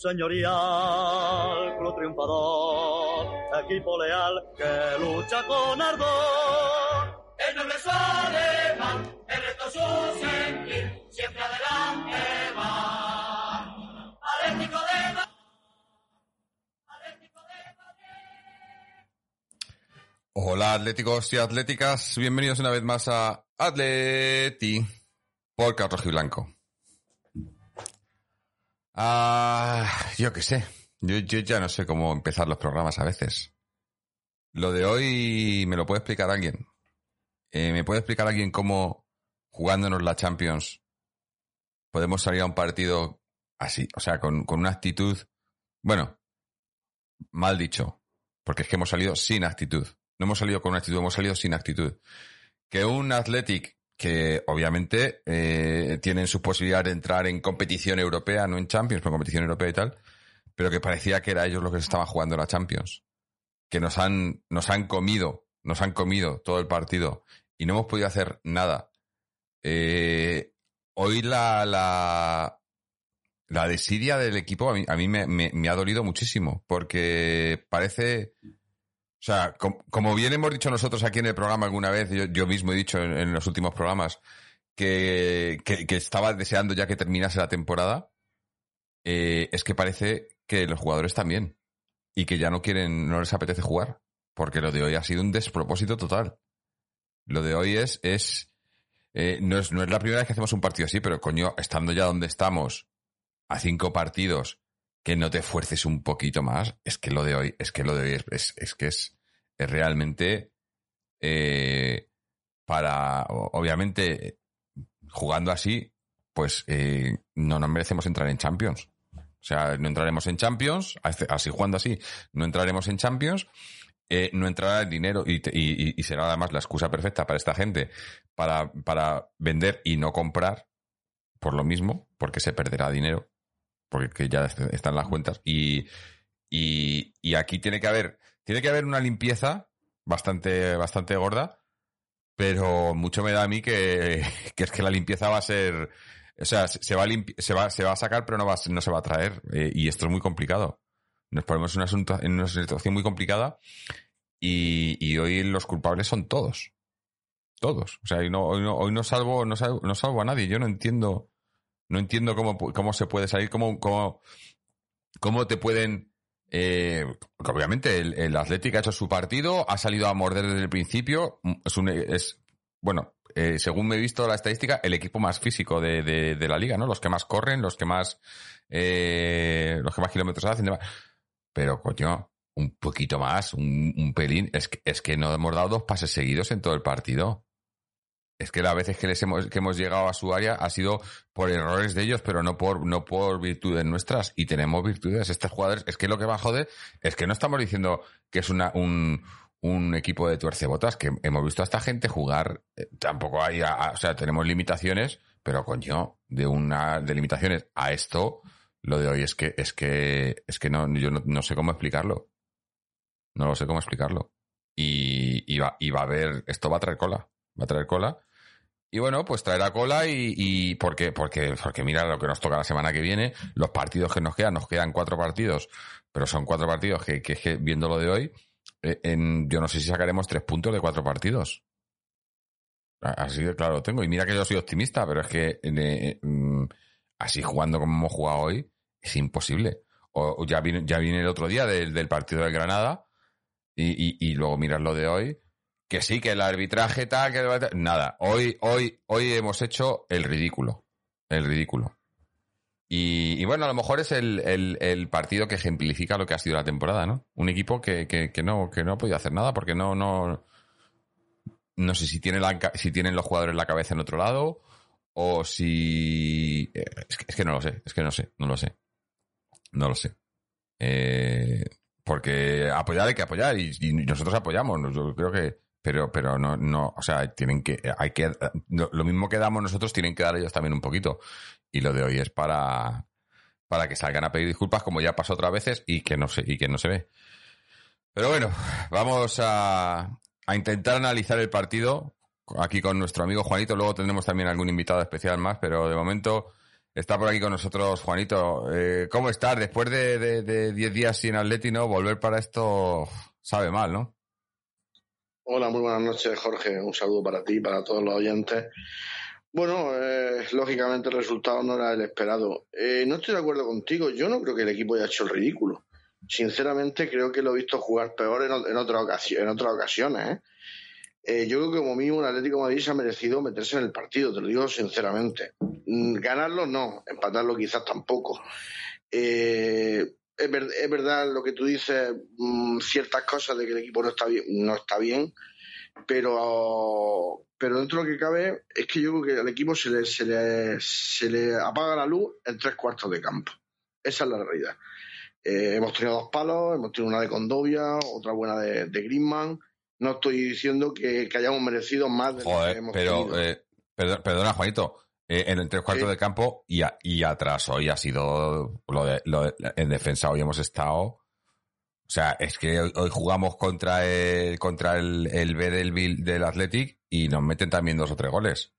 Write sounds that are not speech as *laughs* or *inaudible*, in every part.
señorial, club triunfador, equipo leal que lucha con ardor. El noble es alemán, el resto su sentir, siempre adelante va. Atlético de Madrid. Hola atléticos y atléticas, bienvenidos una vez más a Atleti por Carlos Blanco. Ah, yo qué sé, yo, yo ya no sé cómo empezar los programas a veces. Lo de hoy me lo puede explicar alguien. Eh, ¿Me puede explicar alguien cómo jugándonos la Champions podemos salir a un partido así? O sea, con, con una actitud, bueno, mal dicho, porque es que hemos salido sin actitud. No hemos salido con una actitud, hemos salido sin actitud. Que un Athletic que obviamente eh, tienen su posibilidad de entrar en competición europea, no en Champions, pero en competición europea y tal, pero que parecía que era ellos los que se estaban jugando la Champions. Que nos han, nos han comido, nos han comido todo el partido y no hemos podido hacer nada. Eh, hoy la, la, la desidia del equipo a mí, me ha dolido muchísimo, porque parece... O sea, com- como bien hemos dicho nosotros aquí en el programa alguna vez, yo, yo mismo he dicho en, los últimos programas, que, que- que estaba deseando ya que terminase la temporada, eh, es que parece que los jugadores también. Y que ya no quieren, no les apetece jugar. Porque lo de hoy ha sido un despropósito total. Lo de hoy es, es, eh, no es, no es la primera vez que hacemos un partido así, pero coño, estando ya donde estamos, a cinco partidos, que no te esfuerces un poquito más, es que lo de hoy, es que lo de hoy es, es, que es, es realmente eh, para, obviamente, jugando así, pues eh, no nos merecemos entrar en Champions. O sea, no entraremos en Champions, así jugando así, no entraremos en Champions, eh, no entrará el dinero y- y- y será además la excusa perfecta para esta gente para, para vender y no comprar por lo mismo, porque se perderá dinero, porque ya est- están las cuentas. Y, y, y aquí tiene que haber, tiene que haber una limpieza bastante, bastante gorda, pero mucho me da a mí que, *laughs* que es que la limpieza va a ser, o sea, se va a, se va, se va a sacar, pero no, va, no se va a traer. eh, y esto es muy complicado. Nos ponemos en una, asunto- en una situación muy complicada y, y hoy los culpables son todos. Todos. O sea, hoy no, hoy no, hoy no salvo, no salvo, no salvo a nadie. Yo no entiendo, no entiendo cómo, cómo se puede salir, cómo, cómo, cómo te pueden, eh, obviamente el, el Atlético ha hecho su partido, ha salido a morder desde el principio, mm, es un, es, bueno, eh, según me he visto la estadística, el equipo más físico de, de, de la liga, ¿no? Los que más corren, los que más, eh, los que más kilómetros hacen, demás. Pero, coño, un poquito más, un, un pelín. Es que, es que no hemos dado dos pases seguidos en todo el partido. Es que las veces que les hemos, que hemos llegado a su área ha sido por errores de ellos, pero no por, no por virtudes nuestras. Y tenemos virtudes. Estos jugadores, es que lo que va a joder es que no estamos diciendo que es una, un, un equipo de tuercebotas, que hemos visto a esta gente jugar. eh, tampoco hay, o sea, tenemos limitaciones, pero coño, de una, de limitaciones a esto, lo de hoy es que, es que, es que no, yo no, no sé cómo explicarlo. No lo sé cómo explicarlo. Y, y va, y va a haber, esto va a traer cola. Va a traer cola. Y bueno, pues traerá cola y, y porque, porque, porque mira lo que nos toca la semana que viene, los partidos que nos quedan, nos quedan cuatro partidos, pero son cuatro partidos que, que, que viendo lo de hoy, eh, yo no sé si sacaremos tres puntos de cuatro partidos. Así de claro lo tengo. Y mira que yo soy optimista, pero es que mm, así jugando como hemos jugado hoy, es imposible. O, ya viene, ya viene el otro día del, del partido de Granada y, y, y luego miras lo de hoy. Que sí, que el arbitraje tal, que nada. Hoy, hoy, hoy hemos hecho el ridículo. El ridículo. Y, bueno, a lo mejor es el, el, partido que ejemplifica lo que ha sido la temporada, ¿no? Un equipo que, que, no, que no ha podido hacer nada porque no, no, no sé si tiene si tienen los jugadores la cabeza en otro lado o si, eh, es que, no lo sé, es que no sé, no lo sé. No lo sé. Eh, porque apoyar hay que apoyar y nosotros apoyamos. Yo creo que, pero, pero no, no, o sea, tienen que, hay que, lo mismo que damos nosotros tienen que dar ellos también un poquito. Y lo de hoy es para, para que salgan a pedir disculpas como ya pasó otras veces y que no se, y que no se ve. Pero bueno, vamos a, a intentar analizar el partido aquí con nuestro amigo Juanito. Luego tendremos también algún invitado especial más, pero de momento está por aquí con nosotros Juanito. Eh, ¿Cómo estás? Después de 10 de, 10 días sin Atleti, ¿no? Volver para esto sabe mal, ¿no? Hola, muy buenas noches, Jorge. Un saludo para ti y para todos los oyentes. Bueno, eh, lógicamente el resultado no era el esperado. Eh, no estoy de acuerdo contigo. Yo no creo que el equipo haya hecho el ridículo. Sinceramente, creo que lo he visto jugar peor en, otra ocasión, en otras ocasiones. Eh, yo creo que como mínimo el Atlético de Madrid se ha merecido meterse en el partido, te lo digo sinceramente. Mm, Ganarlo no, empatarlo quizás tampoco. Eh, es, ver, es, verdad lo que tú dices, mmm, ciertas cosas de que el equipo no está bien, no está bien pero, pero dentro de lo que cabe es que yo creo que al equipo se le, se le, se le apaga la luz en tres cuartos de campo. Esa es la realidad. Eh, hemos tenido dos palos, hemos tenido una de Condovia, otra buena de, de Griezmann no estoy diciendo que, que hayamos merecido más de Joder, lo que hemos pero, eh, perdona, perdona, Juanito. Eh, en el tres cuartos sí. de campo y, a, y atrás hoy ha sido lo de, lo de, en defensa hoy hemos estado o sea es que hoy, hoy jugamos contra el contra el, el B del, del Athletic y nos meten también dos o tres goles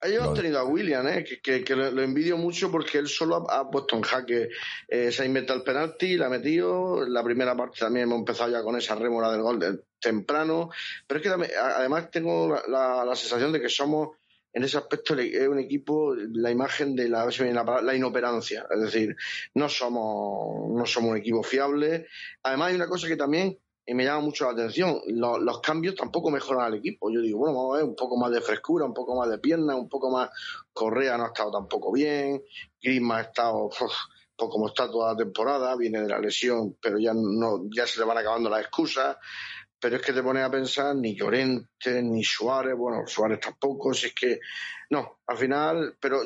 Ellos han tenido a William, ¿eh? que, que, que, lo envidio mucho porque él solo ha, ha puesto en jaque. Eh, se ha inventado el penalti, la ha metido. La primera parte también hemos empezado ya con esa rémora del gol de, temprano. Pero es que también, además tengo la, la, la, sensación de que somos, en ese aspecto, es un equipo, la imagen de la, inoperancia. Es decir, no somos, no somos un equipo fiable. Además, hay una cosa que también y me llama mucho la atención. Los, cambios tampoco mejoran al equipo. Yo digo, bueno, vamos a ver un poco más de frescura, un poco más de pierna, un poco más. Correa no ha estado tampoco bien, Griezmann ha estado pues como está toda la temporada, viene de la lesión, pero ya no, ya se le van acabando las excusas. Pero es que te pones a pensar ni Llorente, ni Suárez, bueno, Suárez tampoco, si es que no, al final, pero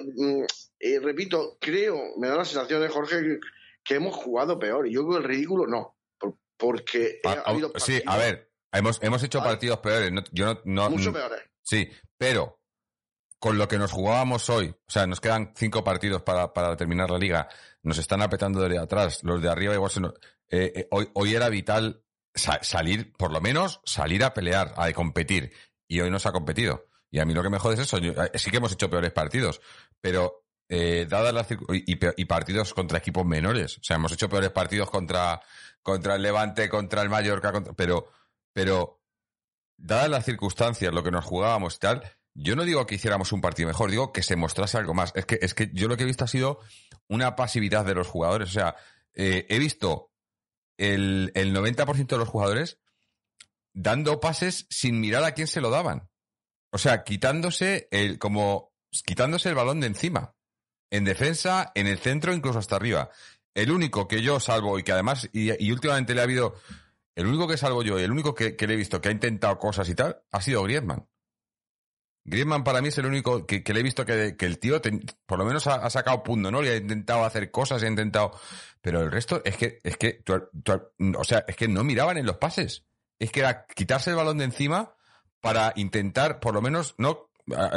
eh, repito, creo, me da la sensación de Jorge que, que hemos jugado peor. Y yo creo que el ridículo no porque ha, ha habido sí a ver hemos hemos hecho ¿vale? partidos peores no, yo no, no mucho peores sí pero con lo que nos jugábamos hoy o sea nos quedan cinco partidos para, para terminar la liga nos están apretando de atrás los de arriba igual se nos, eh, eh, hoy hoy era vital sa salir por lo menos salir a pelear a competir y hoy no se ha competido y a mí lo que me jode es eso eh, sí que hemos hecho peores partidos pero eh, dadas las y, y, partidos contra equipos menores. O sea, hemos hecho peores partidos contra, contra el Levante, contra el Mallorca, contra, pero, pero, dadas las circunstancias, lo que nos jugábamos y tal, yo no digo que hiciéramos un partido mejor, digo que se mostrase algo más. Es que, es que yo lo que he visto ha sido una pasividad de los jugadores. O sea, eh, he visto el, el 90% de los jugadores dando pases sin mirar a quién se lo daban. O sea, quitándose el, como, quitándose el balón de encima en defensa, en el centro, incluso hasta arriba. El único que yo salvo y que además, y, últimamente le ha habido, el único que salvo yo y el único que, le he visto que ha intentado cosas y tal, ha sido Griezmann. Griezmann para mí es el único que, le he visto que, el tío por lo menos ha, ha, sacado punto, ¿no? Y ha intentado hacer cosas, ha intentado... Pero el resto es que, es que, tú, tú, o sea, es que no miraban en los pases. Es que era quitarse el balón de encima para intentar, por lo menos, no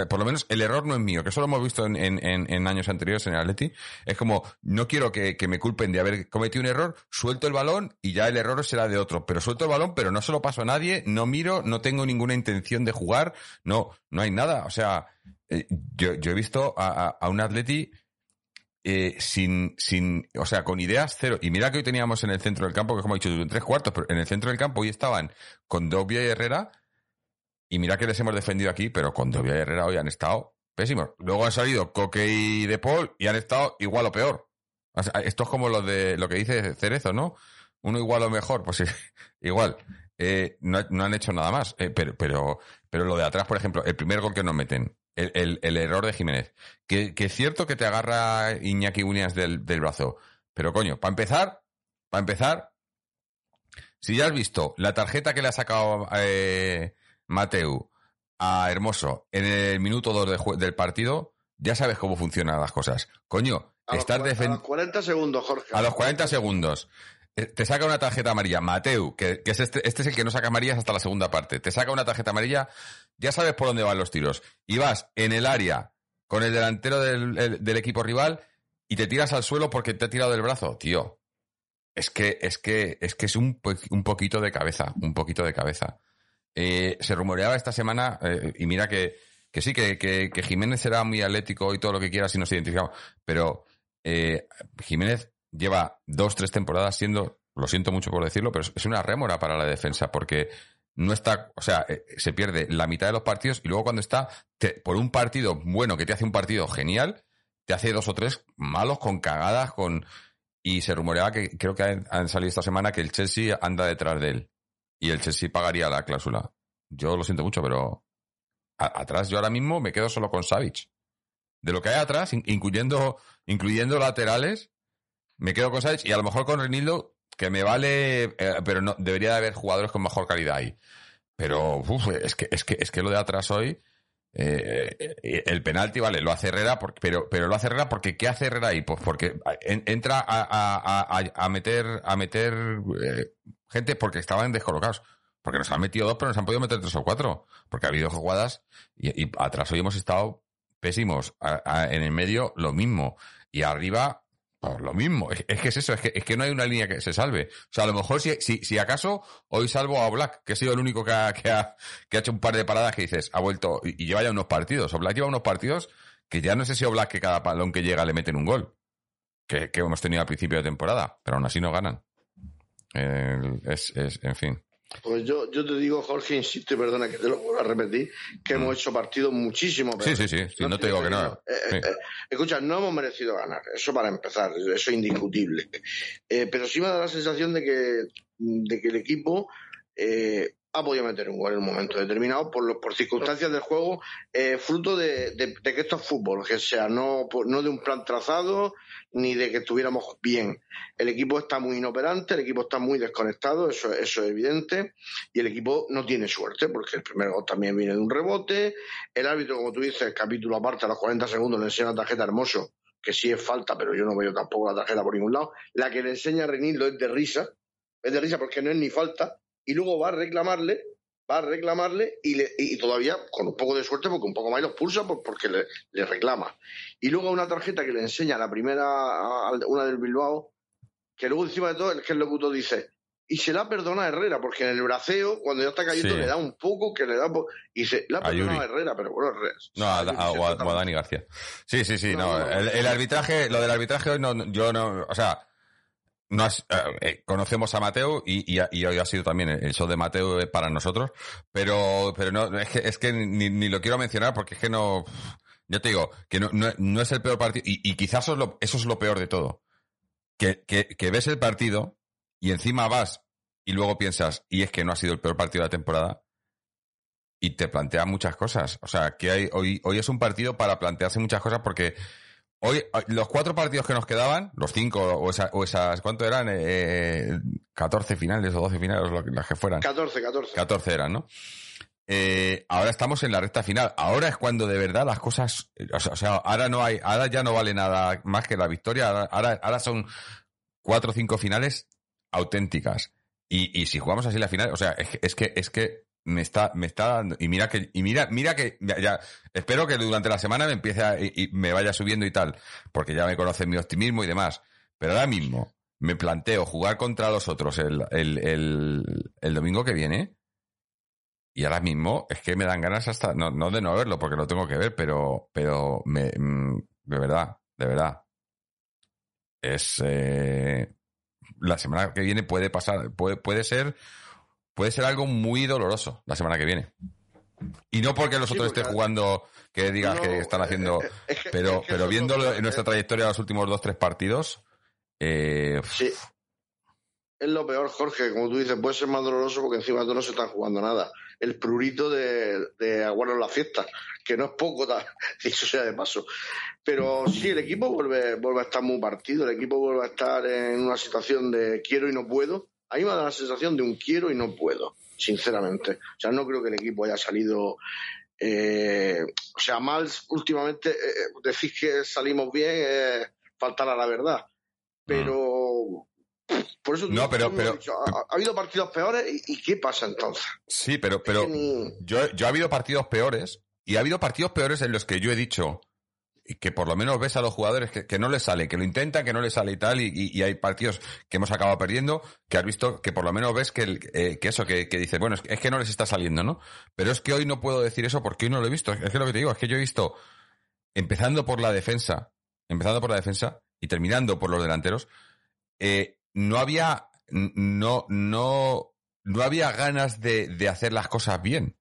por lo menos el error no es mío, que eso lo hemos visto en, en, en años anteriores en el Atleti, es como, no quiero que, me culpen de haber cometido un error, suelto el balón y ya el error será de otro, pero suelto el balón, pero no se lo paso a nadie, no miro, no tengo ninguna intención de jugar, no, no hay nada, o sea, eh, yo, yo he visto a, a, a un Atleti eh, sin, sin, o sea, con ideas cero. Y mira que hoy teníamos en el centro del campo, que como he dicho, en tres cuartos, pero en el centro del campo hoy estaban con Dobia y Herrera, y mira que les hemos defendido aquí, pero con Dobia y Herrera hoy han estado pésimos. Luego han salido Coque y De Paul y han estado igual o peor. Esto es como lo de lo que dice Cerezo, ¿no? Uno igual o mejor, pues *laughs* igual. Eh, no, no, han hecho nada más. Eh, pero, pero, pero lo de atrás, por ejemplo, el primer gol que nos meten, el, el, el error de Jiménez. Que, que, es cierto que te agarra Iñaki Williams del, del brazo. Pero coño, para empezar, para empezar, si ya has visto la tarjeta que le ha sacado eh, Mateu a Hermoso en el minuto 2 de del partido, ya sabes cómo funcionan las cosas. Coño, A, Estás los, cua- defen- a los 40 segundos, Jorge. A los 40 segundos. eh, Te saca una tarjeta amarilla. Mateu, que, que es este, este es el que no saca amarillas hasta la segunda parte. Te saca una tarjeta amarilla, ya sabes por dónde van los tiros. Y vas en el área con el delantero del, el- del equipo rival y te tiras al suelo porque te ha tirado del brazo. Tío, es que es, que, es, que es un, un poquito de cabeza. Un poquito de cabeza. Eh, se rumoreaba esta semana, eh, y mira que, que sí, que, que, Jiménez será muy atlético y todo lo que quieras y nos identificamos. Pero eh, Jiménez lleva dos, tres temporadas siendo, lo siento mucho por decirlo, pero es una rémora para la defensa porque no está, o sea, eh, se pierde la mitad de los partidos y luego cuando está, por un partido bueno que te hace un partido genial, te hace dos o tres malos con cagadas, con... Y se rumoreaba que creo que han, salido esta semana que el Chelsea anda detrás de él y el Chelsea pagaría la cláusula. Yo lo siento mucho, pero atrás yo ahora mismo me quedo solo con Savic. De lo que hay atrás, in- incluyendo, incluyendo laterales, me quedo con Savic y a lo mejor con Renildo, que me vale, eh, pero no, debería de haber jugadores con mejor calidad ahí. Pero es, que, es, que, es que lo de atrás hoy, eh, eh, el penalti, vale, lo hace Herrera, porque, pero, pero lo hace Herrera porque ¿qué hace Herrera ahí? Pues porque en- entra a, a- a- meter, a meter gente porque estaban descolocados. Porque nos han metido dos, pero nos han podido meter tres o cuatro. Porque ha habido jugadas y, y atrás hoy hemos estado pésimos. En el medio, lo mismo. Y arriba, lo mismo. Es, que es eso, es que, es que no hay una línea que se salve. O sea, a lo mejor si, si, si acaso hoy salvo a Black, que ha sido el único que ha, que ha, hecho un par de paradas que dices, ha vuelto y, lleva ya unos partidos. Oblak lleva unos partidos que ya no sé si Oblak que cada balón que llega le meten un gol. Que, que hemos tenido al principio de temporada, pero aún así no ganan. Es, es, en fin. Pues yo, yo te digo, Jorge, insisto y perdona que te lo vuelvo a repetir, que hemos hecho partidos muchísimo Mm. Sí, sí, sí, sí, no te digo que no. Eh, Sí. eh, eh, escucha, no hemos merecido ganar, eso para empezar, eso es indiscutible. Eh, pero sí me da la sensación de que, de que el equipo eh, ha podido meter un gol en un momento determinado por, lo- por circunstancias del juego, eh, fruto de, de- que esto es fútbol, que sea no, no de un plan trazado ni de que estuviéramos bien. El equipo está muy inoperante, el equipo está muy desconectado, eso, eso es evidente, y el equipo no tiene suerte, porque el primer gol también viene de un rebote, el árbitro, como tú dices, capítulo aparte, a los 40 segundos le enseña una tarjeta hermoso, que sí es falta, pero yo no veo tampoco la tarjeta por ningún lado. La que le enseña a Renildo es de risa, es de risa porque no es ni falta, y luego va a reclamarle, va a reclamarle y, le- y todavía con un poco de suerte, porque un poco más lo expulsa por- porque le, le reclama. Y luego una tarjeta que le enseña la primera, una del Bilbao, que luego encima de todo es que el locutor dice, y se la perdona a Herrera, porque en el braceo, cuando ya está cayendo, Sí. le da un poco, que le da y dice, la perdona a. Herrera, pero bueno, Herrera. No, a, a- o a- o a Dani García. Sí, sí, sí, no. No, no, no. El, el arbitraje, lo del arbitraje hoy no, yo no, o sea, no has- eh, eh, conocemos a Mateo y, hoy ha sido también el show de Mateo eh, para nosotros, pero, pero no, es que, es que ni, lo quiero mencionar porque es que no, yo te digo, que no, no, es el peor partido y, quizás eso es, lo, peor de todo. Que ves el partido y encima vas y luego piensas, y es que no ha sido el peor partido de la temporada, y te plantea muchas cosas. O sea, que hay, hoy, hoy es un partido para plantearse muchas cosas porque hoy los cuatro partidos que nos quedaban, los cinco o, esa- o esas, ¿cuánto eran? Eh, 14 finales o 12 finales, las que fueran. 14, 14. 14 eran, ¿no? Eh, ahora estamos en la recta final. Ahora es cuando de verdad las cosas, o sea, o sea, ahora no hay, ahora ya no vale nada más que la victoria. Ahora, ahora, ahora son cuatro o cinco finales auténticas. Y, y si jugamos así la final, o sea, es que, es que, es que me está, me está dando, y mira que, y mira, mira que, ya, espero que durante la semana me empiece a, y, y me vaya subiendo y tal, porque ya me conocen mi optimismo y demás. Pero ahora mismo me planteo jugar contra los otros el, el, el, el domingo que viene. Y ahora mismo es que me dan ganas hasta, no, no de no verlo, porque lo tengo que ver, pero, pero me, mm, de verdad, de verdad. Es, eh, la semana que viene puede pasar, puede, puede ser, puede ser algo muy doloroso la semana que viene. Y no porque los Sí, otros porque- estén jugando, que digas No, que están haciendo, eh, es que- pero, es que pero viendo lo- en nuestra trayectoria los últimos dos, tres partidos, eh, Sí. Es lo peor, Jorge, como tú dices, puede ser más doloroso porque encima de todo no se están jugando nada. El prurito de, de aguardo en la fiesta, que no es poco, *laughs* dicho sea de paso. Pero sí, el equipo vuelve, vuelve a estar muy partido, el equipo vuelve a estar en una situación de quiero y no puedo. A mí me da la sensación de un quiero y no puedo, sinceramente. O sea, no creo que el equipo haya salido eh, o sea, mal últimamente eh, decís que salimos bien es faltar a la verdad. Pero por eso No, pero- pero- dicho, ha, ha habido partidos peores y, y ¿qué pasa entonces? Sí, pero, pero yo, yo ha habido partidos peores y ha habido partidos peores en los que yo he dicho que por lo menos ves a los jugadores que, no les sale, que lo intentan, que no les sale y tal, y, y- hay partidos que hemos acabado perdiendo, que has visto que por lo menos ves que, eh, que eso, que, que dices, bueno, es que, no les está saliendo, ¿no? Pero es que hoy no puedo decir eso porque hoy no lo he visto. Es que lo que te digo, es que yo he visto, empezando por la defensa, empezando por la defensa y terminando por los delanteros, eh, no había, no, no, no había ganas de, hacer las cosas bien.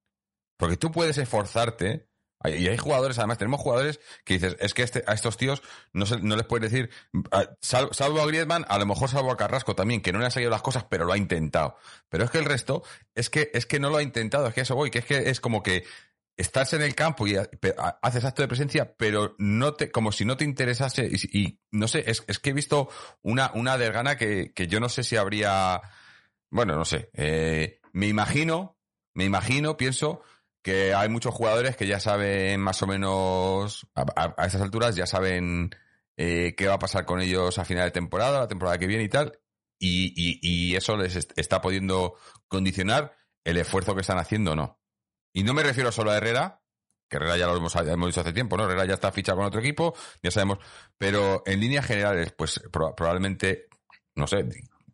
Porque tú puedes esforzarte, y hay jugadores, además tenemos jugadores que dices, es que este- a estos tíos no, se- no les puedes decir, a- sal- salvo a Griezmann, a lo mejor salvo a Carrasco también, que no le han salido las cosas, pero lo ha intentado. Pero es que el resto, es que, es que no lo ha intentado, es que eso voy, que es que es como que estás en el campo y haces acto de presencia, pero no te, como si no te interesase, y, y no sé, es, es que he visto una, una desgana que, que yo no sé si habría, bueno, no sé, eh, me imagino, me imagino, pienso, que hay muchos jugadores que ya saben más o menos, a, a- estas alturas, ya saben eh, qué va a pasar con ellos a final de temporada, la temporada que viene y tal, y, y- y eso les est- está pudiendo condicionar el esfuerzo que están haciendo no. Y no me refiero solo a Herrera, que Herrera ya lo hemos, hemos dicho hace tiempo, ¿no? Herrera ya está fichado con otro equipo, ya sabemos, pero en líneas generales, pues pro- probablemente, no sé,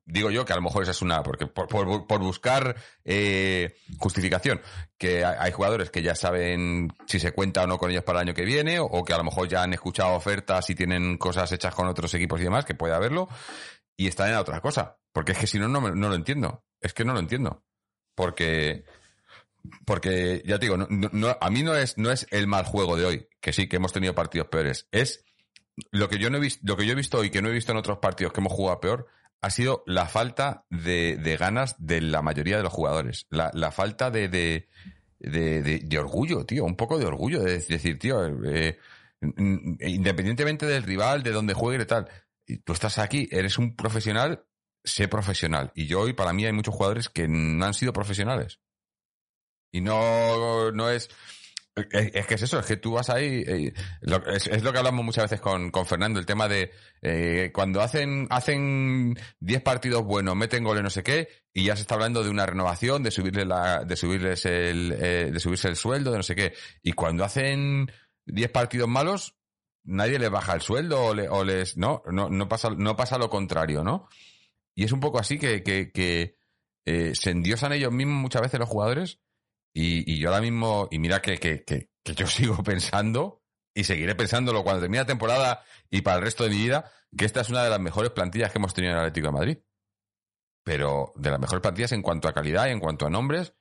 digo yo que a lo mejor esa es una, porque por, por- por buscar eh, justificación, que hay, jugadores que ya saben si se cuenta o no con ellos para el año que viene, o, que a lo mejor ya han escuchado ofertas y tienen cosas hechas con otros equipos y demás, que puede haberlo, y están en otra cosa, porque es que si no, no, no lo entiendo, es que no lo entiendo, porque porque ya te digo, no- no- a mí no es, no es el mal juego de hoy, que sí, que hemos tenido partidos peores. Es lo que yo no he visto, lo que yo he visto hoy que no he visto en otros partidos que hemos jugado peor, ha sido la falta de, de ganas de la mayoría de los jugadores. La, la falta de, de, de, orgullo, tío, un poco de orgullo, de decir, tío, eh, mm, independientemente del rival, de donde juegue y tal, tú estás aquí, eres un profesional, sé profesional. Y yo hoy, para mí, hay muchos jugadores que no han sido profesionales. Y no, no es. Es, que es eso, es que tú vas ahí. eh, es, lo que hablamos muchas veces con, con Fernando, el tema de eh, cuando hacen hacen 10 partidos buenos, meten goles, no sé qué, y ya se está hablando de una renovación, de subirle la, de subirles el, eh, de subirse el sueldo, de no sé qué. Y cuando hacen 10 partidos malos, nadie les baja el sueldo o, le- o les. No, no, no pasa, no pasa lo contrario, ¿no? Y es un poco así que, que, que se endiosan ellos mismos muchas veces los jugadores. Y, y yo ahora mismo, y mira que, que, que, que yo *laughs* sigo pensando, y seguiré pensándolo cuando termine la temporada y para el resto de mi vida, que esta es una de las mejores plantillas que hemos tenido en el Atlético de Madrid. Pero de las mejores plantillas en cuanto a calidad y en cuanto a nombres,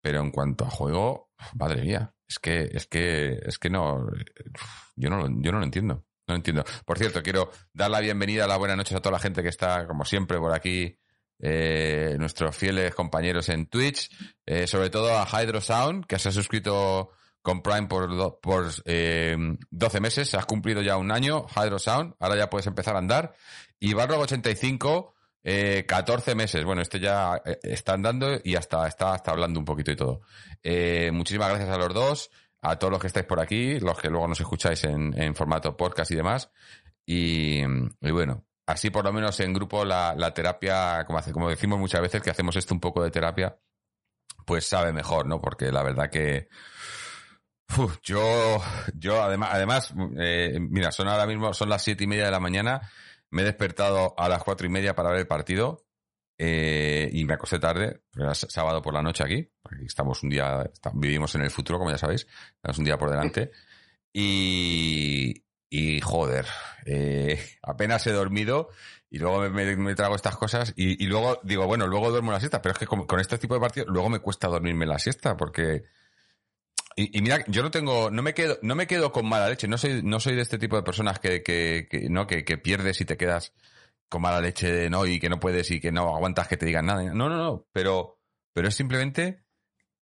pero en cuanto a juego, madre mía, es que, es que, es que no, yo no, yo no lo entiendo. No entiendo. Por cierto, quiero dar la bienvenida, las buenas noches a toda la gente que está, como siempre, por aquí, eh, nuestros fieles compañeros en Twitch, eh, sobre todo a Hydro Sound, que se ha suscrito con Prime por, do- por eh, 12 meses, has cumplido ya un año, Hydro Sound, ahora ya puedes empezar a andar. Y Barlog85, eh, 14 meses, bueno, este ya está andando y hasta está hasta hablando un poquito y todo. Muchísimas gracias a los dos, a todos los que estáis por aquí, los que luego nos escucháis en, formato podcast y demás. Y bueno, así por lo menos en grupo la, la terapia, como, hace, como decimos muchas veces, que hacemos esto un poco de terapia, pues sabe mejor, ¿no? Porque la verdad que uf, yo, yo además, además eh, mira, son ahora mismo, son las siete y media de la mañana, me he despertado a las cuatro y media para ver el partido eh, y me acosté tarde, porque era sábado por la noche aquí, aquí estamos un día, está- vivimos en el futuro, como ya sabéis, tenemos un día por delante. *laughs* Y, y joder, eh, *laughs* apenas he dormido y luego me, trago estas cosas y, luego digo, bueno, luego duermo la siesta, pero es que con, este tipo de partidos luego me cuesta dormirme la siesta porque... Y, mira, yo no tengo, no me quedo, no me quedo con mala leche, no soy, no soy de este tipo de personas que, que, no, que, pierdes y te quedas con mala leche de no y que no puedes y que no aguantas que te digan nada. No, no, no, pero, pero es simplemente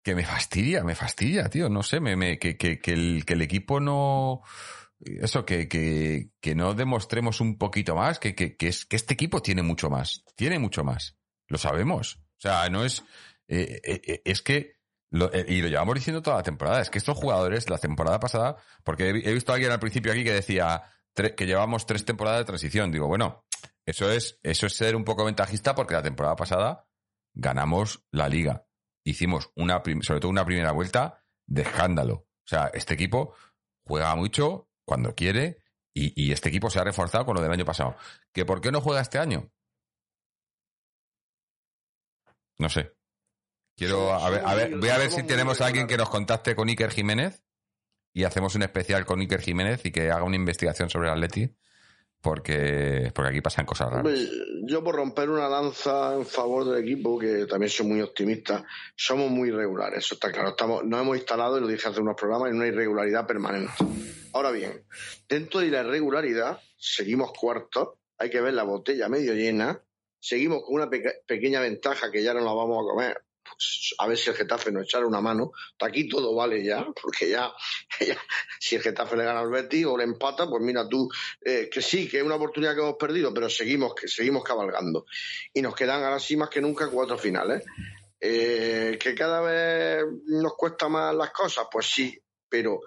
que me fastidia, me fastidia, tío, no sé, me, que, el, que el equipo no, eso, que, que, que no demostremos un poquito más, que, que, que, es, que este equipo tiene mucho más, tiene mucho más, lo sabemos. O sea, no es, eh, eh, eh, es que, y lo llevamos diciendo toda la temporada, es que estos jugadores, la temporada pasada, porque he, vi- he visto a alguien al principio aquí que decía, que llevamos tres temporadas de transición. Digo, bueno, eso es, eso es ser un poco ventajista porque la temporada pasada ganamos la liga. Hicimos una, sobre todo una primera vuelta de escándalo. O sea, este equipo juega mucho cuando quiere y, y este equipo se ha reforzado con lo del año pasado. ¿Que por qué no juega este año? No sé. Quiero, a ver, a ver, voy a ver si tenemos a alguien que nos contacte con Iker Jiménez y hacemos un especial con Iker Jiménez y que haga una investigación sobre el Atleti porque, porque aquí pasan cosas raras. Yo por romper una lanza en favor del equipo, que también soy muy optimista, somos muy irregulares, eso está claro. Estamos, nos hemos instalado, y lo dije hace unos programas, en una irregularidad permanente. Ahora bien, dentro de la irregularidad, seguimos cuartos, hay que ver la botella medio llena, seguimos con una peque- pequeña ventaja que ya no la vamos a comer. Pues, a ver si el Getafe nos echara una mano. Aquí todo vale ya, porque *laughs* ya, si el Getafe le gana al Betis o le empata, pues mira tú, eh, que sí, que es una oportunidad que hemos perdido, pero seguimos, que seguimos cabalgando. Y nos quedan ahora sí más que nunca cuatro finales. Eh, que cada vez nos cuesta más las cosas, pues sí, pero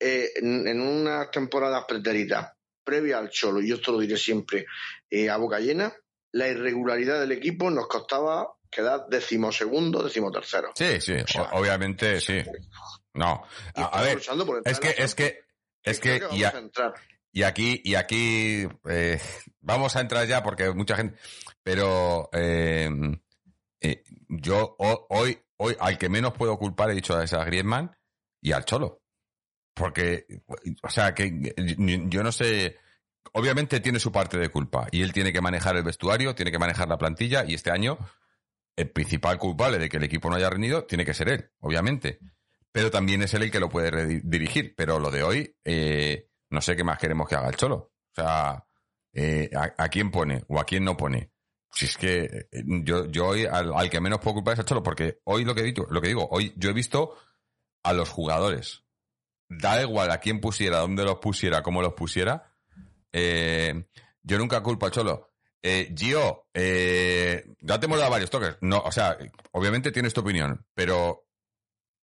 eh, en, en unas temporadas pretéritas, previa al Cholo, y yo esto lo diré siempre eh, a boca llena, la irregularidad del equipo nos costaba quedar decimosegundo, decimotercero. Sí, sí, sea, obviamente sí. No, a, a ver, es que, es que, es que, y, a- y aquí, y aquí, eh, vamos a entrar ya porque mucha gente, pero eh, eh, yo ho- hoy, hoy, al que menos puedo culpar he dicho a esa Griezmann y al Cholo. Porque, o sea, que yo no sé, obviamente tiene su parte de culpa y él tiene que manejar el vestuario, tiene que manejar la plantilla y este año el principal culpable de que el equipo no haya rendido tiene que ser él, obviamente. Pero también es él el que lo puede dirigir. Pero lo de hoy, eh, no sé qué más queremos que haga el Cholo. O sea, eh, ¿a, quién pone o a quién no pone? Si es que eh, yo, yo hoy al, que menos puedo culpar es al Cholo, porque hoy lo que, digo, lo que digo, hoy yo he visto a los jugadores. Da igual a quién pusiera, dónde los pusiera, cómo los pusiera. Yo nunca culpo al Cholo. Eh, Gio, eh, ya te hemos dado varios toques. No, o sea, obviamente tienes tu opinión, pero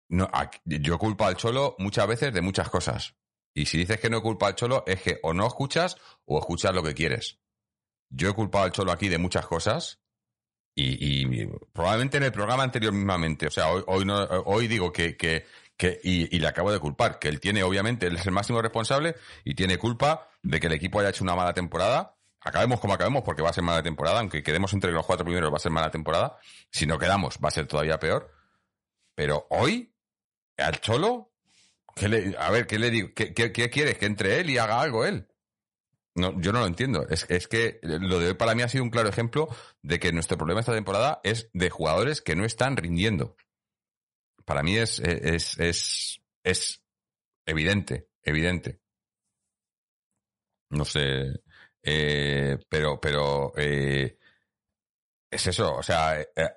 no, aquí- yo culpo al Cholo muchas veces de muchas cosas. Y si dices que no culpa al Cholo, es que o no escuchas o escuchas lo que quieres. Yo he culpado al Cholo aquí de muchas cosas y, y probablemente en el programa anterior mismamente. O sea, hoy, hoy, no, hoy digo que, que, y, y le acabo de culpar, que él tiene, obviamente, él es el máximo responsable y tiene culpa de que el equipo haya hecho una mala temporada. Acabemos como acabemos, porque va a ser mala temporada, aunque quedemos entre los cuatro primeros, va a ser mala temporada. Si no quedamos, va a ser todavía peor. Pero hoy, al Cholo, ¿qué le- a ver, ¿qué le digo? ¿Qué, qué, quieres? ¿Que entre él y haga algo él? No, yo no lo entiendo. Es, es que lo de hoy para mí ha sido un claro ejemplo de que nuestro problema esta temporada es de jugadores que no están rindiendo. Para mí es, es, es, es evidente, evidente. No sé, eh, pero, pero eh, es eso. O sea, eh, eh,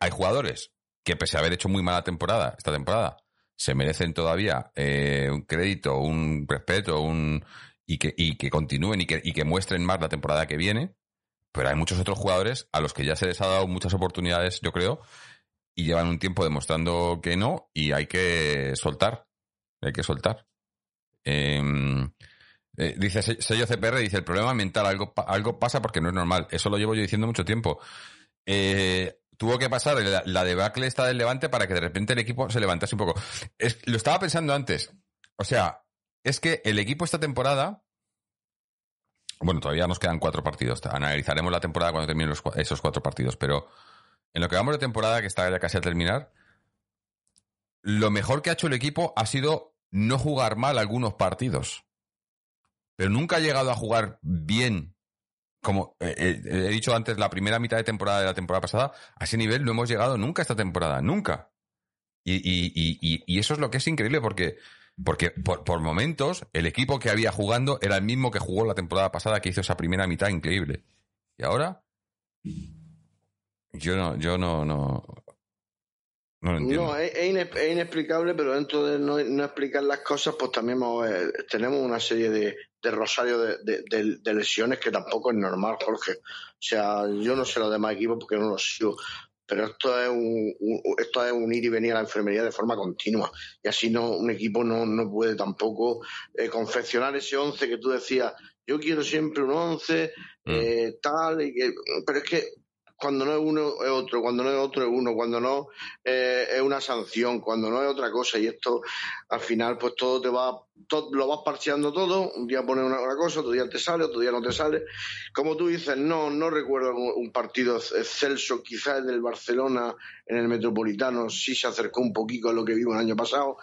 hay jugadores que pese a haber hecho muy mala temporada esta temporada, se merecen todavía eh, un crédito, un respeto, un y que, y que continúen y que, y que muestren más la temporada que viene. Pero hay muchos otros jugadores a los que ya se les ha dado muchas oportunidades, yo creo, y llevan un tiempo demostrando que no, y hay que soltar. Hay que soltar. Em, eh, dice Se- sello CPR, dice el problema mental, algo, algo pasa porque no es normal. Eso lo llevo yo diciendo mucho tiempo. Eh, tuvo que pasar la, la debacle esta del Levante para que de repente el equipo se levantase un poco. Lo estaba pensando antes. O sea, es que el equipo esta temporada. Bueno, todavía nos quedan cuatro partidos. Analizaremos la temporada cuando terminen esos cuatro partidos. Pero en lo que vamos de temporada, que está ya casi a terminar, lo mejor que ha hecho el equipo ha sido no jugar mal algunos partidos. Pero nunca ha llegado a jugar bien. Como eh, eh, he dicho antes, la primera mitad de temporada de la temporada pasada, a ese nivel no hemos llegado nunca esta temporada, nunca. Y, y- y- y- y eso es lo que es increíble porque, porque por, por momentos el equipo que había jugando era el mismo que jugó la temporada pasada, que hizo esa primera mitad increíble. Y ahora, yo no, yo no, no, no lo entiendo. No, es inexplicable, pero dentro de no, no explicar las cosas, pues también vamos a ver, tenemos una serie de, de rosario de, de- de- de lesiones que tampoco es normal, Jorge. O sea, yo no sé los demás equipos porque no los sigo, pero esto es un, esto es un ir y venir a la enfermería de forma continua y así no un equipo no, no puede tampoco eh, confeccionar ese once que tú decías yo quiero siempre un once mm. eh, tal y que, pero es que cuando no es uno es otro, cuando no es otro es uno, cuando no eh, es una sanción, cuando no es otra cosa. Y esto al final, pues todo te va, lo vas parcheando todo. Un día pones una, cosa, otro día te sale, otro día no te sale. Como tú dices, no, no recuerdo un partido excelso, quizás el del Barcelona en el Metropolitano sí se acercó un poquito a lo que vimos el año pasado,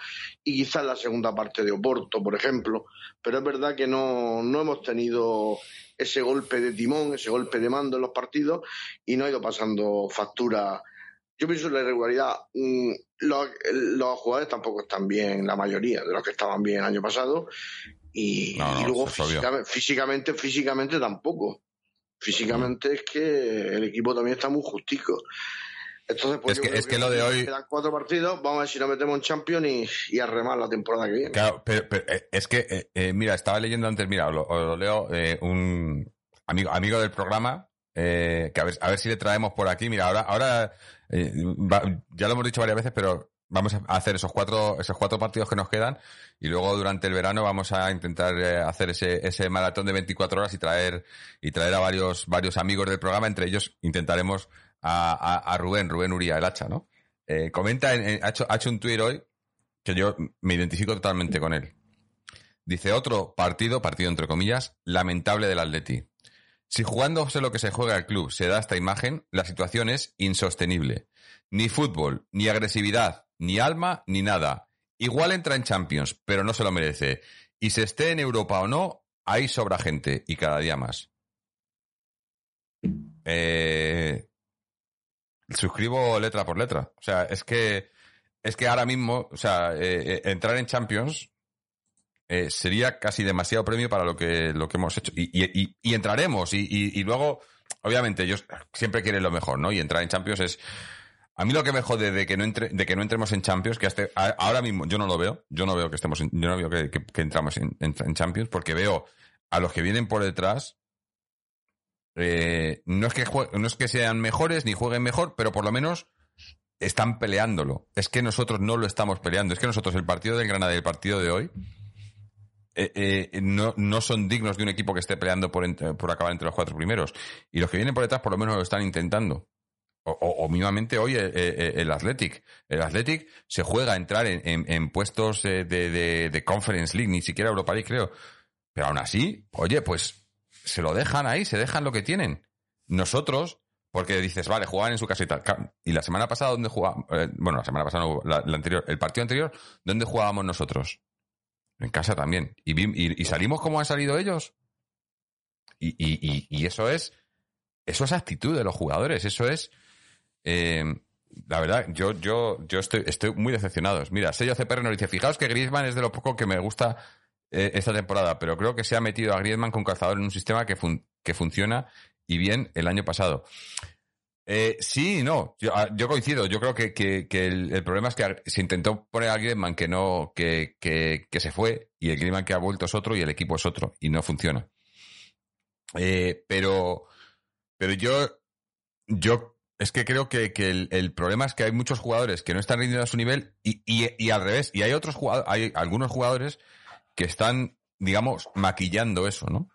y quizás la segunda parte de Oporto, por ejemplo. Pero es verdad que no, no hemos tenido ese golpe de timón, ese golpe de mando en los partidos y no ha ido pasando factura. Yo pienso en la irregularidad. Mm, los, los, jugadores tampoco están bien, la mayoría de los que estaban bien el año pasado. Y, luego físicamente, físicamente, físicamente tampoco. Físicamente es que el equipo también está muy justico. Entonces, pues es que, lo de hoy. Quedan cuatro partidos, vamos a ver si nos metemos en Champions y, a remar la temporada que viene. Claro, pero, eh, es que, eh, eh, mira, estaba leyendo antes, mira, lo, lo leo, un amigo, amigo del programa, que a ver, a ver si le traemos por aquí. Mira, ahora, ahora ya lo hemos dicho varias veces, pero vamos a hacer esos cuatro, esos cuatro partidos que nos quedan y luego durante el verano vamos a intentar hacer ese, ese maratón de 24 horas y traer, y traer a varios, varios amigos del programa. Entre ellos intentaremos a, Rubén, Rubén Uría, el hacha, ¿no? Eh, comenta, ha, hecho, ha hecho un tuit hoy que yo me identifico totalmente con él. Dice otro partido, partido entre comillas, lamentable del Atleti. Si jugándose lo que se juega el club se da esta imagen, la situación es insostenible. Ni fútbol, ni agresividad, ni alma, ni nada. Igual entra en Champions, pero no se lo merece. Y se esté en Europa o no, hay sobra gente y cada día más. Eh, suscribo letra por letra. O sea, es que, es que ahora mismo, o sea, eh, eh, entrar en Champions eh, sería casi demasiado premio para lo que, lo que hemos hecho. Y, y, y entraremos. Y, y, luego, obviamente, ellos siempre quieren lo mejor, ¿no? Y entrar en Champions es. A mí lo que me jode de que no entre, de que no entremos en Champions, que hasta, ahora mismo yo no lo veo, yo no veo que estemos, yo no veo que, entramos en, en, Champions, porque veo a los que vienen por detrás eh, no, es que no es que sean mejores ni jueguen mejor, pero por lo menos están peleándolo. Es que nosotros no lo estamos peleando. Es que nosotros, el partido del Granada y el partido de hoy, eh, eh, no, no, son dignos de un equipo que esté peleando por, por, acabar entre los cuatro primeros. Y los que vienen por detrás, por lo menos lo están intentando. O, mínimamente hoy el, Athletic. El Athletic se juega a entrar en, puestos de, de, Conference League, ni siquiera Europa League, creo. Pero aún así, oye, pues se lo dejan ahí, se dejan lo que tienen. Nosotros, porque dices, vale, jugaban en su casa y tal. Y la semana pasada, ¿dónde jugábamos? Eh, bueno, la semana pasada, la, anterior, el partido anterior, ¿dónde jugábamos nosotros? En casa también. ¿Y, y, salimos como han salido ellos? Y, y, eso es, eso es actitud de los jugadores, eso es, eh, la verdad, yo, yo, yo estoy, estoy muy decepcionado. Mira, sello CPR nos dice, fijaos que Griezmann es de lo poco que me gusta eh, esta temporada, pero creo que se ha metido a Griezmann con calzador en un sistema que, que funciona y bien el año pasado. Eh, sí, no, yo, ah, coincido. Yo creo que, que, el, problema es que se intentó poner a Griezmann que no, que, que, se fue y el Griezmann que ha vuelto es otro y el equipo es otro y no funciona. Eh, pero, pero yo, yo es que creo que, el, el, problema es que hay muchos jugadores que no están rindiendo a su nivel y, y, y al revés. Y hay otros jugadores, hay algunos jugadores que están, digamos, maquillando eso, ¿no?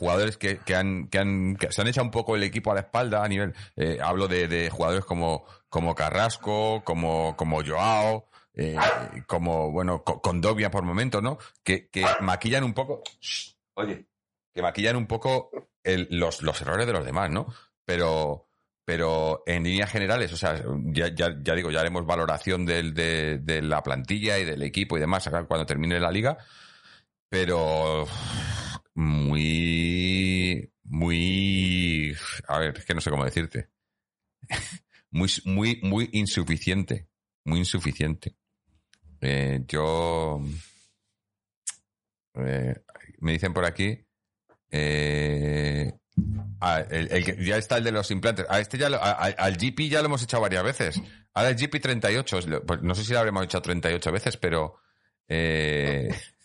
Jugadores que, que, han, que, han, se han echado un poco el equipo a la espalda a nivel, eh, hablo de, jugadores como, como Carrasco, como, como Joao, eh, como, bueno, con Dobia por momentos, ¿no? Que, que maquillan un poco, oye, que maquillan un poco los, los errores de los demás, ¿no? Pero, pero en líneas generales, o sea, ya, ya, ya digo, ya haremos valoración del, de, de, la plantilla y del equipo y demás cuando termine la liga, pero muy, muy, a ver, es que no sé cómo decirte. *laughs* muy, muy, muy insuficiente, muy insuficiente. Eh, yo, eh, me dicen por aquí, eh, el, ya está el de los implantes. A este ya al GP ya lo hemos echado varias veces. Ahora el GP 38, pues no sé si lo habremos echado 38 veces, pero eh, *laughs*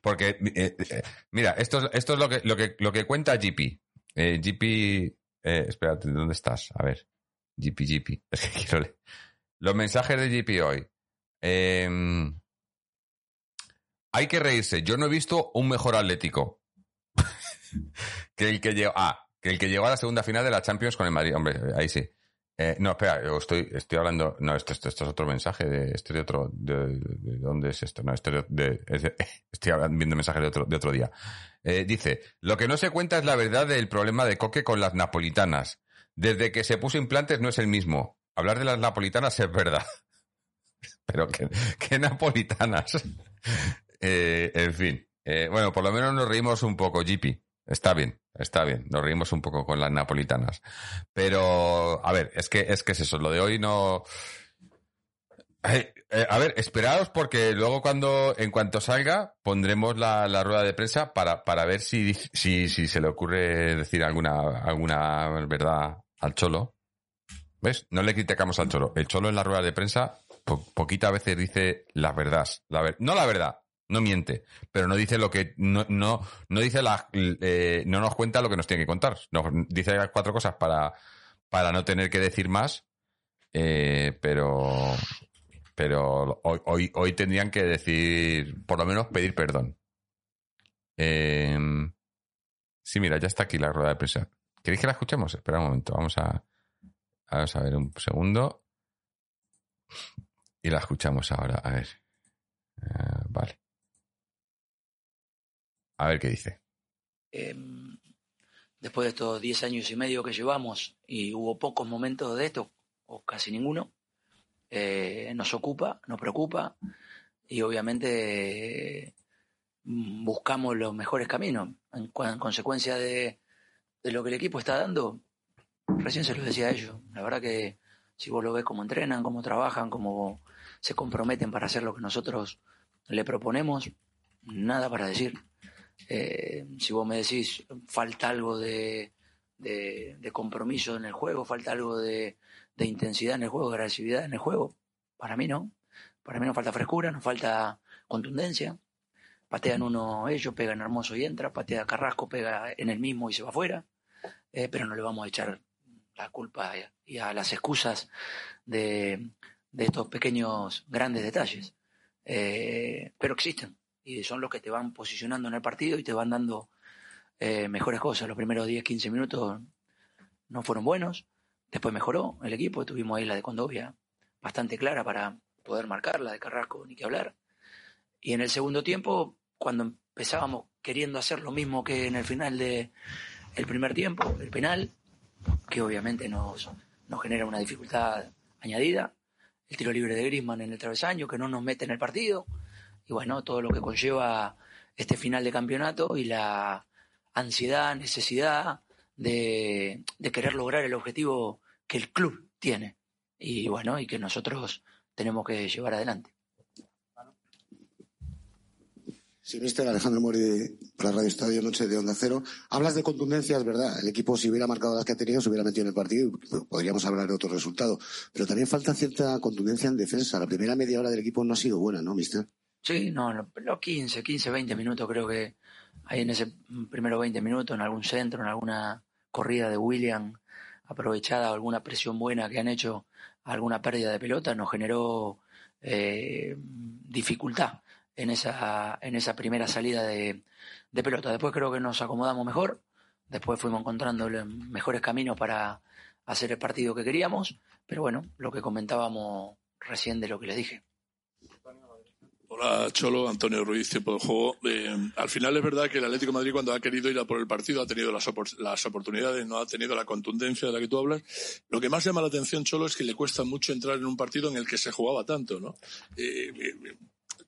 porque, eh, eh, mira, esto, esto es lo que, lo que, lo que cuenta GP. Eh, eh, espérate, ¿dónde estás? A ver. GP, GP. *laughs* Es que quiero leer. Los mensajes de GP hoy. Em, hay que reírse. Yo no he visto un mejor Atlético *laughs* que el que llegó. Ah, que el que llegó a la segunda final de la Champions con el Madrid. Hombre, ahí sí. Eh, no, espera, estoy, estoy hablando. No, esto, esto, esto es otro mensaje. De, esto de otro. De, de- ¿Dónde es esto? No, esto de, de- es de- *laughs* estoy hablando- viendo mensajes de otro, de otro día. Eh, dice: Lo que no se cuenta es la verdad del problema de Coque con las napolitanas. Desde que se puso implantes no es el mismo. Hablar de las napolitanas es verdad. *laughs* Pero ¿qué, qué napolitanas? *laughs* Eh, en fin. Eh, bueno, por lo menos nos reímos un poco, GP. Está bien, está bien. Nos reímos un poco con las napolitanas. Pero, a ver, es que es que es eso. Lo de hoy no. Eh, a ver, esperaos porque luego cuando, en cuanto salga, pondremos la, la rueda de prensa para, para ver si, si, si se le ocurre decir alguna, alguna verdad al Cholo. ¿Ves? No le criticamos al Cholo. El Cholo en la rueda de prensa po- poquitas veces dice la verdad. La ver- no la verdad, no miente, pero no dice lo que, no, no, no dice la, eh, no nos cuenta lo que nos tiene que contar. Nos dice cuatro cosas para, para no tener que decir más, eh, pero, pero hoy, hoy, hoy tendrían que decir, por lo menos pedir perdón. Eh, sí, mira, ya está aquí la rueda de prensa. ¿Queréis que la escuchemos? Espera un momento, vamos a, vamos a ver un segundo. Y la escuchamos ahora, a ver. Vale. A ver qué dice. Eh, después de estos 10 años y medio que llevamos y hubo pocos momentos de esto, o casi ninguno, eh, nos ocupa, nos preocupa y obviamente eh, buscamos los mejores caminos. En, en consecuencia de, de lo que el equipo está dando, recién se lo decía a ellos, la verdad que si vos lo ves cómo entrenan, cómo trabajan, cómo se comprometen para hacer lo que nosotros le proponemos, nada para decir. Eh, si vos me decís falta algo de, de- de compromiso en el juego, falta algo de, de intensidad en el juego, de agresividad en el juego, para mí no. Para mí nos falta frescura, nos falta contundencia. Patean uno ellos, pegan hermoso y entra, patea Carrasco, pega en el mismo y se va afuera. Eh, pero no le vamos a echar la culpa y a las excusas de, de estos pequeños grandes detalles. Eh, pero existen y son los que te van posicionando en el partido y te van dando eh, mejores cosas. Los primeros 10, 15 minutos no fueron buenos, después mejoró el equipo, tuvimos ahí la de Condovia bastante clara para poder marcar, la de Carrasco, ni que hablar. Y en el segundo tiempo, cuando empezábamos queriendo hacer lo mismo que en el final del el primer tiempo, el penal, que obviamente nos, nos genera una dificultad añadida, el tiro libre de Griezmann en el travesaño, que no nos mete en el partido, y bueno, todo lo que conlleva este final de campeonato y la ansiedad, necesidad de, querer lograr el objetivo que el club tiene y bueno, y que nosotros tenemos que llevar adelante. Sí, mister Alejandro Mori para Radio Estadio Noche de Onda Cero. Hablas de contundencia, es verdad. El equipo, si hubiera marcado las que ha tenido, se hubiera metido en el partido y podríamos hablar de otro resultado. Pero también falta cierta contundencia en defensa. La primera media hora del equipo no ha sido buena, ¿no, mister? Sí, no, los lo 15, 15, 20 minutos creo que hay en ese primero 20 minutos, en algún centro, en alguna corrida de William aprovechada, alguna presión buena que han hecho, alguna pérdida de pelota, nos generó eh, dificultad en esa, en esa primera salida de, de, pelota. Después creo que nos acomodamos mejor, después fuimos encontrando mejores caminos para hacer el partido que queríamos, pero bueno, lo que comentábamos recién de lo que les dije. Hola Cholo, Antonio Ruiz, tiempo de juego. Eh, al final es verdad que el Atlético Madrid cuando ha querido ir a por el partido ha tenido las, opor las, oportunidades, no ha tenido la contundencia de la que tú hablas. Lo que más llama la atención, Cholo, es que le cuesta mucho entrar en un partido en el que se jugaba tanto, ¿no? Eh, eh,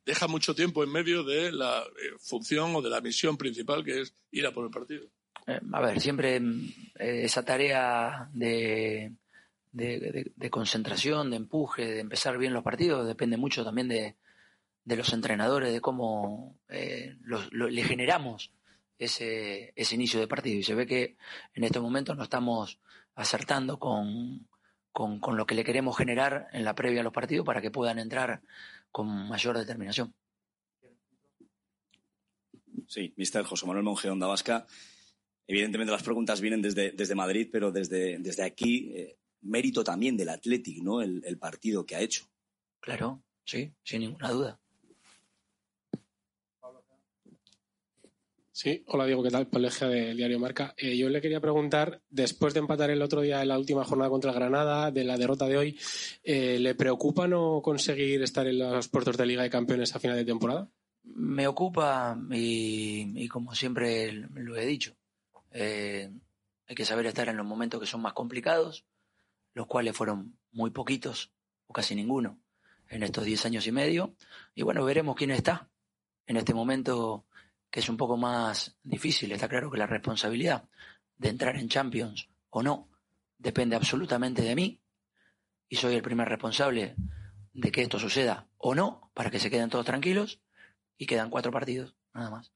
deja mucho tiempo en medio de la función o de la misión principal que es ir a por el partido. a ver, siempre esa tarea de concentración, de empuje, de empezar bien los partidos, depende mucho también de de los entrenadores, de cómo eh, los, le generamos ese, ese inicio de partido. Y se ve que en estos momentos no estamos acertando con, con, con, lo que le queremos generar en la previa a los partidos para que puedan entrar con mayor determinación. Sí, mister José Manuel Monge, Onda Vasca. Evidentemente las preguntas vienen desde, desde Madrid, pero desde, desde aquí, eh, mérito también del Athletic, ¿no? El, el partido que ha hecho. Claro, sí, sin ninguna duda. Sí, hola Diego, ¿qué tal? Paleja del Diario Marca. Eh, yo le quería preguntar, después de empatar el otro día en la última jornada contra Granada, de la derrota de hoy, eh, ¿le preocupa no conseguir estar en los puertos de Liga de Campeones a final de temporada? Me ocupa y, como siempre lo he dicho, eh, hay que saber estar en los momentos que son más complicados, los cuales fueron muy poquitos o casi ninguno en estos diez años y medio. Y bueno, veremos quién está en este momento que es un poco más difícil. Está claro que la responsabilidad de entrar en Champions o no depende absolutamente de mí y soy el primer responsable de que esto suceda o no para que se queden todos tranquilos y quedan cuatro partidos, nada más.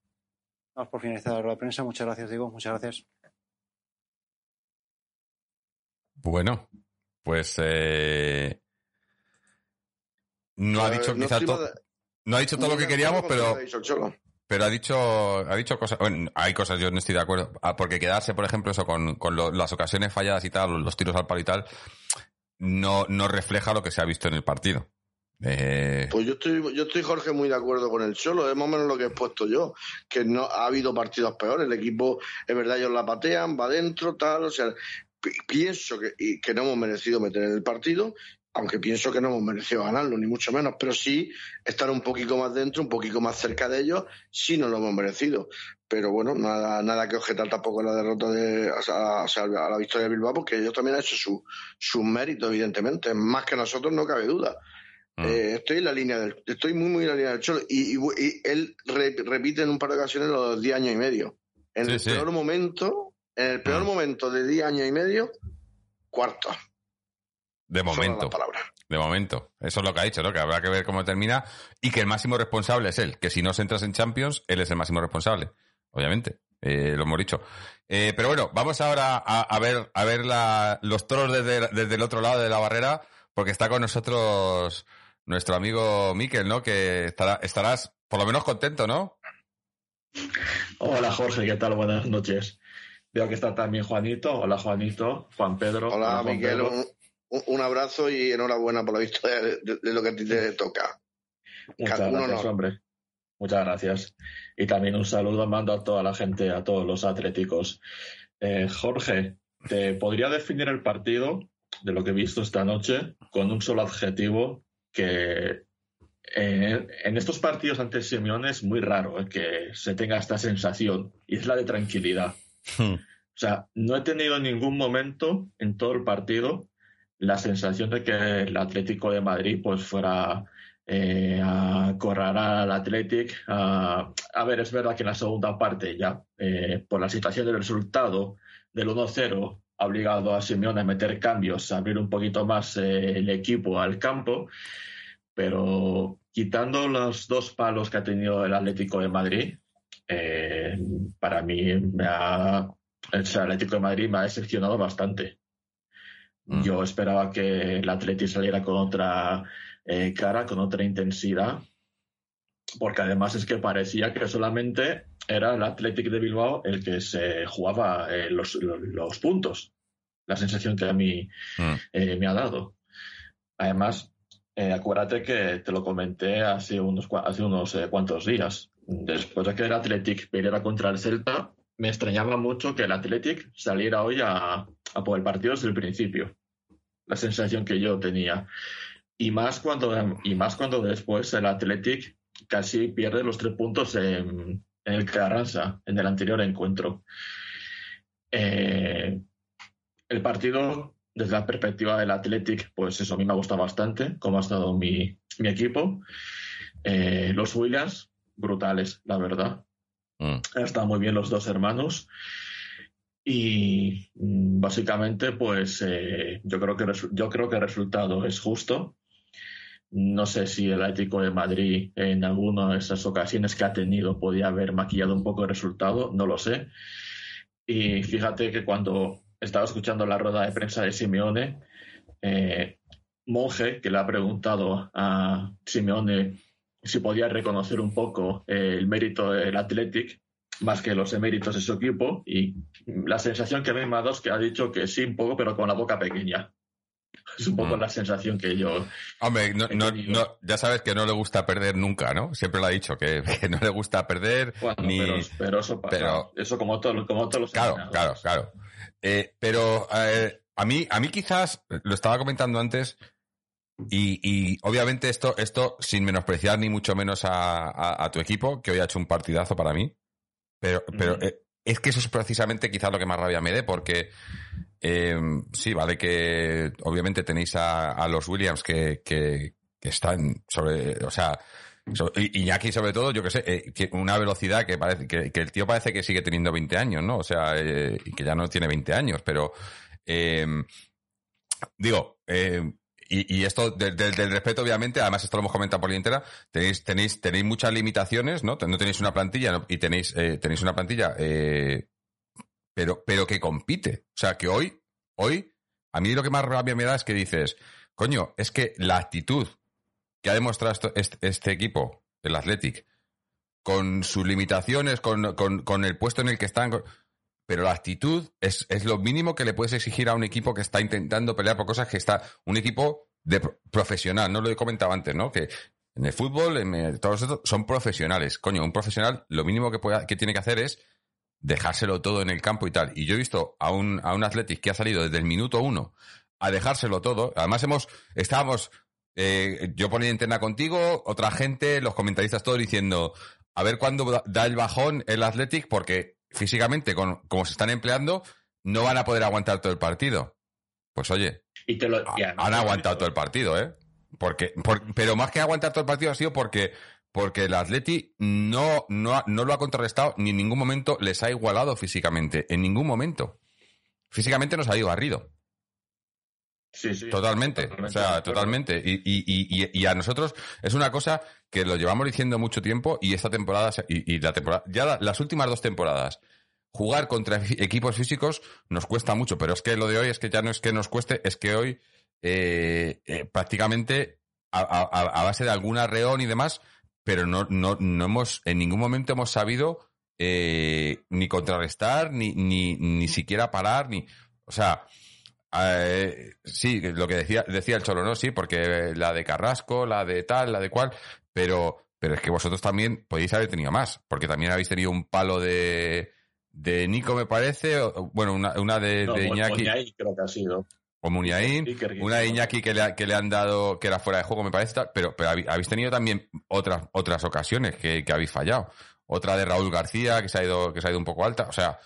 Vamos por finalizar la rueda de prensa. Muchas gracias, Diego. Muchas gracias. Bueno, pues eh, no ha dicho no quizá no ha dicho todo lo que queríamos, pero pero ha dicho ha dicho cosas bueno, hay cosas yo no estoy de acuerdo Ah, porque quedarse por ejemplo eso con, con lo- las ocasiones falladas y tal los tiros al palo y tal no no refleja lo que se ha visto en el partido Eh, Pues yo estoy, yo estoy, Jorge, muy de acuerdo con el Cholo. Es más o menos lo que he expuesto yo. Que no ha habido partidos peores. El equipo, es verdad, ellos la patean, va adentro, tal. O sea, pi- pienso que, que no hemos merecido meter en el partido. Aunque pienso que no hemos merecido ganarlo, ni mucho menos. Pero sí estar un poquito más dentro, un poquito más cerca de ellos, sí no lo hemos merecido. Pero bueno, nada, nada que objetar tampoco a la derrota de, sea, a, la victoria de Bilbao, porque ellos también han hecho su, sus méritos, evidentemente. Más que nosotros, no cabe duda. mm. Eh, estoy en la línea del, estoy muy muy en la línea del Cholo y, y- y él re- repite en un par de ocasiones los 10 años y medio. En Sí, el sí. peor momento, en el peor Mm. momento de 10 años y medio, cuarto. De momento de momento eso es lo que ha dicho ¿no? que habrá que ver cómo termina y que el máximo responsable es él que si no se entras en Champions él es el máximo responsable obviamente eh, lo hemos dicho Eh, pero bueno vamos ahora a, a ver a ver la- los toros desde, desde el otro lado de la barrera porque está con nosotros nuestro amigo Miquel no que estará, estarás por lo menos contento no Hola Jorge, ¿qué tal? Buenas noches. Veo que está también Juanito. Hola Juanito, Juan Pedro. Hola, Juan Miguel, Pedro. un, un- abrazo y enhorabuena por la victoria de, de- de lo que a ti te toca. Muchas gracias, honor. hombre. Muchas gracias. Y también un saludo mando a toda la gente, a todos los atléticos. Eh, Jorge, ¿te podría definir el partido de lo que he visto esta noche con un solo adjetivo que eh, en estos partidos ante Simeone es muy raro eh, que se tenga esta sensación y es la de tranquilidad. O sea, no he tenido en ningún momento en todo el partido la sensación de que el Atlético de Madrid pues fuera eh, a correr al Athletic. A, ver, es verdad que en la segunda parte ya, eh, por la situación del resultado del 1-0, ha obligado a Simeone a meter cambios, a abrir un poquito más eh, el equipo al campo, pero quitando los dos palos que ha tenido el Atlético de Madrid, eh, para mí me ha, el Atlético de Madrid me ha decepcionado bastante. Mm. Yo esperaba que el Atlético saliera con otra eh, cara, con otra intensidad, porque además es que parecía que solamente era el Athletic de Bilbao el que se jugaba eh, los, los- los puntos. La sensación que a mí Mm. eh, me ha dado. Además, eh, acuérdate que te lo comenté hace unos, hace unos eh, cuantos días. Después de que el Athletic perdiera contra el Celta, me extrañaba mucho que el Athletic saliera hoy a, a por el partido desde el principio. La sensación que yo tenía. Y más cuando, y más cuando después el Athletic casi pierde los tres puntos en, el Carranza, en el anterior encuentro. Eh, el partido, desde la perspectiva del Athletic, pues eso a mí me ha gustado bastante, cómo ha estado mi, mi equipo. Eh, los Williams, brutales, la verdad. Mm. Estado muy bien los dos hermanos. Y mm, básicamente, pues eh, yo, creo que yo creo que el resultado es justo. No sé si el Atlético de Madrid en alguna de esas ocasiones que ha tenido podía haber maquillado un poco el resultado, no lo sé. Y fíjate que cuando estaba escuchando la rueda de prensa de Simeone, eh, Monge, que le ha preguntado a Simeone si podía reconocer un poco eh, el mérito del Athletic, más que los eméritos de su equipo, y la sensación que me ha dado es que ha dicho que sí un poco, pero con la boca pequeña. Es un poco Mm. la sensación que yo. Hombre, no, que no- digo. no- ya sabes que no le gusta perder nunca, ¿no? Siempre lo ha dicho, que, *laughs* que no le gusta perder Bueno, ni... pero, pero eso pasa. pero- Eso como, todo, como todos los Claro, claro, claro. Eh, pero eh, a mí, a mí quizás, lo estaba comentando antes, y, y obviamente esto, esto sin menospreciar ni mucho menos a, a- a tu equipo, que hoy ha hecho un partidazo para mí, pero, pero eh, es que eso es precisamente quizás lo que más rabia me dé, porque eh, sí, vale que obviamente tenéis a, a los Williams que, que, que están sobre, o sea, so- y Iñaki sobre todo, yo que sé, eh, que una velocidad que parece que, que el tío parece que sigue teniendo 20 años, ¿no? O sea, eh, y que ya no tiene 20 años, pero eh, digo, eh, y, esto del, del- del respeto, obviamente, además esto lo hemos comentado por la entera, tenéis, tenéis, tenéis muchas limitaciones, ¿no? No tenéis una plantilla ¿no? y tenéis, eh, tenéis una plantilla, eh, pero, pero que compite. O sea, que hoy, hoy, a mí lo que más rabia me da es que dices, coño, es que la actitud que ha demostrado esto- este, este equipo, el Athletic, con sus limitaciones, con, con- con el puesto en el que están, pero la actitud es, es lo mínimo que le puedes exigir a un equipo que está intentando pelear por cosas que está, un equipo de pro- profesional, no lo he comentado antes, ¿no? Que en el fútbol, en todos estos son profesionales. Coño, un profesional lo mínimo que, que tiene que hacer es dejárselo todo en el campo y tal. Y yo he visto a un, a un Athletic que ha salido desde el minuto uno a dejárselo todo. Además hemos, estábamos, eh, yo ponía interna contigo, otra gente, los comentaristas todos diciendo, a ver cuándo da el bajón el Athletic, porque físicamente, con, como se están empleando, no van a poder aguantar todo el partido. Pues oye, Y te lo, han te aguantado todo el partido, ¿eh? Porque, por- pero más que aguantar todo el partido ha sido porque, porque el Atleti no, no, no lo ha contrarrestado ni en ningún momento les ha igualado físicamente. En ningún momento. Físicamente nos ha ido barrido. Sí, sí. Totalmente. Totalmente o sea, totalmente. Y, y, y, y- a nosotros es una cosa que lo llevamos diciendo mucho tiempo y esta temporada, y, la temporada, ya la- las últimas dos temporadas, jugar contra equipos físicos nos cuesta mucho, pero es que lo de hoy es que ya no es que nos cueste, es que hoy eh, eh, prácticamente a, a- a- a base de algún arreón y demás, pero no, no, no hemos, en ningún momento hemos sabido eh, ni contrarrestar, ni, ni, ni siquiera parar, ni, o sea, eh, sí, lo que decía, decía el Cholo, ¿no? Sí, porque la de Carrasco, la de tal, la de cual, pero, pero es que vosotros también podéis haber tenido más, porque también habéis tenido un palo de, de Nico, me parece, o- bueno, una, una de, No, de Mo- Iñaki, creo que ha sido. o Muniain, una de. Iñaki que le, que le han dado, que era fuera de juego, me parece, pero, pero habéis- habéis tenido también otras, otras ocasiones que, que habéis fallado. Otra de Raúl García, que se ha ido, que se ha ido un poco alta, o sea,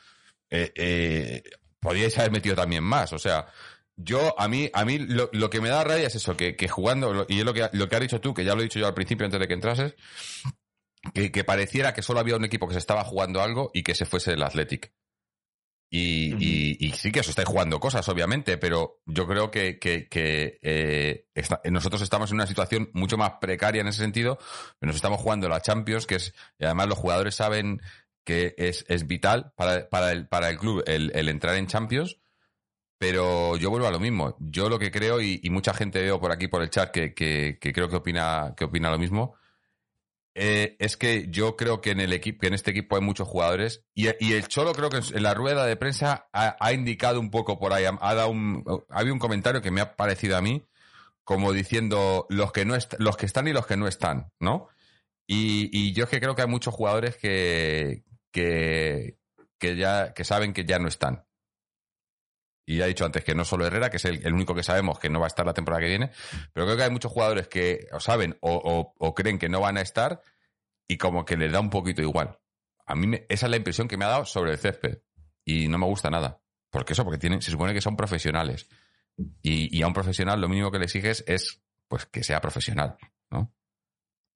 eh, eh, podíais haber metido también más, o sea, yo, a mí, a mí lo, lo que me da rabia es eso, que, que jugando, y es lo que, lo que has dicho tú, que ya lo he dicho yo al principio antes de que entrases, que, que pareciera que solo había un equipo que se estaba jugando algo y que se fuese el Athletic. Y, y- y sí que os estáis jugando cosas, obviamente, pero yo creo que, que- que, eh, está- nosotros estamos en una situación mucho más precaria en ese sentido. Nos estamos jugando la Champions, que es, y además los jugadores saben que es, es vital para, para, el, para el club el, entrar en Champions. Pero yo vuelvo a lo mismo. Yo lo que creo, y, mucha gente veo por aquí por el chat que, que- creo que opina, que opina lo mismo, eh, es que yo creo que en el equipo, que en este equipo hay muchos jugadores y, y el Cholo creo que en la rueda de prensa ha, ha indicado un poco por ahí, ha, dado un, ha habido un comentario que me ha parecido a mí como diciendo los que no los que están y los que no están, ¿no? Y, y yo es que creo que hay muchos jugadores que, que, que ya que saben que ya no están. Y ya he dicho antes que no solo Herrera, que es el, el único que sabemos que no va a estar la temporada que viene, pero creo que hay muchos jugadores que o saben o, o- creen que no van a estar y como que les da un poquito igual. A mí esa es la impresión que me ha dado sobre el césped y no me gusta nada. Porque eso, porque tienen, se supone que son profesionales. Y, y a un profesional lo mínimo que le exiges es pues que sea profesional, ¿no?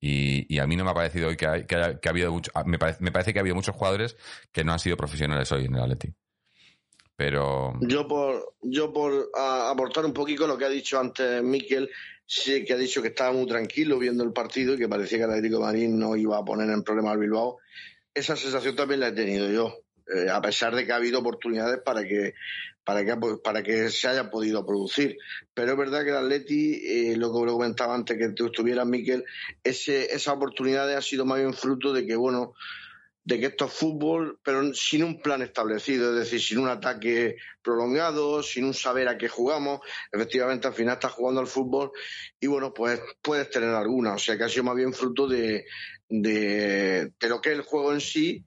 Y, y a mí no me ha parecido hoy que, hay- que, ha habido mucho, me parece, me parece que ha habido muchos jugadores que no han sido profesionales hoy en el Atleti. Pero Yo por, yo por aportar un poquito lo que ha dicho antes Miquel, sí que ha dicho que estaba muy tranquilo viendo el partido y que parecía que el Atlético de no iba a poner en problema al Bilbao. Esa sensación también la he tenido yo, eh, a pesar de que ha habido oportunidades para que para que para que se haya podido producir. Pero es verdad que el Atleti, eh, lo que lo comentaba antes que tú estuvieras, Miquel, ese, esa oportunidad ha sido más bien fruto de que, bueno, de que esto es fútbol, pero sin un plan establecido, es decir, sin un ataque prolongado, sin un saber a qué jugamos. Efectivamente, al final estás jugando al fútbol y bueno, pues puedes tener alguna. O sea que ha sido más bien fruto de, de, de lo que es el juego en sí,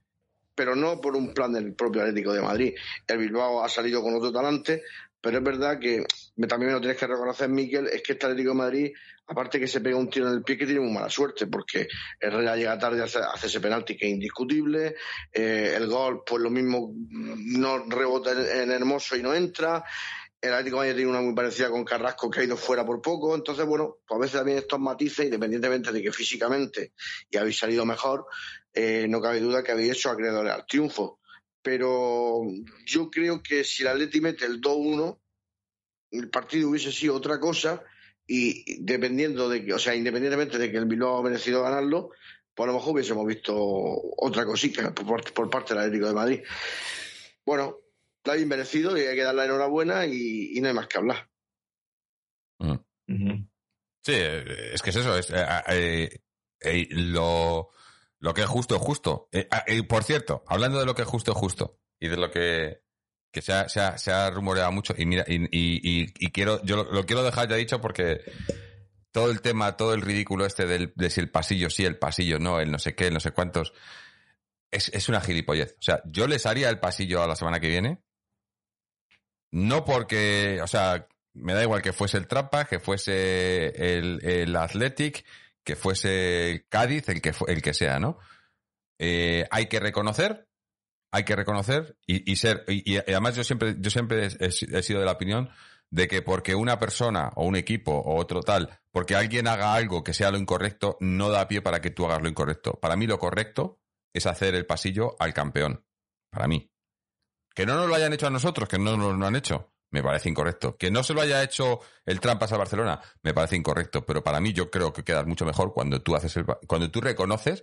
pero no por un plan del propio Atlético de Madrid. El Bilbao ha salido con otro talante, pero es verdad que también me lo tienes que reconocer, Miquel, es que este Atlético de Madrid, aparte que se pega un tiro en el pie, que tiene muy mala suerte, porque Herrera llega tarde, hace, hace ese penalti que es indiscutible, eh, el gol, pues lo mismo, no rebota en Hermoso y no entra, el Atlético de Madrid tiene una muy parecida con Carrasco que ha ido fuera por poco, entonces bueno, pues a veces también estos matices, independientemente de que físicamente y habéis salido mejor, eh, no cabe duda que habéis hecho acreedores al triunfo. Pero yo creo que si el Atleti mete el 2-1, el partido hubiese sido otra cosa y dependiendo de que, o sea, independientemente de que el Bilbao ha merecido ganarlo, pues a lo mejor hubiésemos visto otra cosita por parte del Atlético de Madrid. Bueno, la habéis merecido y hay que dar la enhorabuena y, y no hay más que hablar. Sí, eh, es que es eso. Es, eh, eh, eh, lo, lo que es justo es justo. Eh, ah, eh, por cierto, hablando de lo que es justo es justo y de lo que, que se, ha, se, ha, se ha rumoreado mucho y mira y, y, y- y quiero yo lo, lo quiero dejar ya dicho porque todo el tema, todo el ridículo este del, de si el pasillo sí, el pasillo no, el no sé qué, el no sé cuántos, es, es una gilipollez. O sea, yo les haría el pasillo a la semana que viene. No porque, o sea, me da igual que fuese el Trampa, que fuese el, el Athletic, que fuese el Cádiz, el que, el que sea, ¿no? Eh, hay que reconocer, hay que reconocer y, ser, y, y además yo siempre, yo siempre he, he sido de la opinión de que porque una persona o un equipo o otro tal, porque alguien haga algo que sea lo incorrecto, no da pie para que tú hagas lo incorrecto. Para mí lo correcto es hacer el pasillo al campeón. Para mí. Que no nos lo hayan hecho a nosotros, que no nos lo han hecho, me parece incorrecto. Que no se lo haya hecho el Trampas al Barcelona, me parece incorrecto. Pero para mí yo creo que quedas mucho mejor cuando tú haces el, cuando tú reconoces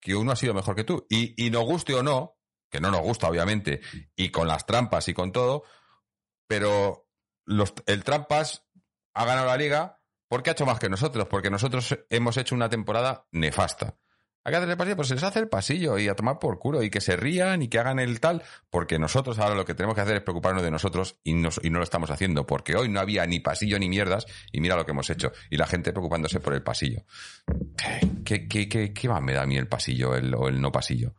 que uno ha sido mejor que tú. Y, y nos guste o no, que no nos gusta obviamente, y con las trampas y con todo, pero los, el Trampas ha ganado la liga porque ha hecho más que nosotros, porque nosotros hemos hecho una temporada nefasta. Hay que el pasillo, pues se les hace el pasillo y a tomar por culo y que se rían y que hagan el tal, porque nosotros ahora lo que tenemos que hacer es preocuparnos de nosotros y, nos- y no lo estamos haciendo, porque hoy no había ni pasillo ni mierdas y mira lo que hemos hecho. Y la gente preocupándose por el pasillo. ¿Qué, qué, qué, qué más me da a mí el pasillo o el no pasillo?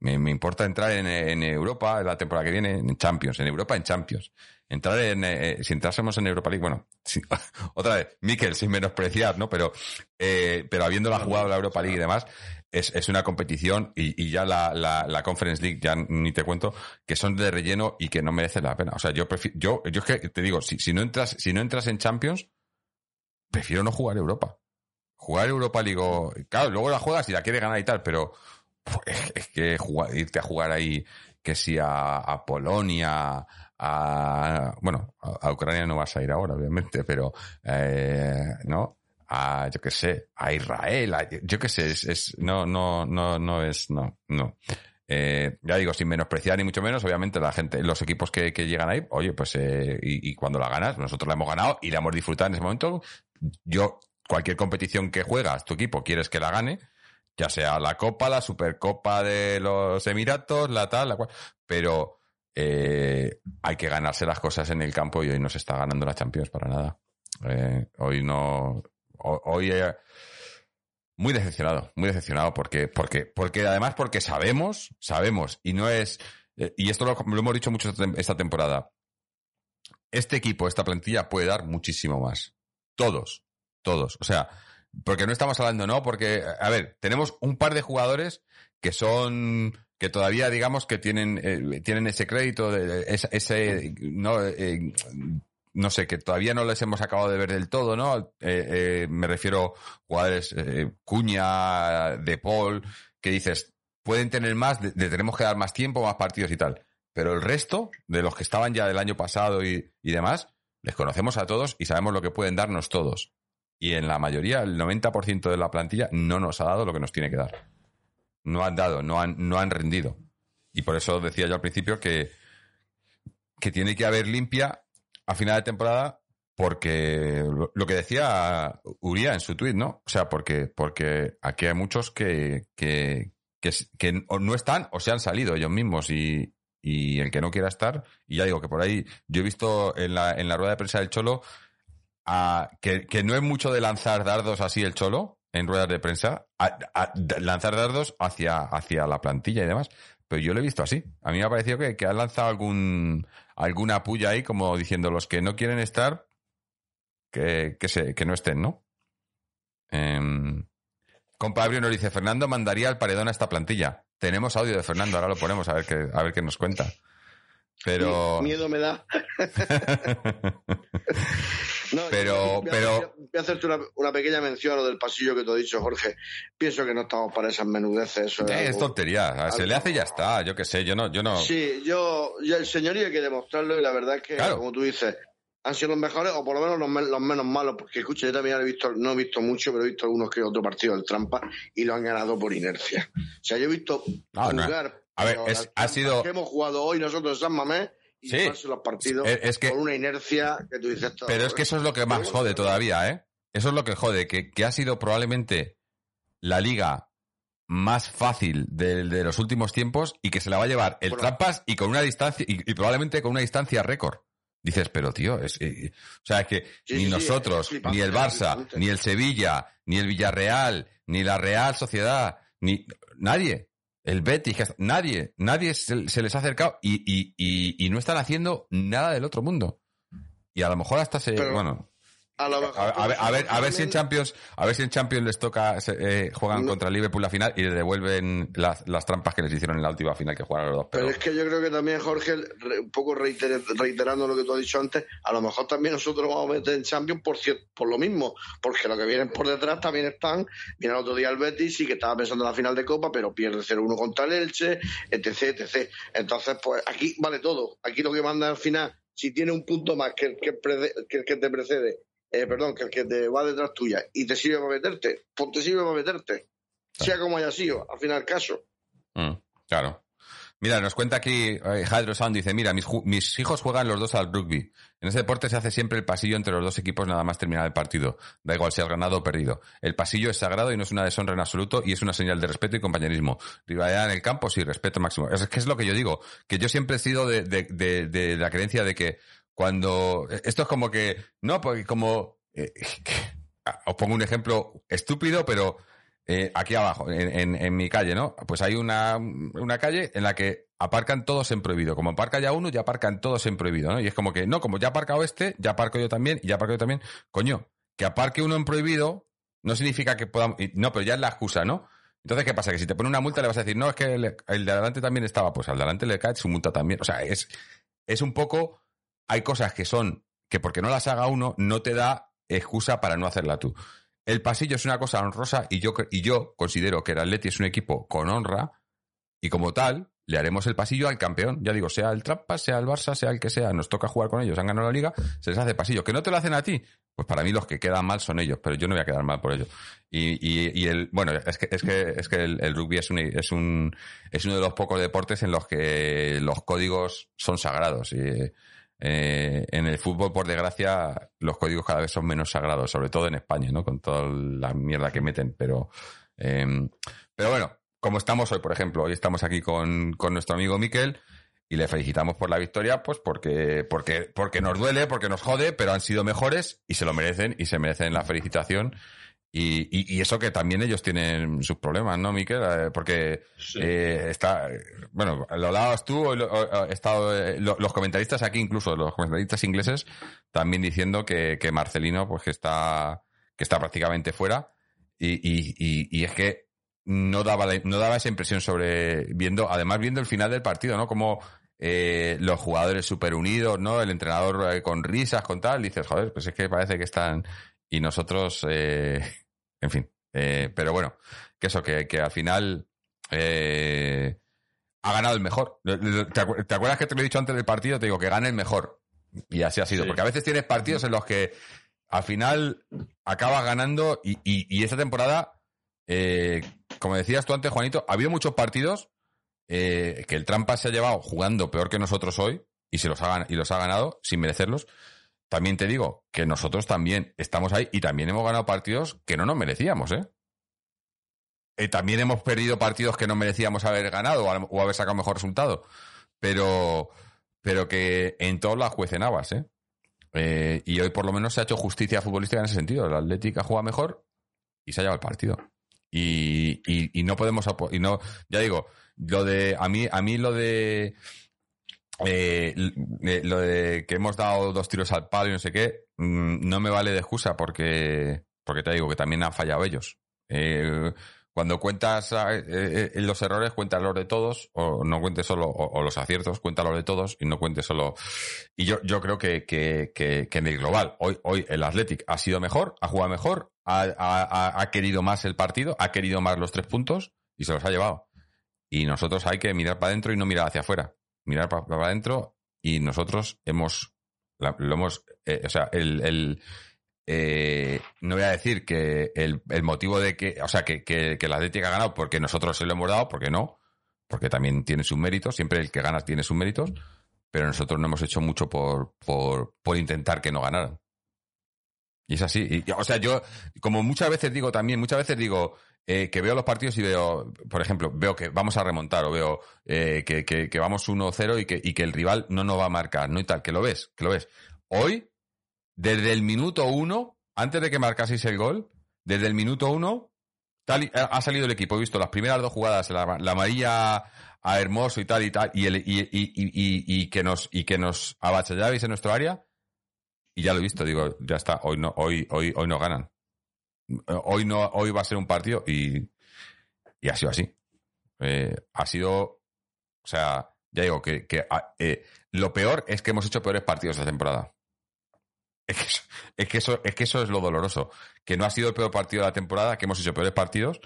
Me, me importa entrar en, en Europa la temporada que viene, en Champions, en Europa en Champions. Entrar en, eh, si entrásemos en Europa League, bueno, *laughs* otra vez, Miquel, sin menospreciar, ¿no? Pero, eh, pero habiéndola jugado la Europa League y demás, es, es una competición y, y ya la, la, Conference League, ya ni te cuento, que son de relleno y que no merecen la pena. O sea, yo prefiero, yo, es que te digo, si, si no entras, si no entras en Champions, prefiero no jugar Europa. Jugar Europa League, claro, luego la juegas y la quieres ganar y tal, pero pues, es que jugar- irte a jugar ahí, que si a, Polonia, a, bueno, a Ucrania no vas a ir ahora, obviamente, pero, eh, ¿no? A, yo qué sé, a Israel, yo qué sé, es, es- no, no, no, no es, no, no. Eh, ya digo, sin menospreciar ni mucho menos, obviamente la gente, los equipos que, que llegan ahí, oye, pues, eh, y, cuando la ganas, nosotros la hemos ganado y la hemos disfrutado en ese momento. Yo, cualquier competición que juegas, tu equipo quieres que la gane, ya sea la Copa, la Supercopa de los Emiratos, la tal, la cual, pero eh, hay que ganarse las cosas en el campo y hoy no se está ganando la Champions para nada. Eh, hoy no, hoy eh, muy decepcionado, muy decepcionado porque, porque, porque además porque sabemos, sabemos y no es eh, y esto lo, hemos dicho mucho esta tem- esta temporada. Este equipo, esta plantilla puede dar muchísimo más. Todos, todos. O sea, porque no estamos hablando, ¿no? Porque, a ver, tenemos un par de jugadores que son que todavía digamos que tienen eh, tienen ese crédito de, ese, no no sé que todavía no les hemos acabado de ver del todo no Eh, eh, me refiero jugadores eh, Cuña De Paul que dices pueden tener más le tenemos que dar más tiempo más partidos y tal pero el resto de los que estaban ya del año pasado y, y demás les conocemos a todos y sabemos lo que pueden darnos todos y en la mayoría, el 90% de la plantilla no nos ha dado lo que nos tiene que dar. No han dado, no han, no han rendido. Y por eso decía yo al principio que, que tiene que haber limpia a final de temporada porque lo, que decía Uría en su tweet, ¿no? O sea, porque, porque aquí hay muchos que, que, que, no están o se han salido ellos mismos y, y el que no quiera estar, y ya digo que por ahí yo he visto en la, en la rueda de prensa del Cholo que, que no es mucho de lanzar dardos así el Cholo en ruedas de prensa, lanzar dardos hacia, hacia la plantilla y demás. Pero yo lo he visto así. A mí me ha parecido que, que han lanzado algún, alguna puya ahí como diciendo los que no quieren estar, que, que, se, que no estén, ¿no? Eh, Compadre nos dice, Fernando mandaría al paredón a esta plantilla. Tenemos audio de Fernando, ahora lo ponemos a ver qué, a ver qué nos cuenta. Pero... Miedo me da. *laughs* *laughs* No, Pero- voy a- pero- Voy a hacerte una, una pequeña mención a lo del pasillo que te he dicho, Jorge. Pienso que no estamos para esas menudeces. Eso es Eh, es algo- tontería. Se le hace y ya está. Yo qué sé, yo no, yo no. Sí, yo, yo el señorío hay que demostrarlo y la verdad es que, Claro. como tú dices, han sido los mejores o por lo menos los, men- los menos malos, porque escucha, yo también he visto, no he visto mucho, pero he visto algunos que otro partido del Trampa y lo han ganado por inercia. O sea, yo he visto No, no. A ver, es- ha sido- que hemos jugado hoy nosotros en San Mamés y Sí. llevarse los partidos Es- es que- con una inercia que tú dices. Pero es que eso es lo que más jode todavía, ¿eh? Eso es lo que jode, que, que ha sido probablemente la liga más fácil de, de los últimos tiempos y que se la va a llevar el Bueno. Trampas y con una distancia, y, y probablemente con una distancia récord. Dices, pero tío, es, eh, o sea, es que Sí, ni sí, nosotros, flipante, ni el Barça, ni el Sevilla, ni el Villarreal, ni la Real Sociedad, ni nadie, el Betis, que- nadie, nadie se, se les ha acercado y, y, y, y no están haciendo nada del otro mundo. Y a lo mejor hasta se, Pero- bueno, A, lo a, mejor, a ver, a ver, a ver si en Champions, a ver si en Champions les toca, eh, juegan No. contra Liverpool la final y le devuelven las, las trampas que les hicieron en la última final que jugaron los dos. Pero Pero, es que yo creo que también, Jorge, un poco reiter- reiterando lo que tú has dicho antes, a lo mejor también nosotros vamos a meter en Champions por, por lo mismo, porque los que vienen por detrás también están. Viene el otro día el Betis, sí que estaba pensando en la final de Copa, pero pierde 0-1 contra el Elche, etc, etc. Entonces, pues aquí vale todo. Aquí lo que manda al final, si tiene un punto más que el que, que, el que te precede, eh, perdón, que el que te va detrás tuya y te sirve para meterte, pues te sirve para meterte. Sea como haya sido, al final caso. Mm, claro. Mira, nos cuenta aquí eh, Hydro Sound, dice, mira, mis, mis hijos juegan los dos al rugby. En ese deporte se hace siempre el pasillo entre los dos equipos nada más terminar el partido. Da igual si has ganado o perdido. El pasillo es sagrado y no es una deshonra en absoluto y es una señal de respeto y compañerismo. Rivalidad en el campo, sí, respeto máximo. Es que es lo que yo digo, que yo siempre he sido de, de- de- de la creencia de que cuando... Esto es como que... No, porque como... eh, os pongo un ejemplo estúpido, pero eh, aquí abajo, en, en- en mi calle, ¿no? Pues hay una, una calle en la que aparcan todos en prohibido. Como aparca ya uno, ya aparcan todos en prohibido, ¿no? Y es como que, no, como ya aparcado este, ya aparco yo también, y ya aparco yo también. Coño, que aparque uno en prohibido no significa que podamos... No, pero ya es la excusa, ¿no? Entonces, ¿qué pasa? Que si te pone una multa le vas a decir, no, es que el, el de adelante también estaba. Pues al de adelante le cae su multa también. O sea, es, es un poco... Hay cosas que son que porque no las haga uno no te da excusa para no hacerla tú. El pasillo es una cosa honrosa y yo, y yo considero que el Atleti es un equipo con honra y como tal le haremos el pasillo al campeón. Ya digo, sea el Trampas, sea el Barça, sea el que sea, nos toca jugar con ellos, han ganado la liga, se les hace pasillo. ¿Que no te lo hacen a ti? Pues para mí los que quedan mal son ellos, pero yo no voy a quedar mal por ello. Y, y, y el, bueno, es que, es que, es que el, el rugby es un, es un, es uno de los pocos deportes en los que los códigos son sagrados. Y, eh, en el fútbol, por desgracia, los códigos cada vez son menos sagrados, sobre todo en España, ¿no? Con toda la mierda que meten, pero, eh, pero bueno, como estamos hoy, por ejemplo, hoy estamos aquí con, con nuestro amigo Miquel y le felicitamos por la victoria, pues porque, porque, porque nos duele, porque nos jode, pero han sido mejores y se lo merecen y se merecen la felicitación. Y, y, y eso que también ellos tienen sus problemas, ¿no, Miquel? Eh, porque eh, está, bueno, lo hablabas tú, o he estado, eh, lo- los comentaristas aquí, incluso los comentaristas ingleses, también diciendo que, que Marcelino, pues que está, que está prácticamente fuera. Y, y, es que no daba, la- no daba esa impresión sobre, viendo, además viendo el final del partido, ¿no? Como eh, los jugadores súper unidos, ¿no? El entrenador eh, con risas, con tal, dices, joder, pues es que parece que están, y nosotros, eh, *laughs* en fin, eh, pero bueno, que eso, que, que al final eh, ha ganado el mejor. ¿Te, acu- te acuerdas que te lo he dicho antes del partido? Te digo que gane el mejor. Y así ha sido. Sí. Porque a veces tienes partidos en los que al final acabas ganando y, y- y esta temporada, eh, como decías tú antes, Juanito, ha habido muchos partidos eh, que el Trampa se ha llevado jugando peor que nosotros hoy y, se los ha, y los ha ganado sin merecerlos. También te digo que nosotros también estamos ahí y también hemos ganado partidos que no nos merecíamos, ¿eh? eh, también hemos perdido partidos que no merecíamos haber ganado o, haber sacado mejor resultado. Pero, pero que en todos las juecenabas, ¿eh? Eh, y hoy por lo menos se ha hecho justicia futbolística en ese sentido. El Atlético juega mejor y se ha llevado el partido. Y, y, y no podemos y no ya digo lo de a mí a mí lo de eh, eh, lo de que hemos dado dos tiros al palo y no sé qué mm, no me vale de excusa porque porque te digo que también han fallado ellos. Eh, cuando cuentas eh, eh, los errores cuentas los de todos o no cuentes solo o, los aciertos cuenta los de todos y no cuentes solo. Y yo yo creo que, que, que, que en el global hoy hoy el Athletic ha sido mejor ha jugado mejor ha- ha- ha querido más el partido ha querido más los tres puntos y se los ha llevado. Y nosotros hay que mirar para adentro y no mirar hacia afuera mirar para, para adentro y nosotros hemos la- lo hemos eh, o sea el, el eh, no voy a decir que el, el motivo de que o sea que, que, que el Atlético ha ganado porque nosotros se lo hemos dado porque no porque también tiene sus méritos siempre el que gana tiene sus méritos pero nosotros no hemos hecho mucho por por, por intentar que no ganaran y es así. Y, o sea, yo, como muchas veces digo también, muchas veces digo eh, que veo los partidos y veo, por ejemplo, veo que vamos a remontar o veo eh, que, que, vamos 1-0 y que, y que el rival no nos va a marcar, ¿no? Y tal, que lo ves, que lo ves. Hoy, desde el minuto uno, antes de que marcaseis el gol, desde el minuto uno, tal y- ha salido el equipo. He visto las primeras dos jugadas, la, la amarilla a Hermoso y tal y tal, y, el, y, y, y, que nos, y que nos abachallabais en nuestro área, y ya lo he visto, digo, ya está, hoy no, hoy, hoy, hoy no ganan. Hoy no, hoy va a ser un partido y, y ha sido así. Eh, ha sido, o sea, ya digo que, que, ah, eh, lo peor es que hemos hecho peores partidos esta temporada. Es que, eso, es que eso, es que eso es lo doloroso. Que no ha sido el peor partido de la temporada, que hemos hecho peores partidos,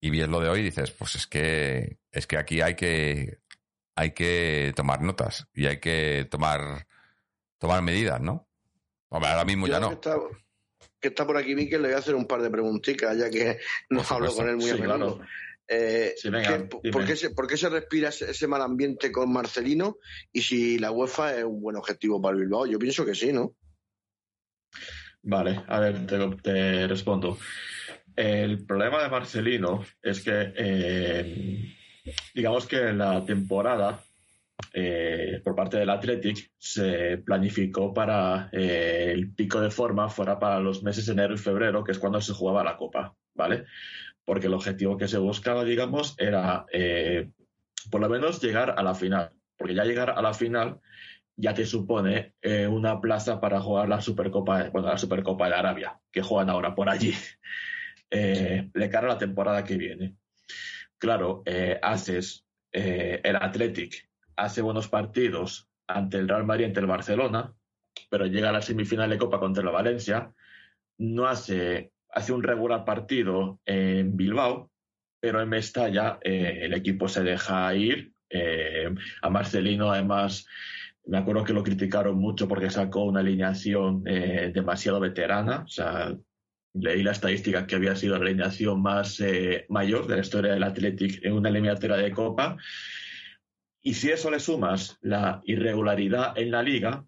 y ves lo de hoy y dices, pues es que, es que aquí hay que, hay que tomar notas y hay que tomar, tomar medidas, ¿no? Hombre, ahora mismo ya no. Que está por aquí, Miquel, le voy a hacer un par de preguntitas, ya que no hablo con él muy Sí, a menudo. claro. Eh, Sí, venga, ¿qué- dime. ¿por, qué se, por qué se respira ese, ese mal ambiente con Marcelino? Y si la UEFA es un buen objetivo para Bilbao, yo pienso que sí, ¿no? Vale, a ver, te, te respondo. El problema de Marcelino es que, eh, digamos que en la temporada, eh, por parte del Athletic, se planificó para eh, el pico de forma fuera para los meses de enero y febrero, que es cuando se jugaba la Copa, ¿vale? Porque el objetivo que se buscaba, digamos, era eh, por lo menos llegar a la final. Porque ya llegar a la final ya te supone una plaza para jugar la Supercopa, bueno, la Supercopa de Arabia, que juegan ahora por allí, *laughs* de cara a la temporada que viene. Claro, haces el Athletic, hace buenos partidos ante el Real Madrid, ante el Barcelona, pero llega a la semifinal de Copa contra la Valencia, no hace, hace un regular partido en Bilbao, pero en Mestalla eh, el equipo se deja ir. eh, a Marcelino, además, me acuerdo que lo criticaron mucho porque sacó una alineación eh, demasiado veterana. O sea, leí la estadística que había sido la alineación más mayor de la historia del Athletic en una eliminatoria de Copa. Y si eso le sumas la irregularidad en la liga,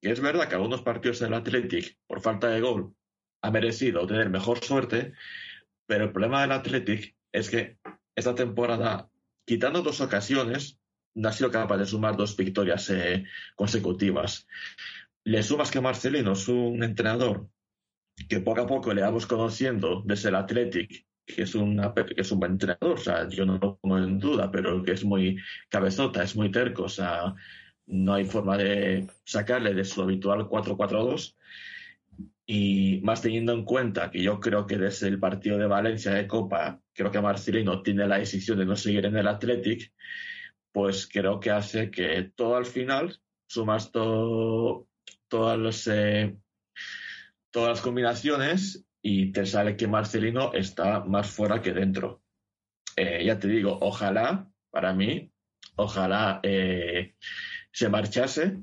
que es verdad que algunos partidos del Athletic, por falta de gol, ha merecido tener mejor suerte, pero el problema del Athletic es que esta temporada, quitando dos ocasiones, no ha sido capaz de sumar dos victorias eh, consecutivas. Le sumas que Marcelino es un entrenador que poco a poco le vamos conociendo desde el Athletic, que es, una, que es un buen entrenador, o sea, yo no lo pongo en duda, pero que es muy cabezota, es muy terco, o sea, no hay forma de sacarle de su habitual 4-4-2. Y más teniendo en cuenta que yo creo que desde el partido de Valencia de Copa, creo que Marcelino tiene la decisión de no seguir en el Athletic, pues creo que hace que todo al final, sumas todo, todas, los, eh, todas las combinaciones y te sale que Marcelino está más fuera que dentro. Eh, ya te digo, ojalá, para mí, ojalá eh, se marchase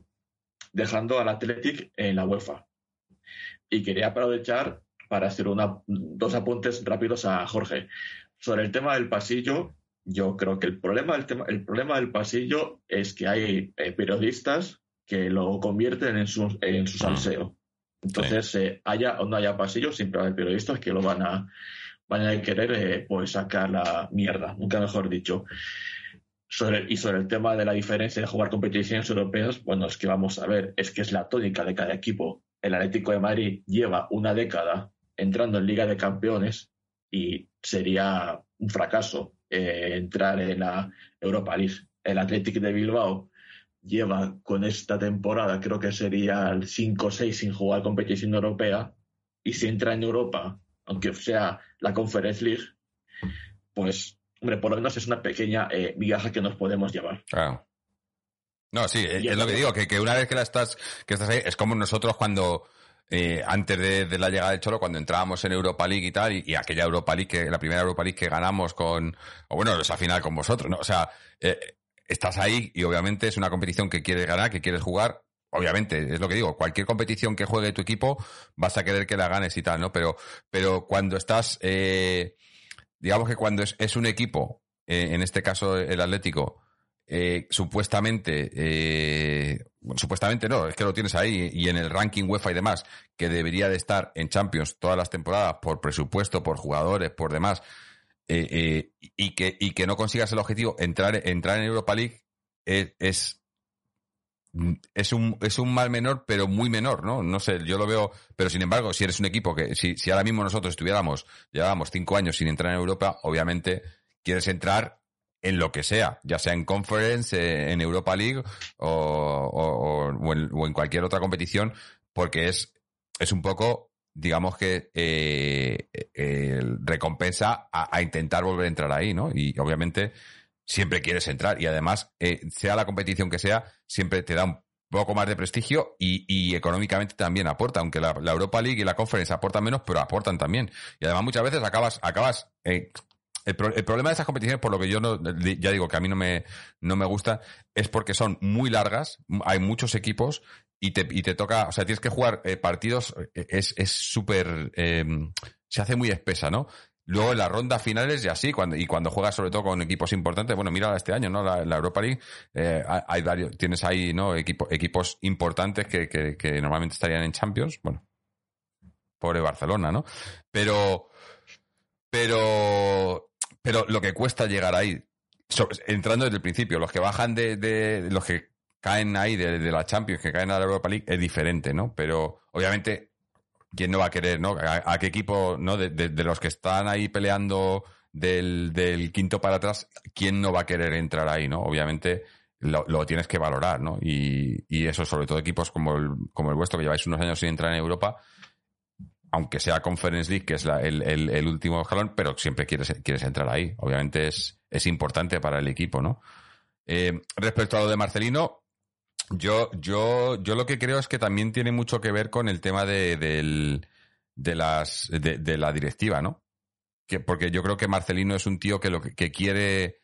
dejando al Athletic en la UEFA. Y quería aprovechar para hacer una, dos apuntes rápidos a Jorge. Sobre el tema del pasillo, yo creo que el problema del, tema, el problema del pasillo es que hay eh, periodistas que lo convierten en su, en su salseo. Entonces, eh, haya o no haya pasillo, siempre hay periodistas que lo van a, van a querer eh, pues sacar la mierda, nunca mejor dicho. Sobre, y sobre el tema de la diferencia de jugar competiciones europeas, bueno, es que vamos a ver, es que es la tónica de cada equipo. El Atlético de Madrid lleva una década entrando en Liga de Campeones y sería un fracaso eh, entrar en la Europa League. El Atlético de Bilbao lleva con esta temporada, creo que sería el 5 o 6 sin jugar competición europea, y si entra en Europa, aunque sea la Conference League, pues, hombre, por lo menos es una pequeña eh, migaja que nos podemos llevar. Claro. No, sí, es, es lo que digo, que, que, una vez que la estás, que estás ahí, es como nosotros cuando, eh, antes de, de, la llegada de Cholo, cuando entrábamos en Europa League y tal, y, y, aquella Europa League, que, la primera Europa League que ganamos con, o bueno, esa final con vosotros, ¿no? O sea, eh, estás ahí y obviamente es una competición que quieres ganar, que quieres jugar. Obviamente, es lo que digo, cualquier competición que juegue tu equipo vas a querer que la ganes y tal, ¿no? Pero, pero cuando estás, eh, digamos que cuando es, un equipo, eh, en este caso el Atlético, eh, supuestamente, eh, supuestamente no, es que lo tienes ahí y en el ranking UEFA y demás, que debería de estar en Champions todas las temporadas por presupuesto, por jugadores, por demás, eh, eh, y, que, y que no consigas el objetivo, entrar, entrar en Europa League es, es, es, un, es un mal menor, pero muy menor, ¿no? No sé, yo lo veo, pero sin embargo, si eres un equipo que, si, si ahora mismo nosotros estuviéramos, llevábamos cinco años sin entrar en Europa, obviamente quieres entrar en lo que sea, ya sea en Conference, eh, en Europa League o, en, o, en, cualquier otra competición, porque es, es un poco, digamos que eh, recompensa a, intentar volver a entrar ahí, ¿no? Y obviamente siempre quieres entrar y además, eh, sea la competición que sea, siempre te da un poco más de prestigio y, económicamente también aporta, aunque la, Europa League y la Conference aportan menos, pero aportan también. Y además muchas veces acabas, acabas eh, el, pro, el, problema de estas competiciones, por lo que yo no, ya digo que a mí no me, no me gusta, es porque son muy largas, hay muchos equipos y te, y te toca, o sea, tienes que jugar eh, partidos, es súper, eh, se hace muy espesa, ¿no? Luego en las rondas finales y así, cuando, y cuando juegas sobre todo con equipos importantes, bueno, mira este año, ¿no? La, Europa League, eh, hay varios, tienes ahí, ¿no? Equipo, equipos importantes que, que, que normalmente estarían en Champions, bueno, pobre Barcelona, ¿no? Pero, pero pero lo que cuesta llegar ahí, entrando desde el principio, los que bajan de, de los que caen ahí de, la Champions, que caen a la Europa League, es diferente, ¿no? Pero obviamente, ¿quién no va a querer, no? ¿A, qué equipo, no? De, los que están ahí peleando del, quinto para atrás, ¿quién no va a querer entrar ahí, no? Obviamente lo, lo tienes que valorar, ¿no? Y, y, eso, sobre todo equipos como el, como el vuestro, que lleváis unos años sin entrar en Europa, aunque sea Conference League, que es la, el, el, el, último escalón, pero siempre quieres, quieres entrar ahí. Obviamente es, es importante para el equipo, ¿no? Eh, respecto a lo de Marcelino, yo, yo, yo lo que creo es que también tiene mucho que ver con el tema de, de, de las, de, la directiva, ¿no? Que, porque yo creo que Marcelino es un tío que lo que, que quiere,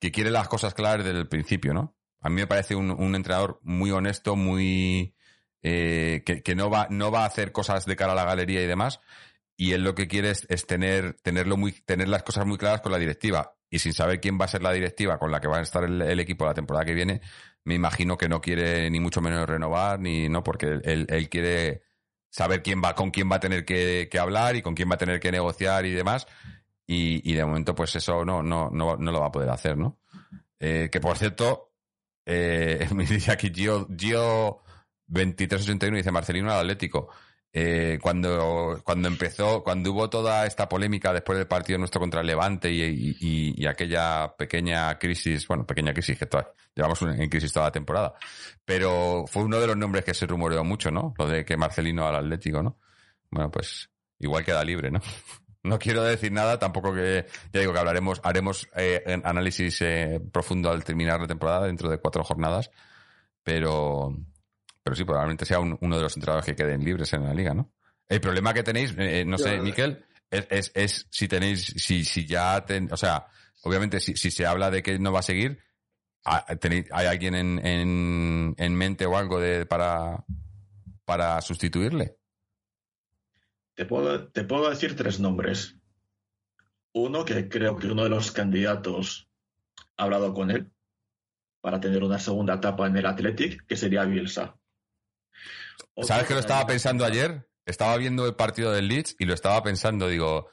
que quiere las cosas claras desde el principio, ¿no? A mí me parece un, un entrenador muy honesto, muy, eh, que, que, no va, no va a hacer cosas de cara a la galería y demás. Y él lo que quiere es, es, tener, tenerlo muy, tener las cosas muy claras con la directiva. Y sin saber quién va a ser la directiva con la que va a estar el, equipo la temporada que viene, me imagino que no quiere ni mucho menos renovar, ni no, porque él, él quiere saber quién va, con quién va a tener que, que, hablar y con quién va a tener que negociar y demás. Y, y de momento, pues eso no, no, no, no, lo va a poder hacer, ¿no? Eh, que por cierto, eh, *laughs* me dice aquí Gio, Gio 23-81 dice Marcelino al Atlético. Eh, cuando, cuando empezó, cuando hubo toda esta polémica después del partido nuestro contra el Levante y, y, aquella pequeña crisis, bueno, pequeña crisis que toda, llevamos en crisis toda la temporada, pero fue uno de los nombres que se rumoreó mucho, ¿no? Lo de que Marcelino al Atlético, ¿no? Bueno, pues igual queda libre, ¿no? *laughs* No quiero decir nada, tampoco que, ya digo que hablaremos, haremos eh, análisis eh, profundo al terminar la temporada dentro de cuatro jornadas, pero, pero sí, probablemente sea un, uno de los entrenadores que queden libres en la liga, ¿no? El problema que tenéis, eh, no sé, Miquel, es, es, es, si tenéis, si, si ya, ten, o sea, obviamente si, si, se habla de que no va a seguir, ¿tenéis, ¿hay alguien en, en, en, mente o algo de, para, para sustituirle? Te puedo, te puedo decir tres nombres. Uno que creo que uno de los candidatos ha hablado con él para tener una segunda etapa en el Athletic, que sería Bielsa. ¿Sabes que lo estaba pensando ayer? Estaba viendo el partido del Leeds y lo estaba pensando, digo,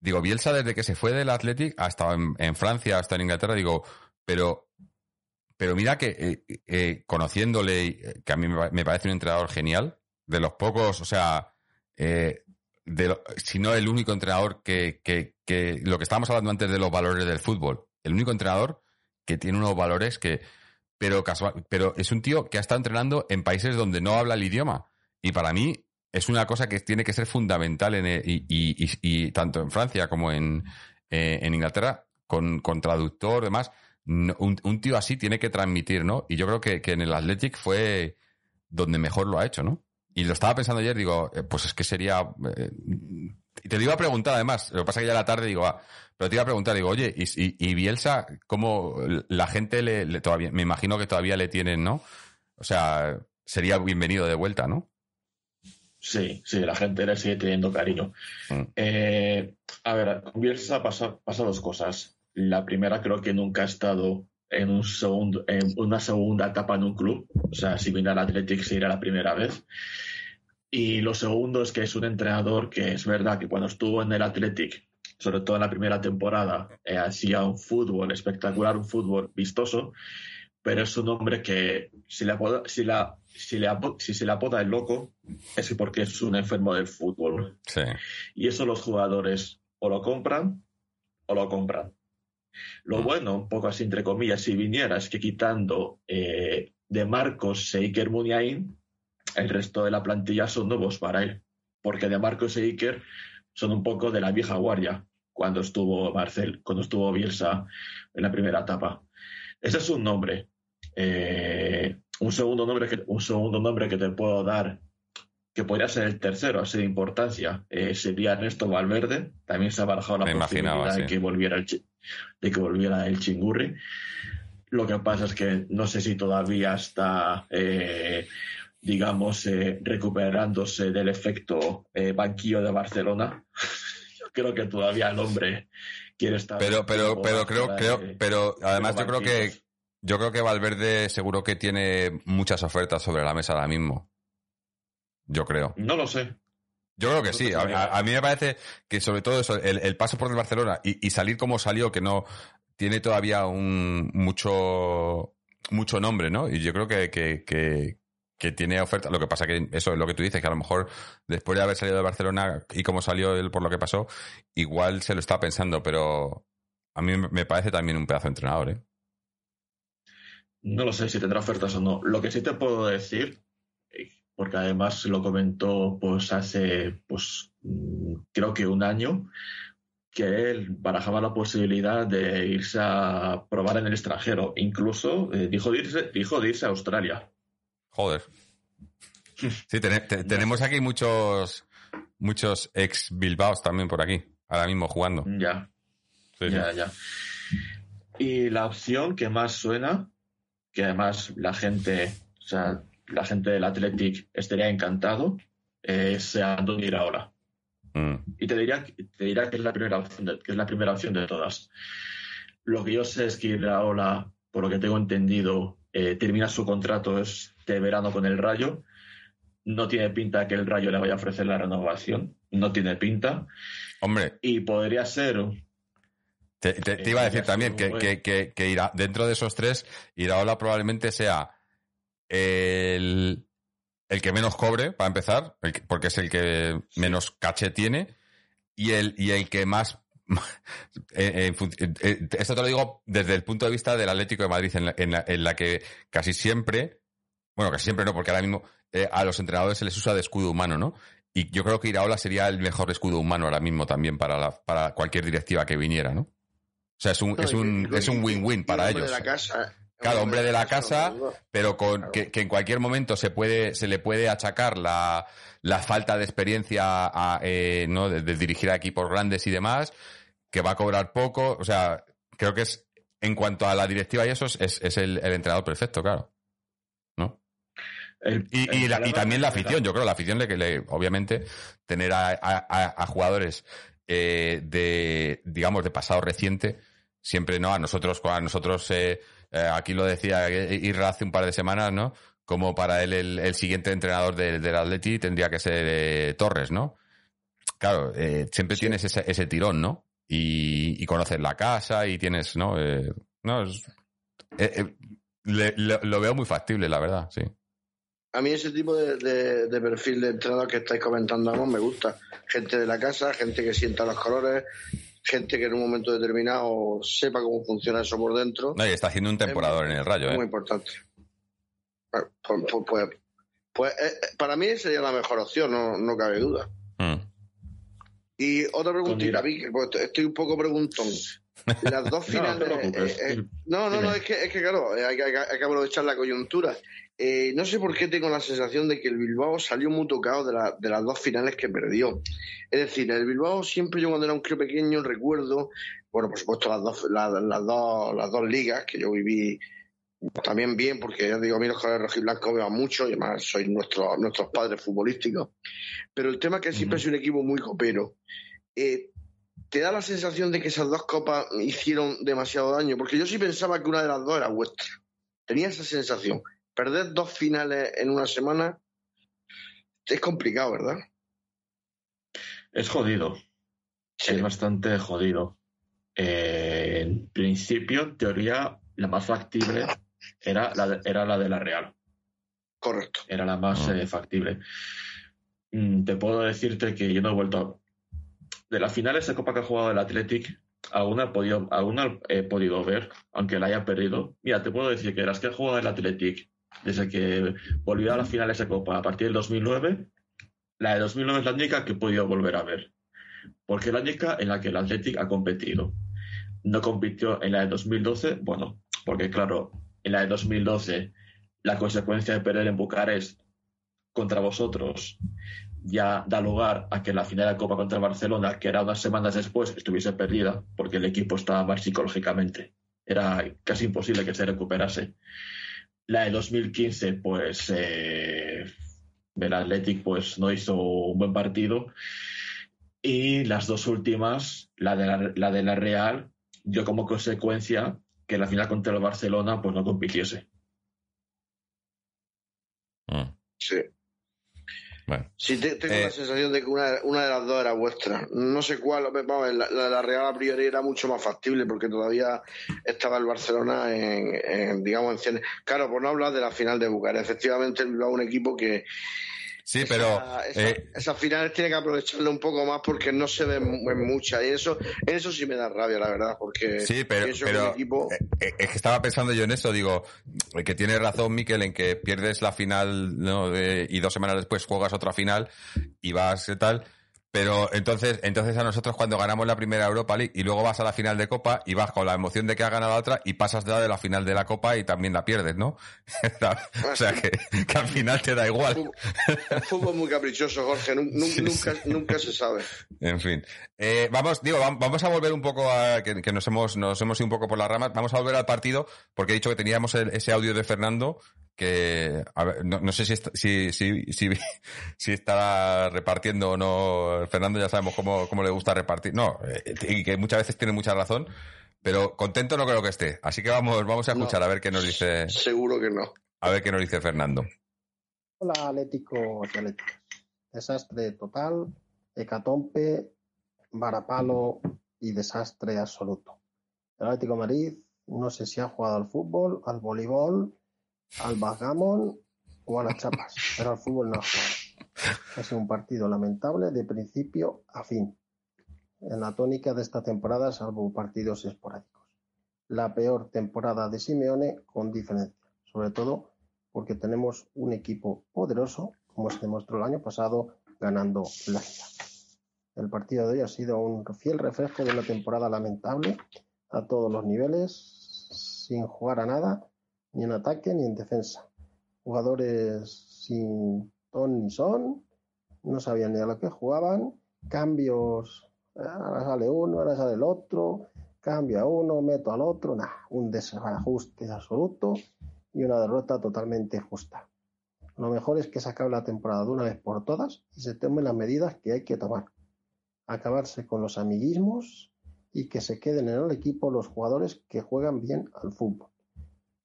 digo, Bielsa desde que se fue del Athletic ha estado en, en Francia, ha estado en Inglaterra, digo, pero, pero mira que eh, eh, conociéndole, eh, que a mí me, pa- me parece un entrenador genial, de los pocos, o sea, eh, de si no el único entrenador que, que, que lo que estábamos hablando antes de los valores del fútbol, el único entrenador que tiene unos valores que, pero casual, pero es un tío que ha estado entrenando en países donde no habla el idioma. Y para mí es una cosa que tiene que ser fundamental en el- y, tanto en Francia como en, eh, en Inglaterra, con, con traductor, demás. un tío así tiene que transmitir, ¿no? Y yo creo que, que en el Athletic fue donde mejor lo ha hecho, ¿no? Y lo estaba pensando ayer, digo, eh, pues es que sería. eh, y te lo iba a preguntar además, lo que pasa es que ya a la tarde digo, ah, pero te iba a preguntar, digo, oye, y, y- y Bielsa, ¿cómo la gente le, le todavía, me imagino que todavía le tienen, ¿no? O sea, sería bienvenido de vuelta, ¿no? Sí, sí, la gente le sigue teniendo cariño. Eh, a ver, con Bielsa pasa, pasa dos cosas. La primera, creo que nunca ha estado en, un segundo, en una segunda etapa en un club. O sea, si viene al Athletic sería la primera vez. Y lo segundo es que es un entrenador que es verdad que cuando estuvo en el Athletic, sobre todo en la primera temporada, eh, hacía un fútbol espectacular, un fútbol vistoso, pero es un hombre que si le, apoda- si la, si le apo- si se le apoda el loco es porque es un enfermo del fútbol. Sí. Y eso los jugadores o lo compran o lo compran. Lo bueno, un poco así entre comillas, si viniera, es que quitando eh, de Marcos e Iker Muniain, el resto de la plantilla son nuevos para él. Porque de Marcos e Iker son un poco de la vieja guardia cuando estuvo Marcel, cuando estuvo Bielsa en la primera etapa. Ese es un nombre. Eh, un, segundo nombre que, un segundo nombre que te puedo dar, que podría ser el tercero, así de importancia, eh, sería Ernesto Valverde. También se ha barajado la Me posibilidad de, que volviera el, de que volviera el chingurri. Lo que pasa es que no sé si todavía está, eh, digamos, eh, recuperándose del efecto eh, banquillo de Barcelona. *laughs* Yo creo que todavía el hombre quiere estar. Pero, pero, pero creo, creo, pero además de yo creo que yo creo que Valverde seguro que tiene muchas ofertas sobre la mesa ahora mismo. Yo creo. No lo sé. Yo creo que sí. A, a- a mí me parece que sobre todo eso, el, el paso por el Barcelona y, y salir como salió, que no tiene todavía un mucho mucho nombre, ¿no? Y yo creo que, que, que, que tiene oferta. Lo que pasa que eso es lo que tú dices, que a lo mejor después de haber salido de Barcelona y como salió él por lo que pasó, igual se lo está pensando, pero a mí me- parece también un pedazo de entrenador, ¿eh? No lo sé si tendrá ofertas o no. Lo que sí te puedo decir, eh, porque además lo comentó pues hace, pues mm, creo que un año, que él barajaba la posibilidad de irse a probar en el extranjero. Incluso eh, dijo, dijo de irse a Australia. Joder. Sí, tene- te- tenemos aquí muchos muchos ex Bilbaos también por aquí, ahora mismo jugando. Ya. Sí, sí. Ya, ya. Y la opción que más suena, que además la gente, o sea, la gente del Athletic estaría encantado, es Andoni Iraola. Mm. Y te diría, te diría que es la primera opción de, que es la primera opción de todas. Lo que yo sé es que Iraola, por lo que tengo entendido, eh, termina su contrato este verano con el Rayo. No tiene pinta que el Rayo le vaya a ofrecer la renovación. No tiene pinta. Hombre, Y podría ser te, te- te iba a decir también que, que, que, que Ira- dentro de esos tres, Iraola probablemente sea el, el que menos cobre, para empezar, porque es el que menos caché tiene, y el, y el que más... *laughs* eh, eh, eh, esto te lo digo desde el punto de vista del Atlético de Madrid, en la, en la- en la que casi siempre, bueno, casi siempre no, porque ahora mismo eh, a los entrenadores se les usa de escudo humano, ¿no? Y yo creo que Iraola sería el mejor escudo humano ahora mismo también para, la- para cualquier directiva que viniera, ¿no? O sea, es un, es un, es un win-win para ellos. de la casa. Claro, hombre de la casa, pero con que, que en cualquier momento se puede, se le puede achacar la, la falta de experiencia a, eh, ¿no? de, de dirigir a equipos grandes y demás, que va a cobrar poco. O sea, creo que es, en cuanto a la directiva y eso, es, es el, el entrenador perfecto, claro. ¿No? el- Y, el y, la- y problema también la afición, yo creo, la afición le que le, obviamente, tener a, a- a- a jugadores eh, de, digamos, de pasado reciente, siempre, ¿no? A nosotros, a nosotros, eh, eh, aquí lo decía Irra hace un par de semanas, ¿no? Como para él el, el siguiente entrenador de- del Atleti tendría que ser Torres, ¿no? claro, siempre tienes ese, ese tirón, ¿no? Y, y conoces la casa y tienes, ¿no? Eh, no, es- eh, eh, le- lo, lo veo muy factible, la verdad, sí. A mí ese tipo de, de- de perfil de entrenador que estáis comentando ambos me gusta. Gente de la casa, gente que sienta los colores, gente que en un momento determinado sepa cómo funciona eso por dentro. No, y está haciendo un temporador en el rayo, Es muy ¿eh? importante. Pues, pues- pues- pues- eh, eh, para mí sería la mejor opción, no, no cabe duda. Y otra preguntita, Con- Vicky, pues estoy un poco preguntón. Las dos *laughs* no finales. eh, eh, no, no, no, es que, es que claro, eh, hay, que- hay que- hay que aprovechar la coyuntura. Eh, no sé por qué tengo la sensación de que el Bilbao salió muy tocado de, la- de las dos finales que perdió. Es decir, el Bilbao siempre yo cuando era un crío pequeño recuerdo, bueno, por supuesto las dos, la- las dos, las dos ligas que yo viví también bien, porque ya digo, a mí los colores rojiblancos me van mucho y además soy nuestro, nuestros padres futbolísticos. Pero el tema es que siempre es un equipo muy copero. Eh, ¿Te da la sensación de que esas dos copas hicieron demasiado daño? Porque yo sí pensaba que una de las dos era vuestra. Tenía esa sensación. Perder dos finales en una semana es complicado, ¿verdad? Es jodido. Sí. Es bastante jodido. Eh, en principio, en teoría, la más factible era la de, era la de la Real. Correcto. Era la más Ah. eh, factible. Mm, te puedo decirte que yo no he vuelto a... De las finales de Copa que ha jugado el Athletic, aún he podido, aún he podido ver, aunque la haya perdido. Mira, te puedo decir que las que ha jugado el Athletic desde que volvió a las finales de Copa a partir del 2009, la de 2009 es la única que he podido volver a ver. Porque es la única en la que el Athletic ha competido. No compitió en la de 2012, bueno, porque claro, en la de 2012 la consecuencia de perder en Bucarest contra vosotros ya da lugar a que la final de Copa contra el Barcelona, que era unas semanas después, estuviese perdida porque el equipo estaba mal psicológicamente. Era casi imposible que se recuperase. La de 2015, pues eh, el Athletic pues, no hizo un buen partido. Y las dos últimas, la de la, la de la Real, dio como consecuencia que la final contra el Barcelona pues no compitiese. Mm. Sí. Bueno. Sí, te- tengo Eh, la sensación de que una, una de las dos era vuestra. No sé cuál, vamos, la, la, la Real a priori era mucho más factible porque todavía estaba el Barcelona en, en, digamos, en cien- Claro, por no hablar de la final de Bucarest. Efectivamente, el Bilbao es un equipo que Sí, pero esa- esa- eh, esas finales tiene que aprovecharlo un poco más porque no se ven en muchas. Y eso, eso sí me da rabia, la verdad, porque Sí, pero, que pero equipo... eh, eh, es que estaba pensando yo en eso, digo, que tiene razón Miquel en que pierdes la final ¿no? y dos semanas después juegas otra final y vas y tal, pero entonces, entonces a nosotros cuando ganamos la primera Europa League y luego vas a la final de Copa y vas con la emoción de que has ganado la otra y pasas ya de la final de la Copa y también la pierdes, ¿no? *laughs* o sea que, que al final te da igual. El fútbol muy caprichoso, Jorge. nun- nun- *laughs* Sí, nunca, sí. nunca se sabe. En fin. Eh, vamos, digo, vam- vamos a volver un poco a, que, que nos hemos, nos hemos ido un poco por las ramas. Vamos a volver al partido, porque he dicho que teníamos el- ese audio de Fernando, que, a ver, no, no sé si, está- si, si, si, *laughs* si estará repartiendo o no. Fernando ya sabemos cómo, cómo le gusta repartir. No, eh, y que muchas veces tiene mucha razón, pero contento no creo que esté. Así que vamos, vamos a escuchar a ver qué nos dice, Seguro que no. a ver qué nos dice Fernando. Hola, Atlético y Atléticas. Desastre total, hecatombe, varapalo y desastre absoluto. El Atlético de Madrid no sé si ha jugado al fútbol, al voleibol, al backgammon o a las chapas, pero al fútbol no ha jugado. *laughs* Ha sido un partido lamentable de principio a fin. En la tónica de esta temporada, salvo partidos esporádicos. La peor temporada de Simeone con diferencia, sobre todo porque tenemos un equipo poderoso, como se demostró el año pasado, ganando la liga. El partido de hoy ha sido un fiel reflejo de una temporada lamentable a todos los niveles, sin jugar a nada, ni en ataque ni en defensa. Jugadores sin ton ni son, no sabían ni a lo que jugaban, cambios, ahora sale uno, ahora sale el otro, cambio a uno, meto al otro, nada, un desajuste absoluto y una derrota totalmente justa. Lo mejor es que se acabe la temporada de una vez por todas y se tomen las medidas que hay que tomar. Acabarse con los amiguismos y que se queden en el equipo los jugadores que juegan bien al fútbol.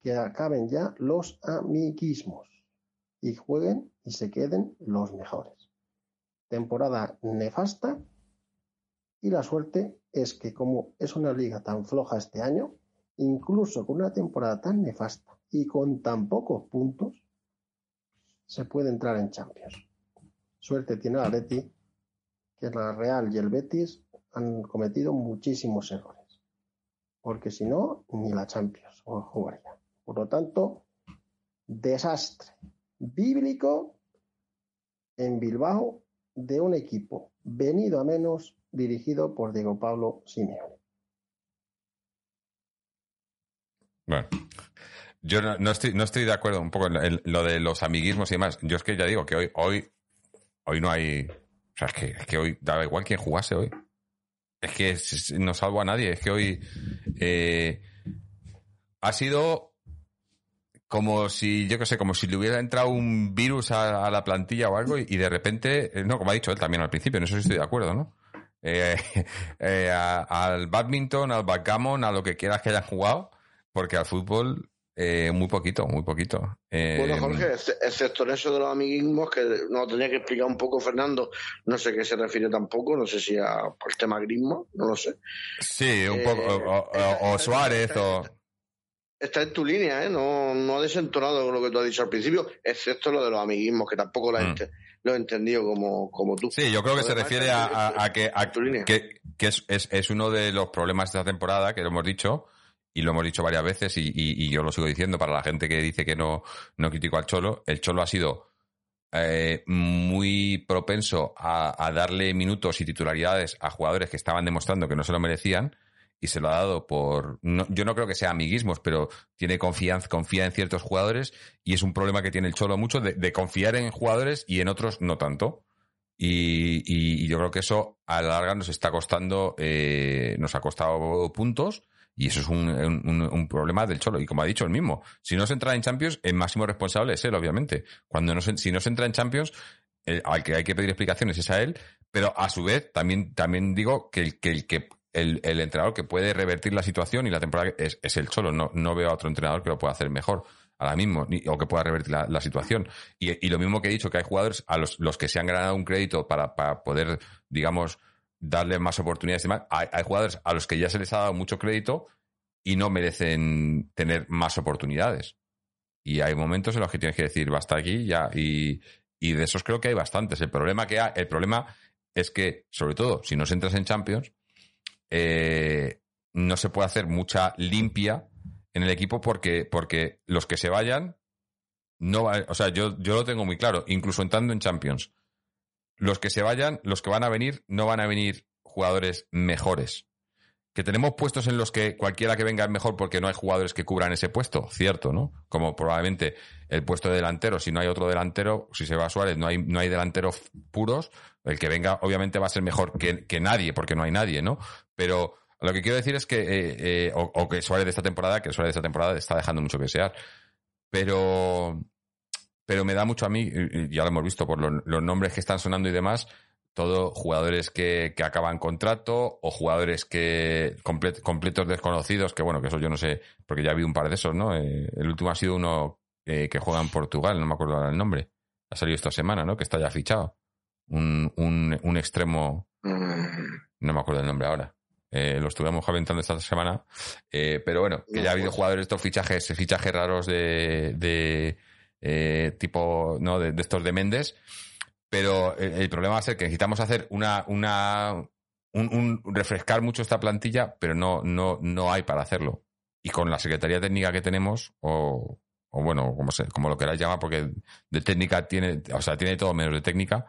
Que acaben ya los amiguismos y jueguen y se queden los mejores. temporada nefasta y la suerte es que como es una liga tan floja este año, incluso con una temporada tan nefasta y con tan pocos puntos, se puede entrar en Champions. Suerte tiene el Atleti, que la Real y el Betis han cometido muchísimos errores, porque si no, ni la Champions jugaría. Por lo tanto, desastre bíblico en Bilbao de un equipo venido a menos dirigido por Diego Pablo Simeone. Bueno, yo no, estoy, no estoy de acuerdo un poco en, lo de los amiguismos y demás. Yo es que ya digo que hoy, hoy, hoy no hay. O sea, es que, es que hoy daba igual quién jugase hoy. Es que no salvo a nadie. Es que hoy eh, ha sido como si, yo qué sé, como si le hubiera entrado un virus a, a la plantilla o algo y, y de repente, eh, no, como ha dicho él también al principio, en eso sí estoy de acuerdo, ¿no? Eh, *laughs* eh, a- al badminton, al backgammon, a lo que quieras que hayan jugado, porque al fútbol eh, muy poquito, muy poquito. Bueno, Jorge, ex- excepto en eso de los amiguismos, que nos tenía que explicar un poco Fernando, no sé qué se refiere tampoco, no sé si a- al tema grismo, no lo sé. Sí, un poco, o, o- o Suárez, *laughs* o... Está en tu línea, ¿eh? No, no ha desentonado con lo que tú has dicho al principio, excepto lo de los amiguismos, que tampoco lo, he lo he entendido como, como tú. Mm. Sí, yo creo que se refiere a, a- a que, a- que, que es, es- es uno de los problemas de esta temporada, que lo hemos dicho, y lo hemos dicho varias veces, y, y- y yo lo sigo diciendo para la gente que dice que no, no critico al Cholo. El Cholo ha sido eh, muy propenso a, a darle minutos y titularidades a jugadores que estaban demostrando que no se lo merecían, y se lo ha dado por. no- yo no creo que sea amiguismos, pero tiene confianza, confía en ciertos jugadores, y es un problema que tiene el Cholo mucho de, confiar en jugadores y en otros no tanto. Y, y- yo creo que eso a la larga nos está costando, eh, nos ha costado puntos y eso es un, un- problema del Cholo. Y como ha dicho el mismo, si no se entra en Champions, el máximo responsable es él, obviamente. Cuando no se, si no se entra en Champions, el- al que hay que pedir explicaciones es a él, pero a su vez también, también digo que que, el, que el, entrenador que puede revertir la situación y la temporada es, el Cholo. No, no veo a otro entrenador que lo pueda hacer mejor ahora mismo ni- o que pueda revertir la, situación. Y, lo mismo que he dicho, que hay jugadores a los, que se han ganado un crédito para, para poder, digamos, darle más oportunidades y demás. Hay, jugadores a los que ya se les ha dado mucho crédito y no merecen tener más oportunidades. Y hay momentos en los que tienes que decir, basta aquí ya. Y, de esos creo que hay bastantes. El problema que el problema es que, sobre todo, si no entras en Champions, eh, no se puede hacer mucha limpia en el equipo porque, porque los que se vayan, no va- o sea, yo, yo lo tengo muy claro, incluso entrando en Champions. Los que se vayan, los que van a venir, no van a venir jugadores mejores. Que tenemos puestos en los que cualquiera que venga es mejor porque no hay jugadores que cubran ese puesto, cierto, ¿no? Como probablemente el puesto de delantero, si no hay otro delantero, si se va Suárez, no hay, no hay delanteros puros, el que venga obviamente va a ser mejor que, que nadie, porque no hay nadie, ¿no? Pero lo que quiero decir es que, eh, eh, o, o que Suárez de esta temporada, que Suárez de esta temporada está dejando mucho que desear. Pero, pero me da mucho a mí, ya lo hemos visto por los, los nombres que están sonando y demás, todo jugadores que, que acaban contrato o jugadores que comple- completos desconocidos, que bueno, que eso yo no sé, porque ya habido un par de esos, ¿no? Eh, el último ha sido uno que juega en Portugal, no me acuerdo ahora el nombre. Ha salido esta semana, ¿no? Que está ya fichado. Un, un, un extremo, no me acuerdo el nombre ahora. Eh, lo estuvimos comentando esta semana. Eh, pero bueno, que ya ha habido jugadores, estos fichajes, fichajes raros de, de eh, tipo, ¿no? De, de estos de Méndez. Pero el, el problema va a ser que necesitamos hacer una, una, un, un- refrescar mucho esta plantilla, pero no, no, no hay para hacerlo. Y con la secretaría técnica que tenemos, o, o bueno, como, se, como lo queráis llamar, porque de técnica tiene, o sea, tiene todo menos de técnica,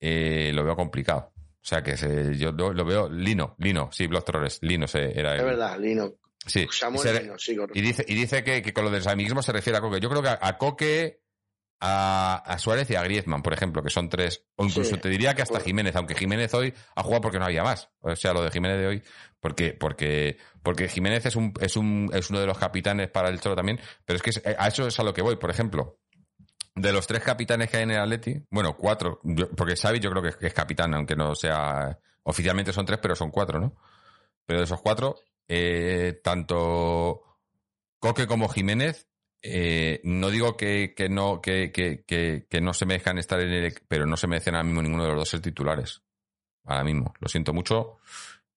eh, lo veo complicado. O sea que se- yo lo, lo veo, Lino, Lino, sí, Block Torres, Lino se, era Es el- verdad, Lino. Sí. Samuel Y se- Lino, sí, y dice, y dice que, que con lo de los amiguismos se refiere a Coque. Yo creo que a, a Coque, a, a Suárez y a Griezmann, por ejemplo, que son tres. O incluso Sí. te diría que hasta Jiménez, aunque Jiménez hoy ha jugado porque no había más. O sea, lo de Jiménez de hoy, porque, porque, porque Jiménez es un, es un, es uno de los capitanes para el Cholo también. Pero es que es- a eso es a lo que voy. Por ejemplo, de los tres capitanes que hay en el Atleti, bueno, cuatro, porque Xavi yo creo que es, capitán, aunque no sea, oficialmente son tres, pero son cuatro, ¿no? Pero de esos cuatro, eh, tanto Coque como Jiménez Eh, no digo que, que no que, que no se merezcan estar en el pero no se merecen ahora mismo ninguno de los dos ser titulares. Ahora mismo. Lo siento mucho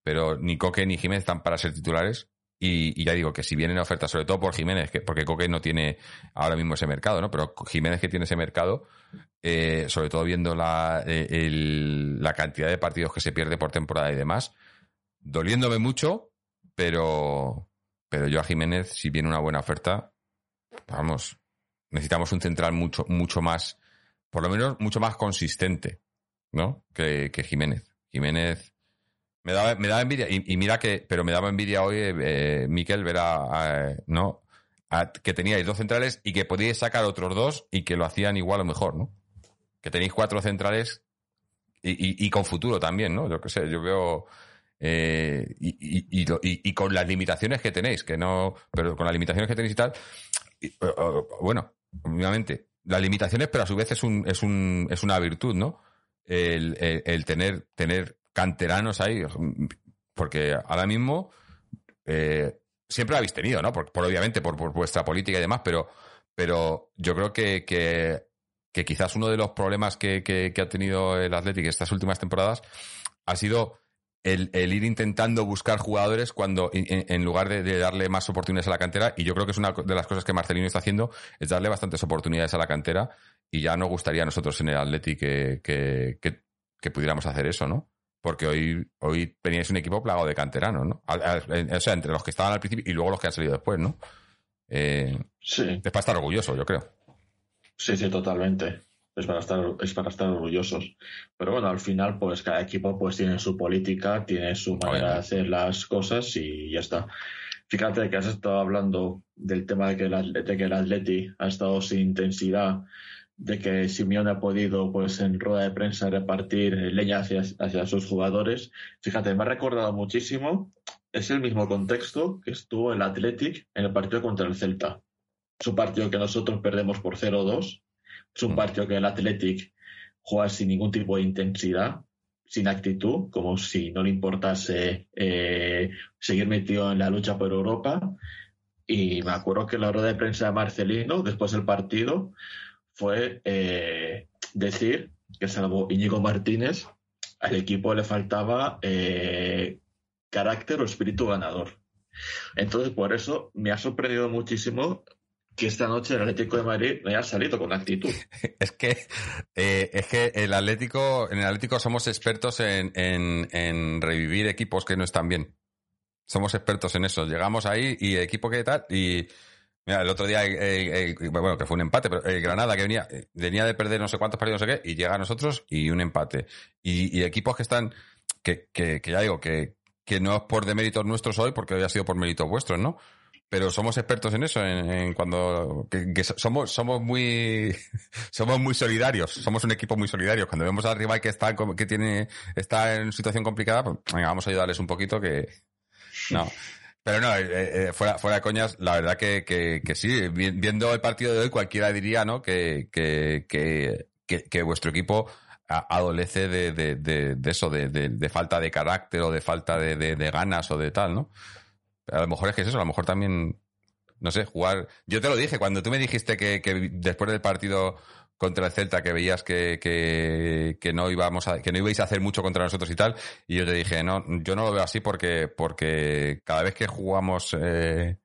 pero ni Coque ni Jiménez están para ser titulares y, y ya digo que si vienen ofertas sobre todo por Jiménez que, porque Coque no tiene ahora mismo ese mercado no pero Jiménez que tiene ese mercado eh, sobre todo viendo la, eh, la cantidad de partidos que se pierde por temporada y demás doliéndome mucho pero pero yo a Jiménez si viene una buena oferta vamos, necesitamos un central mucho, mucho más, por lo menos mucho más consistente, ¿no? Que, que Jiménez. Jiménez me daba, me daba envidia, y, mira que, pero me daba envidia hoy, eh, Miquel, ver a, ¿no? Que teníais dos centrales y que podíais sacar otros dos y que lo hacían igual o mejor, ¿no? Que tenéis cuatro centrales y, y- con futuro también, ¿no? Yo qué sé, yo veo. eh, y, y- con las limitaciones que tenéis, que no. Pero con las limitaciones que tenéis y tal, eh, eh, bueno, obviamente, las limitaciones, pero a su vez es un, es un, es una virtud, ¿no? El, el- el tener, tener canteranos ahí, porque ahora mismo eh, siempre lo habéis tenido, ¿no? Por, obviamente, por, vuestra política y demás, pero, pero yo creo que, que, quizás uno de los problemas que, ha tenido el Athletic estas últimas temporadas ha sido el, ir intentando buscar jugadores cuando en, lugar de, darle más oportunidades a la cantera y yo creo que es una de las cosas que Marcelino está haciendo es darle bastantes oportunidades a la cantera y ya nos gustaría a nosotros en el Atleti que pudiéramos hacer eso, ¿no? Porque hoy, hoy teníais un equipo plagado de canteranos, ¿no? O sea, entre los que estaban al principio y luego los que han salido después, ¿no? Eh, Sí. Es para estar orgulloso, yo creo. Sí, sí, totalmente. Es para estar, es para estar orgullosos. Pero bueno, al final, pues cada equipo pues tiene su política, tiene su manera de hacer las cosas y ya está. Fíjate que has estado hablando del tema de que el, de que el Atleti ha estado sin intensidad, de que Simeone ha podido, pues en rueda de prensa, repartir leña hacia, hacia sus jugadores. Fíjate, me ha recordado muchísimo, es el mismo contexto que estuvo el Athletic en el partido contra el Celta. Es un partido que nosotros perdemos por 0-2. Es un partido que el Athletic juega sin ningún tipo de intensidad, sin actitud, como si no le importase eh, seguir metido en la lucha por Europa. Y me acuerdo que la rueda de prensa de Marcelino, después del partido, fue eh, decir que salvo Íñigo Martínez, al equipo le faltaba eh, carácter o espíritu ganador. Entonces, por eso me ha sorprendido muchísimo que esta noche el Atlético de Madrid no haya salido con actitud. *laughs* Es que, eh, es que el Atlético, en el Atlético somos expertos en, en, en revivir equipos que no están bien. Somos expertos en eso. Llegamos ahí y equipo que tal, y mira, el otro día, eh, eh, bueno, que fue un empate, pero el Granada que venía, eh, venía de perder no sé cuántos partidos, no sé qué, y llega a nosotros y un empate. Y, equipos que están, que, que, ya digo, que, que no es por deméritos nuestros hoy, porque hoy ha sido por méritos vuestros, ¿no? Pero somos expertos en eso, en, en cuando que, somos somos muy *laughs* somos muy solidarios, somos un equipo muy solidario. Cuando vemos al rival que está que tiene está en situación complicada, pues venga, vamos a ayudarles un poquito que no. Pero no, eh, eh, fuera, fuera de coñas, la verdad que, que, sí, vi- viendo el partido de hoy, cualquiera diría, ¿no? Que, que, que, que, vuestro equipo adolece de, de, de, de eso, de, falta de carácter o de falta de ganas o de tal, ¿no? A lo mejor es que es eso, a lo mejor también, no sé, jugar. Yo te lo dije, cuando tú me dijiste que, que después del partido contra el Celta que veías que, que, que no íbamos a, que no ibais a hacer mucho contra nosotros y tal, y yo te dije, no, yo no lo veo así porque, porque cada vez que jugamos eh,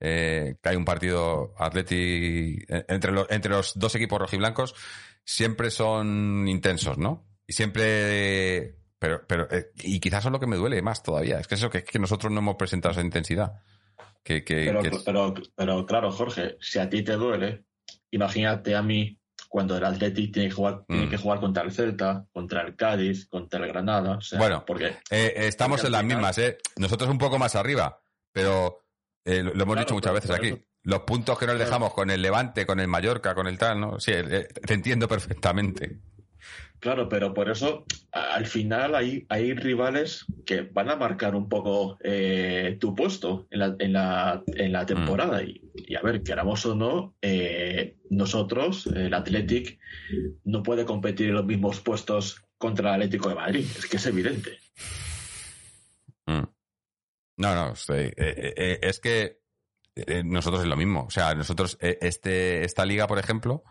eh, que hay un partido Atleti eh, entre los, entre los dos equipos rojiblancos, siempre son intensos, ¿no? Y siempre pero, pero, eh, y quizás es lo que me duele más todavía. Es que eso que, que nosotros no hemos presentado esa intensidad. Que, que, Pero, que- pero, pero claro, Jorge, si a ti te duele, imagínate a mí cuando el Atleti tiene que jugar, tiene Mm. que jugar contra el Celta, contra el Cádiz, contra el Granada. O sea, Bueno, porque eh, eh, estamos en las mismas, ¿eh? Nosotros un poco más arriba, pero eh, lo, lo hemos Claro, dicho muchas veces aquí. Los puntos que nos Claro. dejamos con el Levante, con el Mallorca, con el tal, ¿no? Sí, eh, te entiendo perfectamente. Claro, pero por eso al final hay, hay rivales que van a marcar un poco eh, tu puesto en la, en la, en la temporada. Y, y a ver, queramos o no, eh, nosotros, el Athletic, no puede competir en los mismos puestos contra el Atlético de Madrid. Es que es evidente. Mm. No, no, estoy- eh, eh, es que nosotros es lo mismo. O sea, nosotros, este, esta liga, por ejemplo,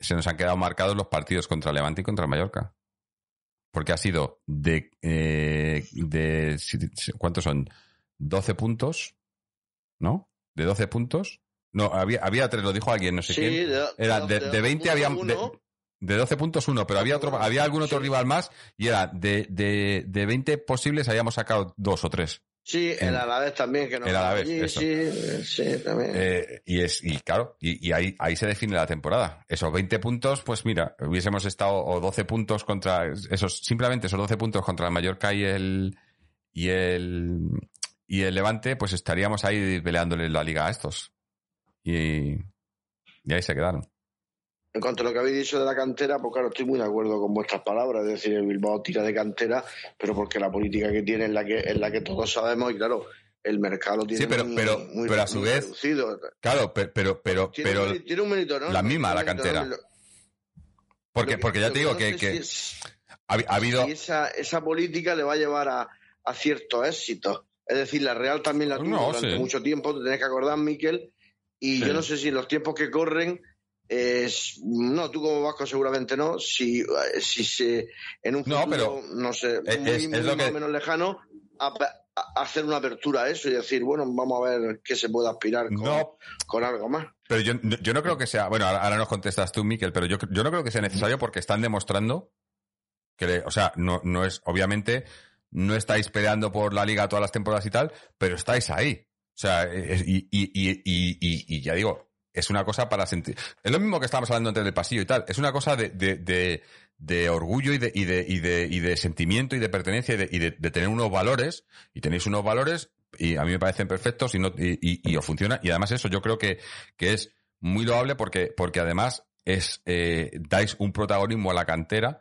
se nos han quedado marcados los partidos contra Levante y contra Mallorca. Porque ha sido de, eh, de ¿cuántos son? 12 puntos, ¿no? De 12 puntos. No, había, había tres, lo dijo alguien, no sé Sí, quién. de- Era de- de, de de 20 había... uno, de- uno. de 12 puntos uno, pero había otro, había algún otro rival más y era de, de, de 20 posibles habíamos sacado dos o tres. Sí, el Alavés también, que no El Alavés, allí, eso. sí, sí, también. Eh, y es, y claro, y, y ahí, ahí se define la temporada. Esos 20 puntos, pues mira, hubiésemos estado, o 12 puntos contra, esos, simplemente esos 12 puntos contra el Mallorca y el, y el, y el Levante, pues estaríamos ahí peleándole la liga a estos. Y, y ahí se quedaron. En cuanto a lo que habéis dicho de la cantera, pues claro, estoy muy de acuerdo con vuestras palabras. Es decir, el Bilbao tira de cantera, pero porque la política que tiene es la que, es la que todos sabemos y claro, el mercado tiene Sí, pero- muy, pero- muy- pero a su muy vez- reducido. Claro, pero, pero, pero, Tiene, pero un, tiene un mérito, ¿no? la misma, la cantera. ¿no? porque, que- porque ya te digo que, que si es- ha, ha habido, si esa, esa política le va a llevar a, a ciertos éxitos. Es decir, la Real también la tuvo No, durante sí. mucho tiempo, te tenés que acordar, Miquel, y Sí. yo no sé si en los tiempos que corren, es- no, tú como Vasco seguramente no, si, eh, si se, en un No, futuro, pero no sé, es- muy, es- es muy lo más que- o menos lejano, a- a- hacer una apertura a eso y decir, bueno, vamos a ver qué se puede aspirar con, No. con algo más. Pero yo, yo no creo que sea. Bueno, ahora, nos contestas tú, Miquel, pero yo, yo no creo que sea necesario porque están demostrando que, o sea, no, no es, obviamente, no estáis peleando por la liga todas las temporadas y tal, pero estáis ahí. O sea, y, y, y- y ya digo, es una cosa para sentir. Es lo mismo que estábamos hablando antes del pasillo y tal. Es una cosa de, de, de, orgullo y de, y, de, y, de, y de sentimiento y de pertenencia y de, y de, tener unos valores. Y tenéis unos valores y a mí me parecen perfectos y, no, y, y, os funciona. Y además eso yo creo que, que es muy loable porque, porque además es eh, dais un protagonismo a la cantera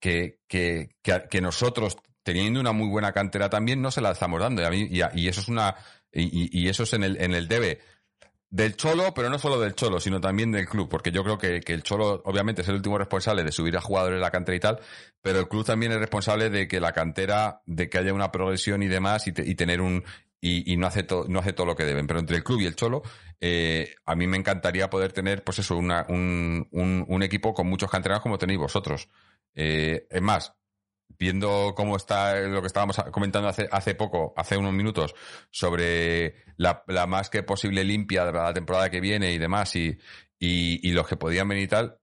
que, que, que, nosotros teniendo una muy buena cantera también no se la estamos dando y, a mí, y, a- y eso es una y- y eso es en el, en el debe del Cholo, pero no solo del Cholo, sino también del club, porque yo creo que, que el Cholo obviamente es el último responsable de subir a jugadores a la cantera y tal, pero el club también es responsable de que la cantera, de que haya una progresión y demás y, te- y tener un y, no hace no hace todo lo que deben. Pero entre el club y el Cholo, eh, a mí me encantaría poder tener, pues eso, una, un, un, un equipo con muchos canteranos como tenéis vosotros. Eh, es más, viendo cómo está lo que estábamos comentando hace, hace poco, hace unos minutos, sobre la, más que posible limpia de la temporada que viene y demás, y, y, los que podían venir y tal,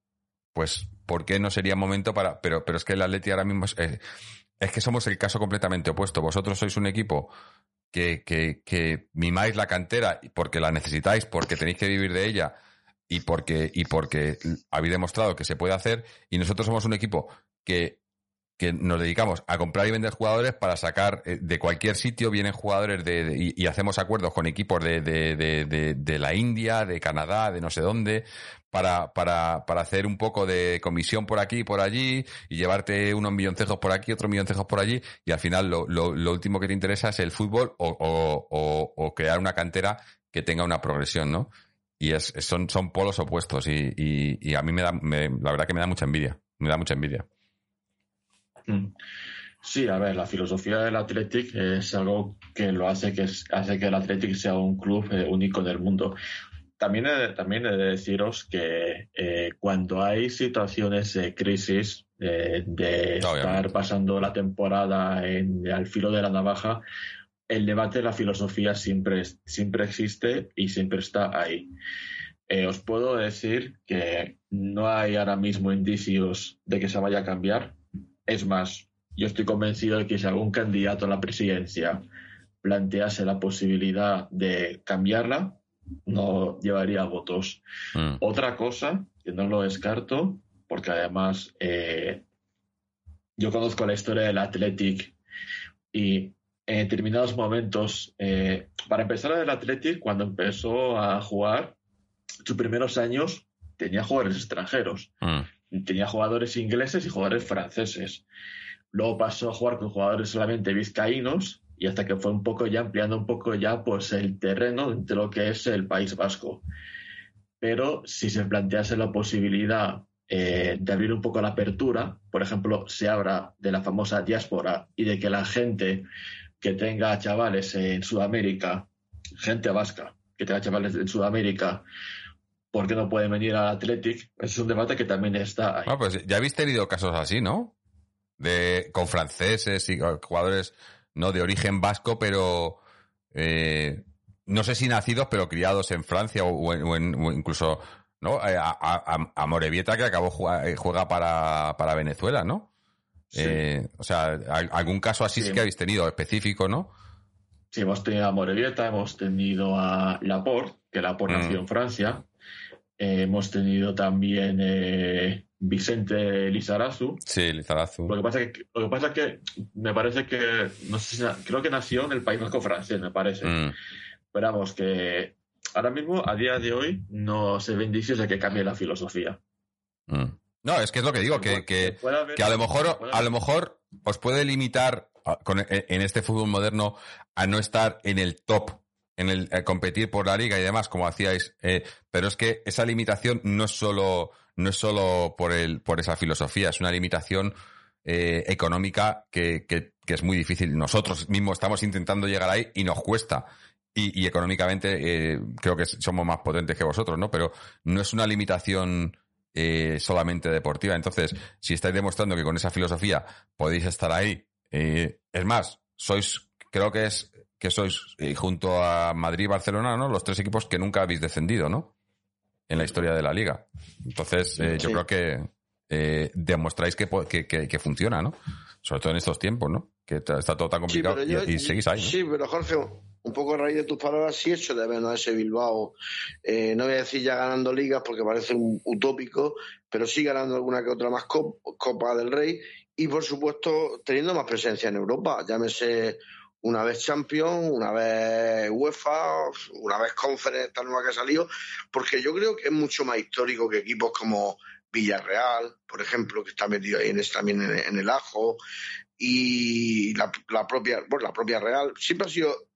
pues, ¿por qué no sería momento para...? Pero, pero es que el Atleti ahora mismo es, es, es que somos el caso completamente opuesto. Vosotros sois un equipo que, que, que mimáis la cantera porque la necesitáis, porque tenéis que vivir de ella y porque, y porque habéis demostrado que se puede hacer, y nosotros somos un equipo que que nos dedicamos a comprar y vender jugadores para sacar eh, de cualquier sitio, vienen jugadores de, y, hacemos acuerdos con equipos de, de, de, la India, de Canadá, de no sé dónde, para, para, para hacer un poco de comisión por aquí y por allí, y llevarte unos milloncejos por aquí, otros milloncejos por allí, y al final lo, lo, lo último que te interesa es el fútbol o, o, o, o crear una cantera que tenga una progresión, ¿no? Y es- son, son polos opuestos y, y, y a mí me da, me- la verdad que me da mucha envidia, me da mucha envidia. Mm. Sí, a ver, la filosofía del Athletic es algo que lo hace que hace que el Athletic sea un club eh, único en el mundo. También he, también he de deciros que eh, cuando hay situaciones de crisis, eh, de estar pasando la temporada en, al filo de la navaja, el debate de la filosofía siempre, siempre existe y siempre está ahí. Eh, os puedo decir que no hay ahora mismo indicios de que se vaya a cambiar. Es más, yo estoy convencido de que si algún candidato a la presidencia plantease la posibilidad de cambiarla, no llevaría votos. Mm. Otra cosa, que no lo descarto, porque además eh, yo conozco la historia del Athletic y en determinados momentos, eh, para empezar el Athletic, cuando empezó a jugar, sus primeros años tenía jugadores extranjeros Mm. Tenía jugadores ingleses y jugadores franceses. Luego pasó a jugar con jugadores solamente vizcaínos y hasta que fue un poco ya ampliando un poco ya pues el terreno entre lo que es el País Vasco. Pero si se plantease la posibilidad eh, de abrir un poco la apertura, por ejemplo, se habla de la famosa diáspora y de que la gente que tenga chavales en Sudamérica, gente vasca, que tenga chavales en Sudamérica, ¿por qué no pueden venir al Athletic? Es un debate que también está ahí. Bueno, pues ya habéis tenido casos así, ¿no? De, con franceses y jugadores no de origen vasco, pero eh, no sé si nacidos, pero criados en Francia o, en- o en- o incluso ¿no? A, a, a Morevieta que acabó juega, eh, juega para, para Venezuela, ¿no? Eh, o sea, al- algún caso así sí. Sí. que habéis tenido específico, ¿no? Sí, hemos tenido a Morevieta, hemos tenido a Laporte, que Laporte Mm. nació en Francia. Eh, hemos tenido también eh, Vicente Lizarazu. Sí, Lizarazu. Lo que pasa es que, lo que pasa es que me parece que, no sé si, creo que nació en el País Vasco francés, me parece. Mm. Pero vamos, que ahora mismo, a día de hoy, no se ve indicios de que cambie la filosofía. Mm. No, es que es lo que digo, que, que, que a lo mejor, a lo mejor os puede limitar en en este fútbol moderno a no estar en el top, en el a competir por la liga y demás, como hacíais. eh, pero es que esa limitación no es solo, no es solo por el, por esa filosofía, es una limitación eh, económica que, que, que es muy difícil. Nosotros mismos estamos intentando llegar ahí y nos cuesta. Y, y económicamente eh, creo que somos más potentes que vosotros, ¿no? Pero no es una limitación eh, solamente deportiva. Entonces, si estáis demostrando que con esa filosofía podéis estar ahí, eh, es más, sois, creo que es que sois eh, junto a Madrid y Barcelona, ¿no? Los tres equipos que nunca habéis descendido, ¿no? En la historia de la liga. Entonces, eh, yo creo que eh, demostráis que, que, que- que funciona, ¿no? Sobre todo en estos tiempos, ¿no? Que está todo tan complicado yo- y, y seguís ahí, ¿no? Sí, pero Jorge, un poco a raíz de tus palabras, sí echo de menos a ese Bilbao. Eh, no voy a decir ya ganando ligas porque parece un utópico, pero sí ganando alguna que otra más cop- Copa del Rey y, por supuesto, teniendo más presencia en Europa. Llámese una vez Champions, una vez UEFA, una vez Conference, esta nueva que ha salido, porque yo creo que es mucho más histórico que equipos como Villarreal, por ejemplo, que está metido ahí en, también en, el ajo, y la, la propia, bueno, la propia Real, siempre ha sido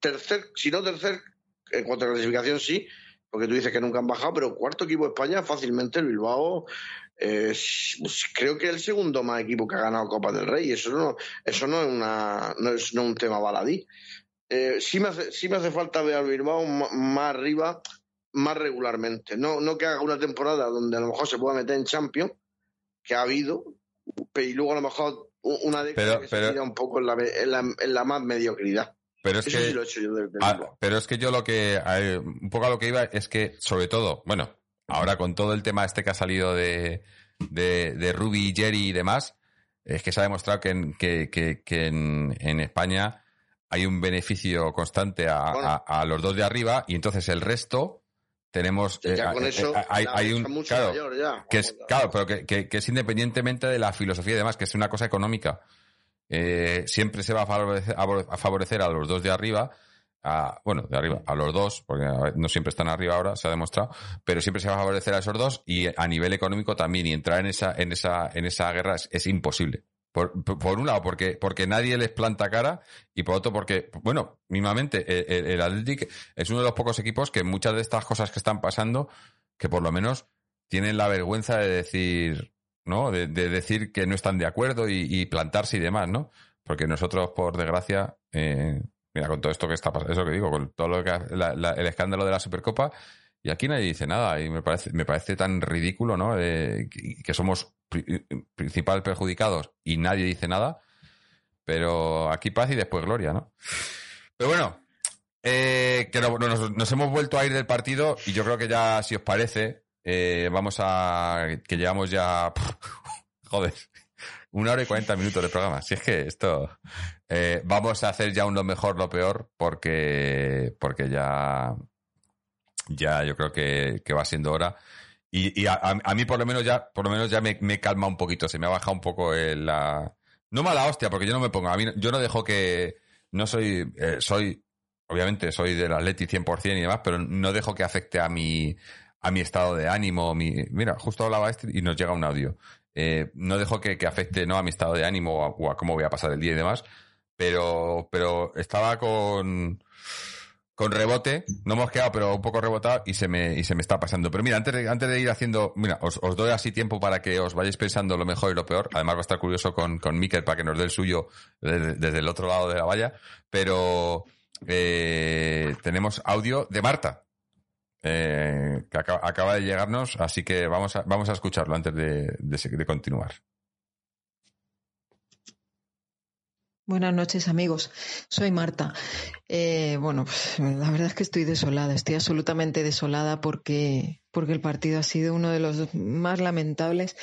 tercer, si no tercer, en cuanto a clasificación sí, porque tú dices que nunca han bajado, pero cuarto equipo de España fácilmente el Bilbao eh, s- pues creo que es el segundo más equipo que ha ganado Copa del Rey, eso no, eso no es una, no es no es un tema baladí. Eh, sí, me hace, sí me hace falta ver al Bilbao más arriba, más regularmente. No, no que haga una temporada donde a lo mejor se pueda meter en Champions, que ha habido, y luego a lo mejor una década Pero- que pero- se tira un poco en la, en la, en la más mediocridad. Pero es Eso que, sí lo he hecho yo Bilbao. pero es que yo lo que, un poco a lo que iba es que, sobre todo, bueno, ahora con todo el tema este que ha salido de, de, de Ruby, Jerry y demás, es que se ha demostrado que en, que, que- que en, en España hay un beneficio constante a, a- a los dos de arriba y entonces el resto tenemos... Ya eh, con eh, eso eh, hay, un... mucho claro, mayor ya. que es, claro, pero que, que- que es independientemente de la filosofía y demás, que es una cosa económica. Eh, siempre se va a favorecer, a favorecer a los dos de arriba, a, bueno, de arriba, a los dos, porque no siempre están arriba ahora, se ha demostrado, pero siempre se va a favorecer a esos dos y a nivel económico también, y entrar en esa, en esa, en esa guerra es, es imposible. Por, por- un lado, porque, porque nadie les planta cara, y por otro, porque, bueno, mismamente, el, el, el Athletic es uno de los pocos equipos que muchas de estas cosas que están pasando, que por lo menos tienen la vergüenza de decir, ¿no? De, de decir que no están de acuerdo y, y plantarse y demás, ¿no? Porque nosotros, por desgracia, eh, mira, con todo esto que está pasando, eso que digo, con todo lo que la- la- el escándalo de la Supercopa, y aquí nadie dice nada, y me parece, me parece tan ridículo, ¿no? Eh, que, somos pri- principal perjudicados y nadie dice nada, pero aquí paz y después gloria, ¿no? Pero bueno, eh, que no- nos, nos hemos vuelto a ir del partido y yo creo que ya, si os parece, eh, vamos a. que llevamos ya. *laughs* joder. Una hora y cuarenta minutos de programa. Si es que esto. Eh, vamos a hacer ya un lo mejor, lo peor, porque. porque ya. Ya yo creo que, que va siendo hora. Y, y a, a- mí por lo menos ya, por lo menos ya me, me calma un poquito, se me ha bajado un poco el- la. No mala hostia, porque yo no me pongo. A mí, yo no dejo que. No soy. eh, soy. Obviamente soy del Atleti 100% y demás, pero no dejo que afecte a mi, a mi estado de ánimo. Mi, mira, justo hablaba este y nos llega un audio. Eh, no dejo que, que afecte ¿no? a mi estado de ánimo o a cómo voy a pasar el día y demás. Pero, pero estaba con, con rebote, no hemos quedado, pero un poco rebotado y se me, y se me está pasando. Pero mira, antes de, antes de ir haciendo, mira, os, os doy así tiempo para que os vayáis pensando lo mejor y lo peor. Además va a estar curioso con, con para que nos dé el suyo desde, el otro lado de la valla. Pero eh, tenemos audio de Marta, eh, que acaba, de llegarnos, así que vamos a, vamos a escucharlo antes de, de continuar. Buenas noches amigos, soy Marta. Eh, bueno, pues, la verdad es que estoy desolada, estoy absolutamente desolada porque, porque el partido ha sido uno de los más lamentables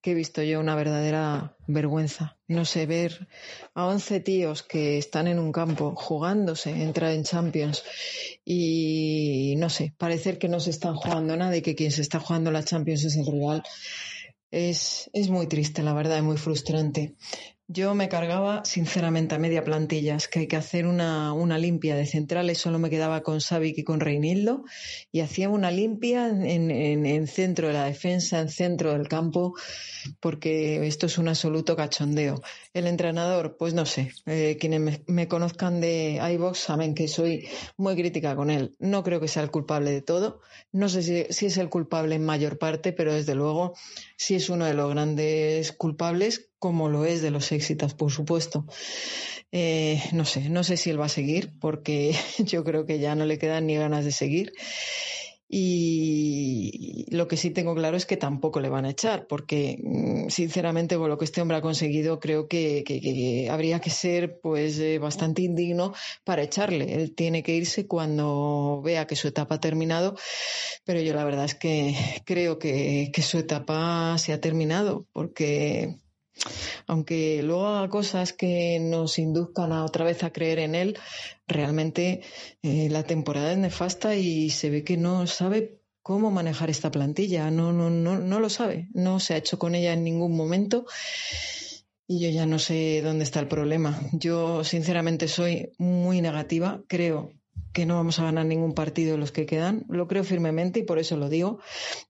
que he visto yo, una verdadera vergüenza. No sé, ver a 11 tíos que están en un campo jugándose, entrar en Champions y no sé, parecer que no se están jugando nada y que quien se está jugando la Champions es el rival. Es, es muy triste, la verdad, y muy frustrante. Yo me cargaba, sinceramente, a media plantilla. Es que hay que hacer una, una limpia de centrales. Solo me quedaba con Savic y con Reinildo. Y hacía una limpia en, en, en centro de la defensa, en centro del campo, porque esto es un absoluto cachondeo. El entrenador, pues no sé. eh, quienes me, conozcan de iVox saben que soy muy crítica con él. No creo que sea el culpable de todo. No sé si, si es el culpable en mayor parte, pero desde luego sí es uno de los grandes culpables, como lo es de los éxitos, por supuesto. Eh, no sé, no sé si él va a seguir, porque *laughs* yo creo que ya no le quedan ni ganas de seguir. Y lo que sí tengo claro es que tampoco le van a echar, porque mm, sinceramente con lo que este hombre ha conseguido creo que, habría que ser pues eh, bastante indigno para echarle. Él tiene que irse cuando vea que su etapa ha terminado, pero yo la verdad es que creo que su etapa se ha terminado, porque aunque luego haga cosas que nos induzcan a otra vez a creer en él, realmente eh, la temporada es nefasta y se ve que no sabe cómo manejar esta plantilla, no, no, no, no lo sabe, no se ha hecho con ella en ningún momento y yo ya no sé dónde está el problema. Yo sinceramente soy muy negativa, creo que no vamos a ganar ningún partido los que quedan, lo creo firmemente y por eso lo digo.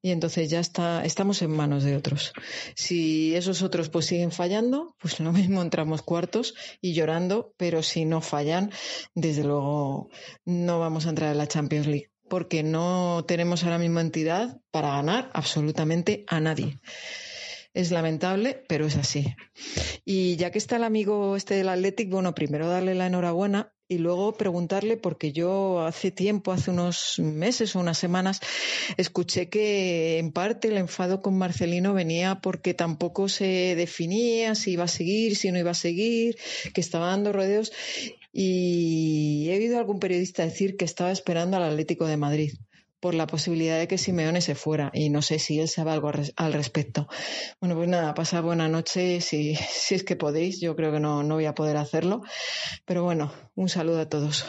Y entonces ya está, estamos en manos de otros. Si esos otros pues siguen fallando, pues lo mismo entramos cuartos y llorando, pero si no fallan, desde luego no vamos a entrar en la Champions League porque no tenemos ahora mismo entidad para ganar absolutamente a nadie. Es lamentable, pero es así. Y ya que está el amigo este del Athletic, bueno, primero darle la enhorabuena y luego preguntarle, porque yo hace tiempo, hace unos meses o unas semanas, escuché que en parte el enfado con Marcelino venía porque tampoco se definía si iba a seguir, si no iba a seguir, que estaba dando rodeos. Y he oído algún periodista decir que estaba esperando al Atlético de Madrid por la posibilidad de que Simeone se fuera y no sé si él sabe algo al res- al respecto. Bueno, pues nada, pasad buena noche si, *laughs* es que podéis. Yo creo que no, no voy a poder hacerlo. Pero bueno, un saludo a todos.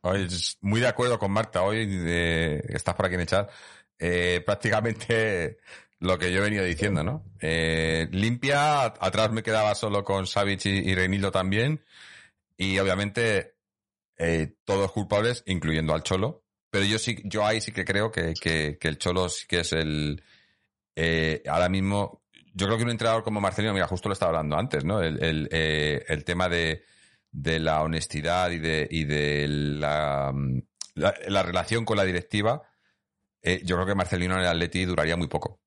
Hoy muy de acuerdo con Marta. Hoy eh, estás por aquí en el chat. Eh, prácticamente lo que yo he venido diciendo, ¿no? Eh, limpia, atrás me quedaba solo con Savic y, y también. Y obviamente eh, todos culpables, incluyendo al Cholo. Pero yo sí, yo ahí sí que creo que, que, el Cholo sí que es el eh, ahora mismo. Yo creo que un entrenador como Marcelino, mira, justo lo estaba hablando antes, ¿no? El, el, eh, tema de, de la honestidad y de, y de la, la, la relación con la directiva, eh, yo creo que Marcelino en el Atleti duraría muy poco.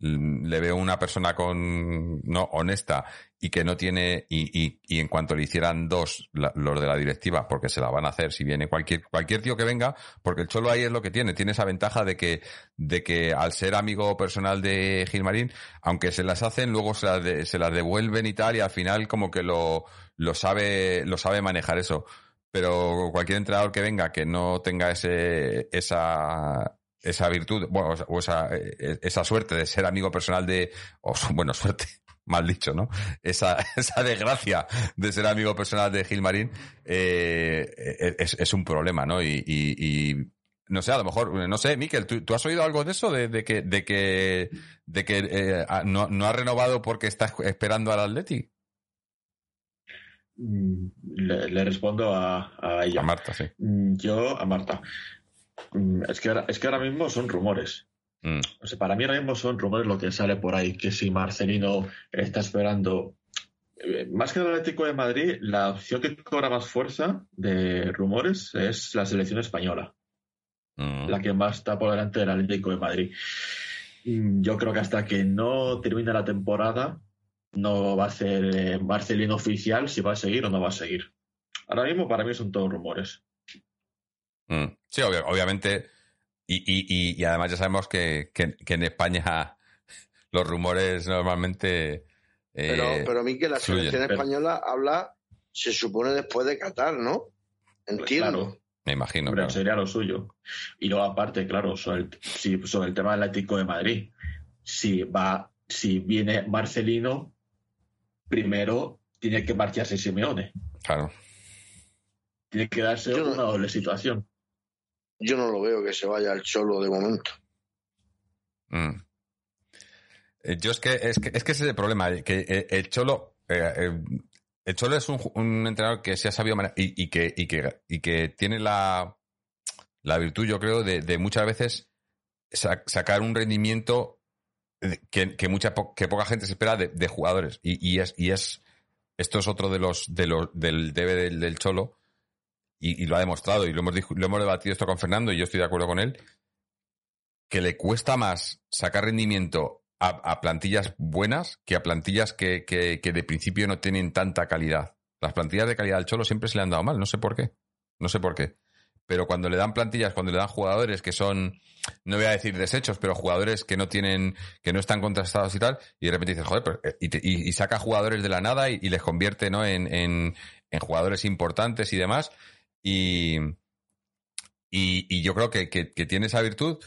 Mm, Le veo una persona con no honesta y que no tiene y, y, y en cuanto le hicieran dos la- los de la directiva porque se la van a hacer si viene cualquier cualquier tío que venga porque el cholo ahí es lo que tiene tiene esa ventaja de que de que al ser amigo personal de Gilmarín aunque se las hacen luego se las, de- se las devuelven y tal y al final como que lo lo sabe lo sabe manejar eso. Pero cualquier entrenador que venga que no tenga ese esa esa virtud bueno o esa- esa, eh, esa suerte de ser amigo personal de o *laughs* bueno suerte *laughs* mal dicho no esa *laughs* esa desgracia de ser amigo personal de Gilmarín eh, es, es un problema no y, y, y no sé, a lo mejor, no sé, Miquel, ¿tú, tú has oído algo de eso? De, de que, de que, de que eh, ah, no, no ha renovado porque está esperando al Atleti. Mm, Le, le respondo a, a ella. A Marta, sí. Mm, Yo, a Marta. Mm, Es que ahora, es que ahora mismo son rumores. Mm. O sea, para mí ahora mismo son rumores lo que sale por ahí, que si Marcelino está esperando. eh, Más que el Atlético de Madrid, la opción que cobra más fuerza de rumores es la selección española, Mm. la que más está por delante del Atlético de Madrid. Yo creo que hasta que no termine la temporada, no va a ser eh, Marcelino oficial si va a seguir o no va a seguir. Ahora mismo para mí son todos rumores. Mm. Sí, obvia- obviamente. Y, y, y, y además ya sabemos que, que, que en España *laughs* los rumores normalmente. eh, Pero, pero Miquel, la fluyen. selección española habla, se supone después de Qatar, ¿no? Entiendo. Claro. Me imagino. Claro. sería lo suyo. Y luego, aparte, claro, sobre el, si- sobre el tema del Atlético de Madrid. Si va, si viene Marcelino, primero tiene que marcharse Simeone. Claro. Tiene que darse Yo una doble situación. Yo no lo veo que se vaya al Cholo de momento. Mm. Eh, Yo es que, es que es que ese es el problema, eh, que eh, el Cholo, el Cholo es un, entrenador que se ha sabido y, y que, y, que, y que tiene la, la virtud, yo creo, de, muchas veces sa- sacar un rendimiento que, que mucha que poca gente se espera de, de jugadores. Y, y es, y es, esto es otro de los, de los del debe del, del Cholo, y, lo ha demostrado, y lo hemos, lo hemos debatido esto con Fernando, y yo estoy de acuerdo con él, que le cuesta más sacar rendimiento a, plantillas buenas que a plantillas que, que- que de principio no tienen tanta calidad. Las plantillas de calidad al Cholo siempre se le han dado mal, no sé por qué. No sé por qué. Pero cuando le dan plantillas, cuando le dan jugadores que son, no voy a decir desechos, pero jugadores que no tienen, que no están contrastados y tal, y de repente dices, joder, pero, eh, y, te- y saca jugadores de la nada y, y les convierte ¿no? en, en- en jugadores importantes y demás. Y, y, y yo creo que, que- que tiene esa virtud.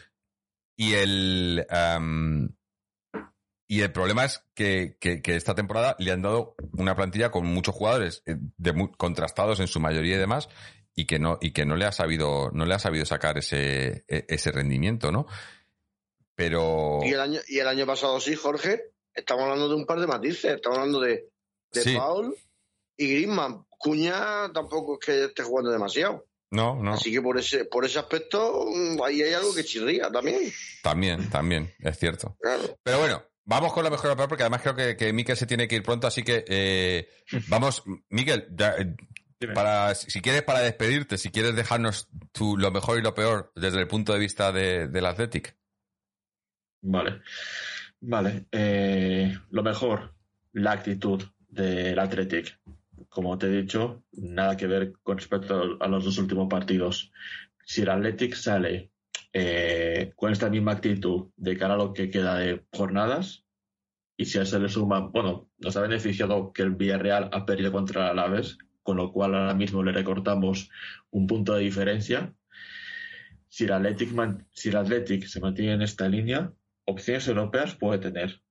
Y el, am, y el problema es que, que- esta temporada le han dado una plantilla con muchos jugadores eh, de contrastados en su mayoría y demás, y que no, y que no le ha sabido, no le ha sabido sacar ese, e- ese rendimiento, ¿no? Pero Y el año, y el año pasado sí, Jorge, estamos hablando de un par de matices. Estamos hablando de, de Sí. Paul y Griezmann. Cuña tampoco es que esté jugando demasiado. no, no. Así que por ese, por ese aspecto, mm, ahí hay algo que chirría también. También, también, es cierto. Claro. Pero bueno, vamos con lo mejor y lo peor, porque además creo que, que Miquel se tiene que ir pronto, así que eh, *laughs* vamos, Miquel, ya, eh, para, si quieres para despedirte, si quieres dejarnos tu, lo mejor y lo peor desde el punto de vista de, del Athletic. Vale. Vale. eh, lo mejor, la actitud del Athletic. Como te he dicho, nada que ver con respecto a los dos últimos partidos. Si el Athletic sale eh, con esta misma actitud de cara a lo que queda de jornadas, y si a eso le suma, bueno, nos ha beneficiado que el Villarreal ha perdido contra el Alaves, con lo cual ahora mismo le recortamos un punto de diferencia. Si el Athletic se mantiene en esta línea, opciones europeas puede tener.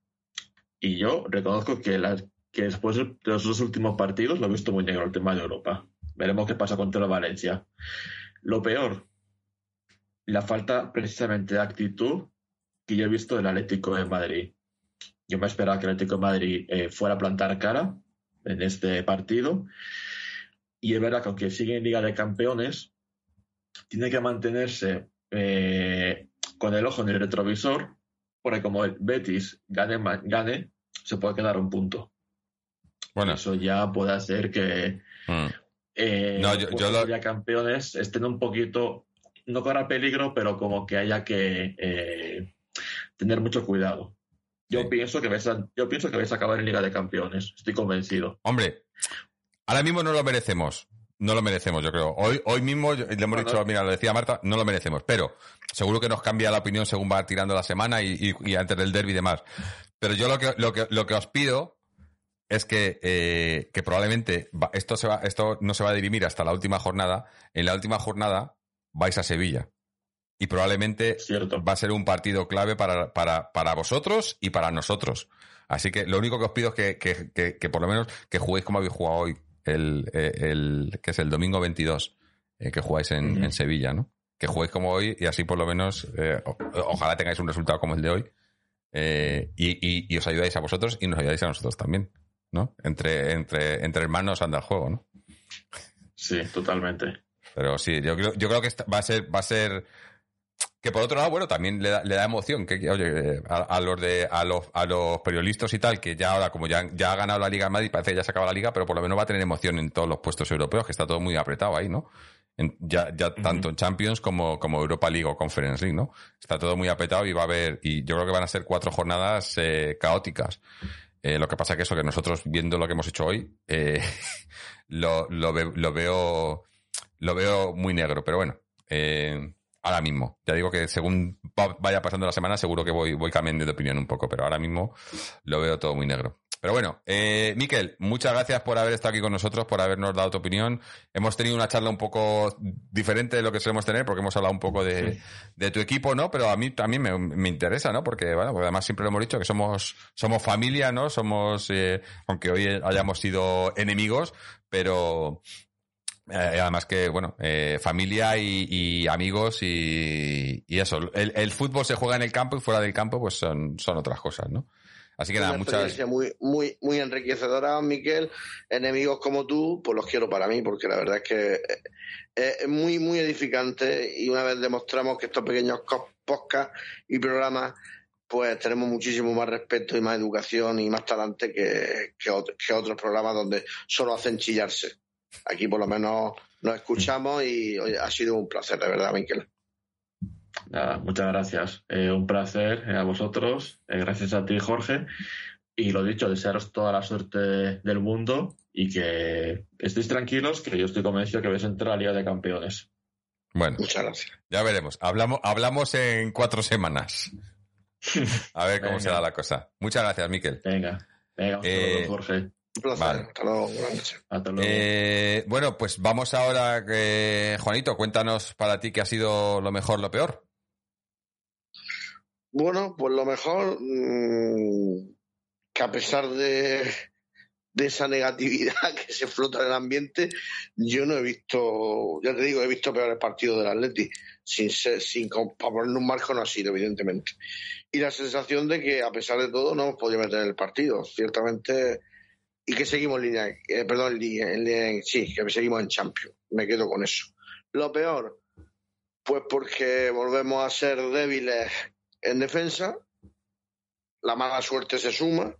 Y yo reconozco que, la- que después de los dos últimos partidos lo he visto muy negro el tema de Europa. Veremos qué pasa contra el Valencia. Lo peor, la falta precisamente de actitud que yo he visto del Atlético de Madrid. Yo me esperaba que el Atlético de Madrid eh, fuera a plantar cara en este partido. Y es verdad que aunque sigue en Liga de Campeones, tiene que mantenerse eh, con el ojo en el retrovisor, porque como el Betis gane, gane se puede quedar un punto. Bueno. Eso ya puede hacer que Mm. eh, No, yo- yo lo- campeones estén un poquito, no corra peligro, pero como que haya que eh, tener mucho cuidado. Yo pienso que vais a, yo pienso que vais a acabar en Liga de Campeones, estoy convencido. Hombre, ahora mismo no lo merecemos. No lo merecemos, yo creo. Hoy, hoy mismo le hemos Bueno. dicho, mira, lo decía Marta, no lo merecemos. Pero seguro que nos cambia la opinión según va tirando la semana y, y- y antes del derby y demás. Pero yo lo que, lo que, lo que os pido es que, eh, que probablemente va- esto, se va, esto no se va a dirimir hasta la última jornada. En la última jornada vais a Sevilla. Y probablemente va a ser un partido clave para, para, para vosotros y para nosotros. Así que lo único que os pido es que, que, que- que por lo menos que juguéis como habéis jugado hoy, el, eh, el, que es el domingo 22, eh, que jugáis en, en Sevilla, ¿no? Que juguéis como hoy y así por lo menos, eh, o- ojalá tengáis un resultado como el de hoy y, y- y os ayudáis a vosotros y nos ayudáis a nosotros también, ¿no? Entre, entre, entre hermanos anda el juego, ¿no? Sí, totalmente. Pero sí, yo creo, yo creo que va a ser, va a ser que por otro lado, bueno, también le da, le da emoción que, oye, a, a los de, a los, a los periodistas y tal, que ya ahora, como ya, ya ha ganado la Liga de Madrid, parece que ya se acaba la Liga, pero por lo menos va a tener emoción en todos los puestos europeos, que está todo muy apretado ahí, ¿no? En- ya, ya tanto en Champions como, como Europa League o Conference League, ¿no? Está todo muy apretado y va a haber, y yo creo que van a ser cuatro jornadas eh, caóticas. Eh, lo que pasa que eso, que nosotros viendo lo que hemos hecho hoy, eh, *laughs* lo, lo, lo veo lo veo muy negro, pero bueno, eh, ahora mismo. Ya digo que según va- vaya pasando la semana, seguro que voy, voy cambiando de opinión un poco, pero ahora mismo lo veo todo muy negro. Pero bueno, eh, Miquel, muchas gracias por haber estado aquí con nosotros, por habernos dado tu opinión. Hemos tenido una charla un poco diferente de lo que solemos tener, porque hemos hablado un poco de, de tu equipo, ¿no? Pero a mí también me, me interesa, ¿no? Porque, bueno, porque además siempre lo hemos dicho que somos, somos familia, ¿no? Somos, eh, aunque hoy hayamos sido enemigos, pero eh, además que, bueno, eh, familia y, y amigos y, y eso. El, el fútbol se juega en el campo y fuera del campo, pues son, son otras cosas, ¿no? Así que nada, una muchas. experiencia muy, muy, muy enriquecedora, Miquel. Enemigos como tú, pues los quiero para mí, porque la verdad es que eh, es muy, muy edificante y una vez demostramos que estos pequeños podcasts y programas, pues tenemos muchísimo más respeto y más educación y más talante que, que, ot- que otros programas donde solo hacen chillarse. Aquí por lo menos nos escuchamos y oye, ha sido un placer, de verdad, Miquel. Nada, muchas gracias. Eh, un placer eh, a vosotros. Eh, gracias a ti, Jorge. Y lo dicho, desearos toda la suerte del mundo y que estéis tranquilos, que yo estoy convencido que vais a entrar a la Liga de Campeones. Bueno, muchas gracias. Ya veremos. Hablamos, hablamos en cuatro semanas. A ver cómo Venga. será la cosa. Muchas gracias, Miquel. Venga, venga, un saludo, Jorge. Un placer. Vale. Hasta luego. Buenas noches. Hasta luego. Eh, bueno, pues vamos ahora, que Juanito, cuéntanos para ti qué ha sido lo mejor, lo peor. Bueno, pues lo mejor, mm, que a pesar de, esa negatividad *laughs* que se flota en el ambiente, yo no he visto, ya te digo, he visto peores partidos del Atleti, sin ser, sin para ponerle un marco no ha sido, evidentemente. Y la sensación de que a pesar de todo no hemos podido meter el partido, ciertamente, y que seguimos en línea, eh, perdón, línea, línea- sí, que seguimos en Champions, me quedo con eso. Lo peor, pues porque volvemos a ser débiles en defensa, la mala suerte se suma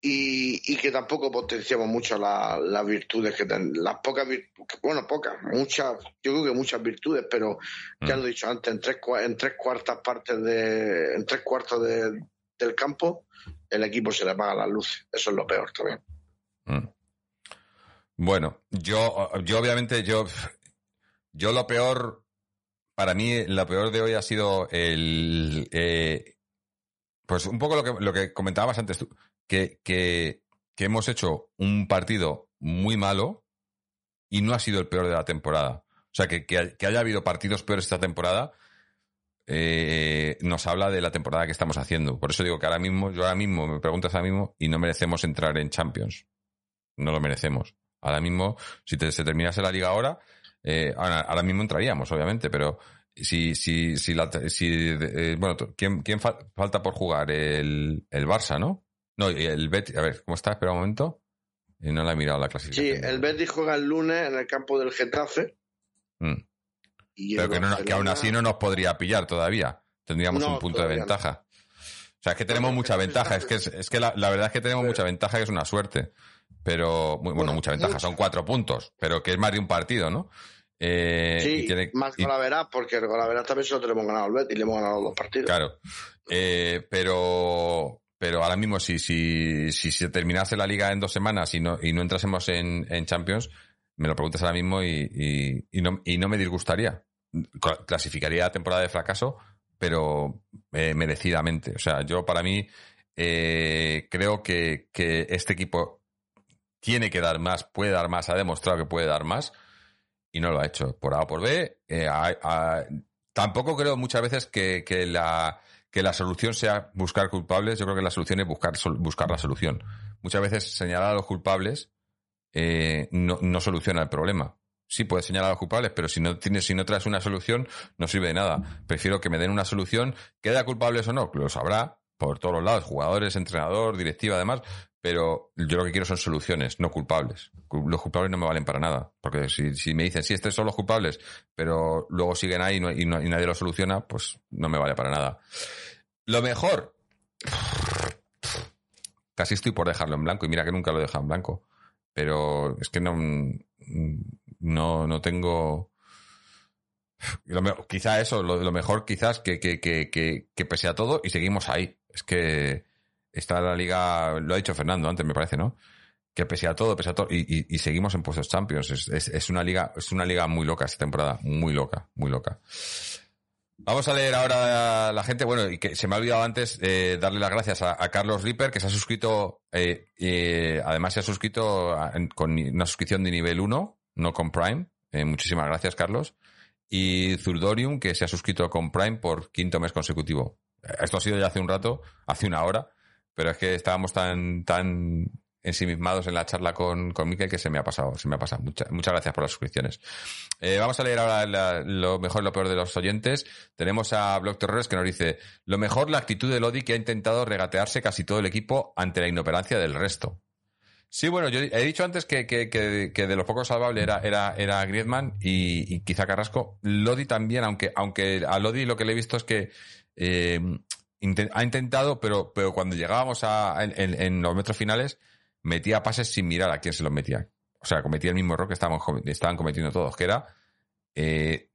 y, y que tampoco potenciamos mucho la- las virtudes que tenemos, las pocas virtudes, bueno, pocas, muchas, yo creo que muchas virtudes, pero ya lo he dicho antes, en tres, en tres cuartas partes de, en tres cuartos de- del campo, el equipo se le apaga las luces, eso es lo peor también. Mm. Bueno, yo, yo obviamente, yo, yo lo peor, para mí, lo peor de hoy ha sido el, eh, pues un poco lo que, lo que comentabas antes tú, que, que, hemos hecho un partido muy malo y no ha sido el peor de la temporada. O sea, que, que, que haya habido partidos peores esta temporada eh, nos habla de la temporada que estamos haciendo. Por eso digo que ahora mismo, yo ahora mismo, me preguntas ahora mismo, y no merecemos entrar en Champions. No lo merecemos. Ahora mismo, si te- se terminase la liga ahora, eh, ahora, ahora mismo entraríamos, obviamente, pero si, si, si, la, si eh, bueno, ¿quién, quién fa- falta por jugar? El, el Barça, ¿no? No, y el Betis, a ver, ¿cómo está? Espera un momento. Eh, no la he mirado la Sí, clasificación. el Betis juega el lunes en el campo del Getafe. Mm. Y Pero que, no, que aún así no nos podría pillar todavía. Tendríamos No, un punto de no. ventaja. O sea, es que tenemos mucha ventaja. Es que, es, es que la, la verdad es que tenemos mucha ventaja, que es una suerte. Pero, muy, bueno, mucha ventaja. Son cuatro puntos, pero que es más de un partido, ¿no? Eh, Sí, y tiene- más y- Golaveras, porque el Golaveras también se lo tenemos ganado al Betis, le hemos ganado los dos partidos. Claro. Eh, pero, pero ahora mismo, si, si, si se terminase la liga en dos semanas y no, y no entrásemos en, en Champions, me lo preguntas ahora mismo y, y, y no, y no me disgustaría. Cla- Clasificaría temporada de fracaso, pero eh, merecidamente. O sea, yo para mí eh, creo que, que este equipo tiene que dar más, puede dar más, ha demostrado que puede dar más y no lo ha hecho. Por A o por B, eh, tampoco creo muchas veces que, que la, que la solución sea buscar culpables. Yo creo que la solución es buscar, buscar la solución. Muchas veces señalar a los culpables eh, no, no soluciona el problema. Sí, puedes señalar a los culpables, pero si no tienes, si no traes una solución, no sirve de nada. Prefiero que me den una solución, queda culpables o no, lo sabrá por todos los lados, jugadores, entrenador, directiva, además, pero yo lo que quiero son soluciones, no culpables. Cu- Los culpables no me valen para nada, porque si, me dicen, sí, estos son los culpables, pero luego siguen ahí y, no- y no- y nadie lo soluciona, pues no me vale para nada. Lo mejor, casi estoy por dejarlo en blanco, y mira que nunca lo he dejado en blanco, pero es que no, no, no tengo... Lo quizá eso, lo, lo mejor quizás que, que, que, que pese a todo y seguimos ahí. Es que está la liga, lo ha dicho Fernando antes, me parece, ¿no? Que pese a todo, pese a todo, y, y- seguimos en puestos champions. Es, es- una liga, es una liga muy loca esta temporada, muy loca, muy loca. Vamos a leer ahora a la gente, bueno, y que se me ha olvidado antes eh, darle las gracias a, Carlos Ripper, que se ha suscrito, eh, eh, además se ha suscrito con una suscripción de nivel 1, no con Prime. Eh, muchísimas gracias, Carlos. Y Zurdorium, que se ha suscrito con Prime por quinto mes consecutivo. Esto ha sido ya hace un rato, hace una hora, pero es que estábamos tan, tan ensimismados en la charla con, con Miquel que se me ha pasado, se me ha pasado. Mucha- muchas gracias por las suscripciones. Eh, vamos a leer ahora lo mejor y lo peor de los oyentes. Tenemos a Block Terrores que nos dice, lo mejor la actitud de Lodi que ha intentado regatearse casi todo el equipo ante la inoperancia del resto. Sí, bueno, yo he dicho antes que, que- que- de los pocos salvables era, era, era Griezmann y, y quizá Carrasco. Lodi también, aunque, aunque a Lodi lo que le he visto es que eh, ha intentado, pero, pero cuando llegábamos a, en, los metros finales, metía pases sin mirar a quién se los metía. O sea, cometía el mismo error que estábamos, estaban cometiendo todos, que era eh,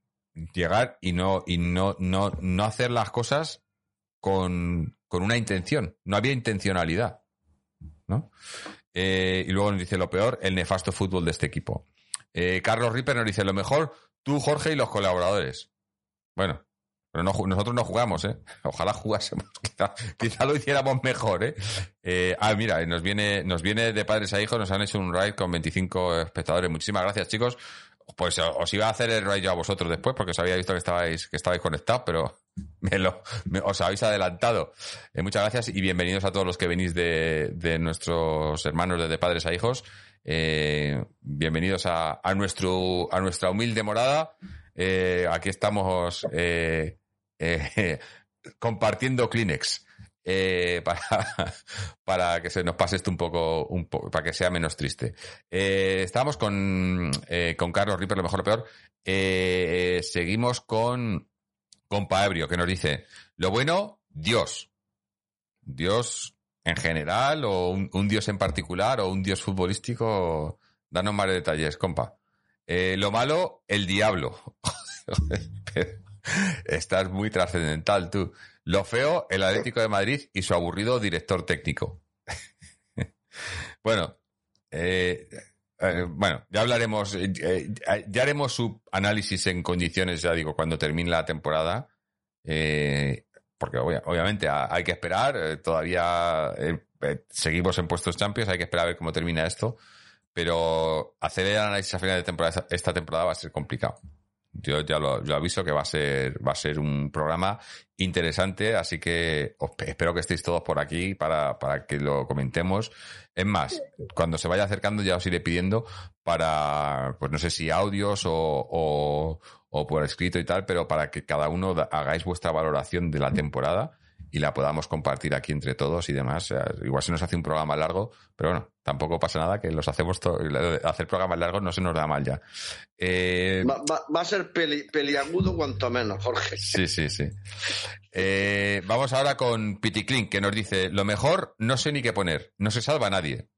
llegar y no, y no, no, no hacer las cosas con, con una intención. No había intencionalidad. ¿no? Eh, y luego nos dice lo peor, el nefasto fútbol de este equipo. Eh, Carlos Ripper nos dice lo mejor, tú, Jorge, y los colaboradores. Bueno, pero no, nosotros no jugamos, ¿eh? *laughs* Ojalá jugásemos, *laughs* quizá, lo hiciéramos mejor, ¿eh? Eh, Ah, mira, nos viene, nos viene de padres a hijos, nos han hecho un raid con 25 espectadores. Muchísimas gracias, chicos. Pues o- os iba a hacer el raid yo a vosotros después, porque os había visto que estabais, que estabais conectados, pero *laughs* me lo, os habéis adelantado. Eh, muchas gracias y bienvenidos a todos los que venís de, de nuestros hermanos de, de padres a hijos. Eh, bienvenidos a, a nuestro, a nuestra humilde morada. Eh, aquí estamos eh, eh, *laughs* compartiendo Kleenex eh, *laughs* para, para que se nos pase esto un poco, un po- para que sea menos triste. Eh, estamos con, eh, con Carlos Ripper, lo mejor, lo peor. Seguimos con, con Paebrio, que nos dice, lo bueno, Dios. Dios en general, o un, Dios en particular, o un Dios futbolístico. Danos más detalles, compa. Lo malo, el diablo. *laughs* Estás muy trascendental, tú. Lo feo, el Atlético de Madrid y su aburrido director técnico. *laughs* bueno, eh, eh, bueno, ya hablaremos, eh, eh, ya haremos su análisis en condiciones, ya digo, cuando termine la temporada. Porque obvia- obviamente ha- hay que esperar, todavía seguimos en puestos champions, hay que esperar a ver cómo termina esto. Pero hacer el análisis a final de temporada, esta temporada va a ser complicado. Yo ya lo, aviso que va a ser, va a ser un programa interesante, así que os pe- espero que estéis todos por aquí para, para que lo comentemos. Es más, cuando se vaya acercando ya os iré pidiendo para, pues no sé si audios o, o, o por escrito y tal, pero para que cada uno hagáis vuestra valoración de la temporada y la podamos compartir aquí entre todos y demás. Igual se nos hace un programa largo, pero bueno, tampoco pasa nada que los hacemos, hacer programas largos no se nos da mal ya. Eh, Va, va- va a ser peli- peliagudo cuanto menos, Jorge. Sí, sí, sí. Eh, vamos ahora con Piticlin, que nos dice, lo mejor no sé ni qué poner, no se salva nadie.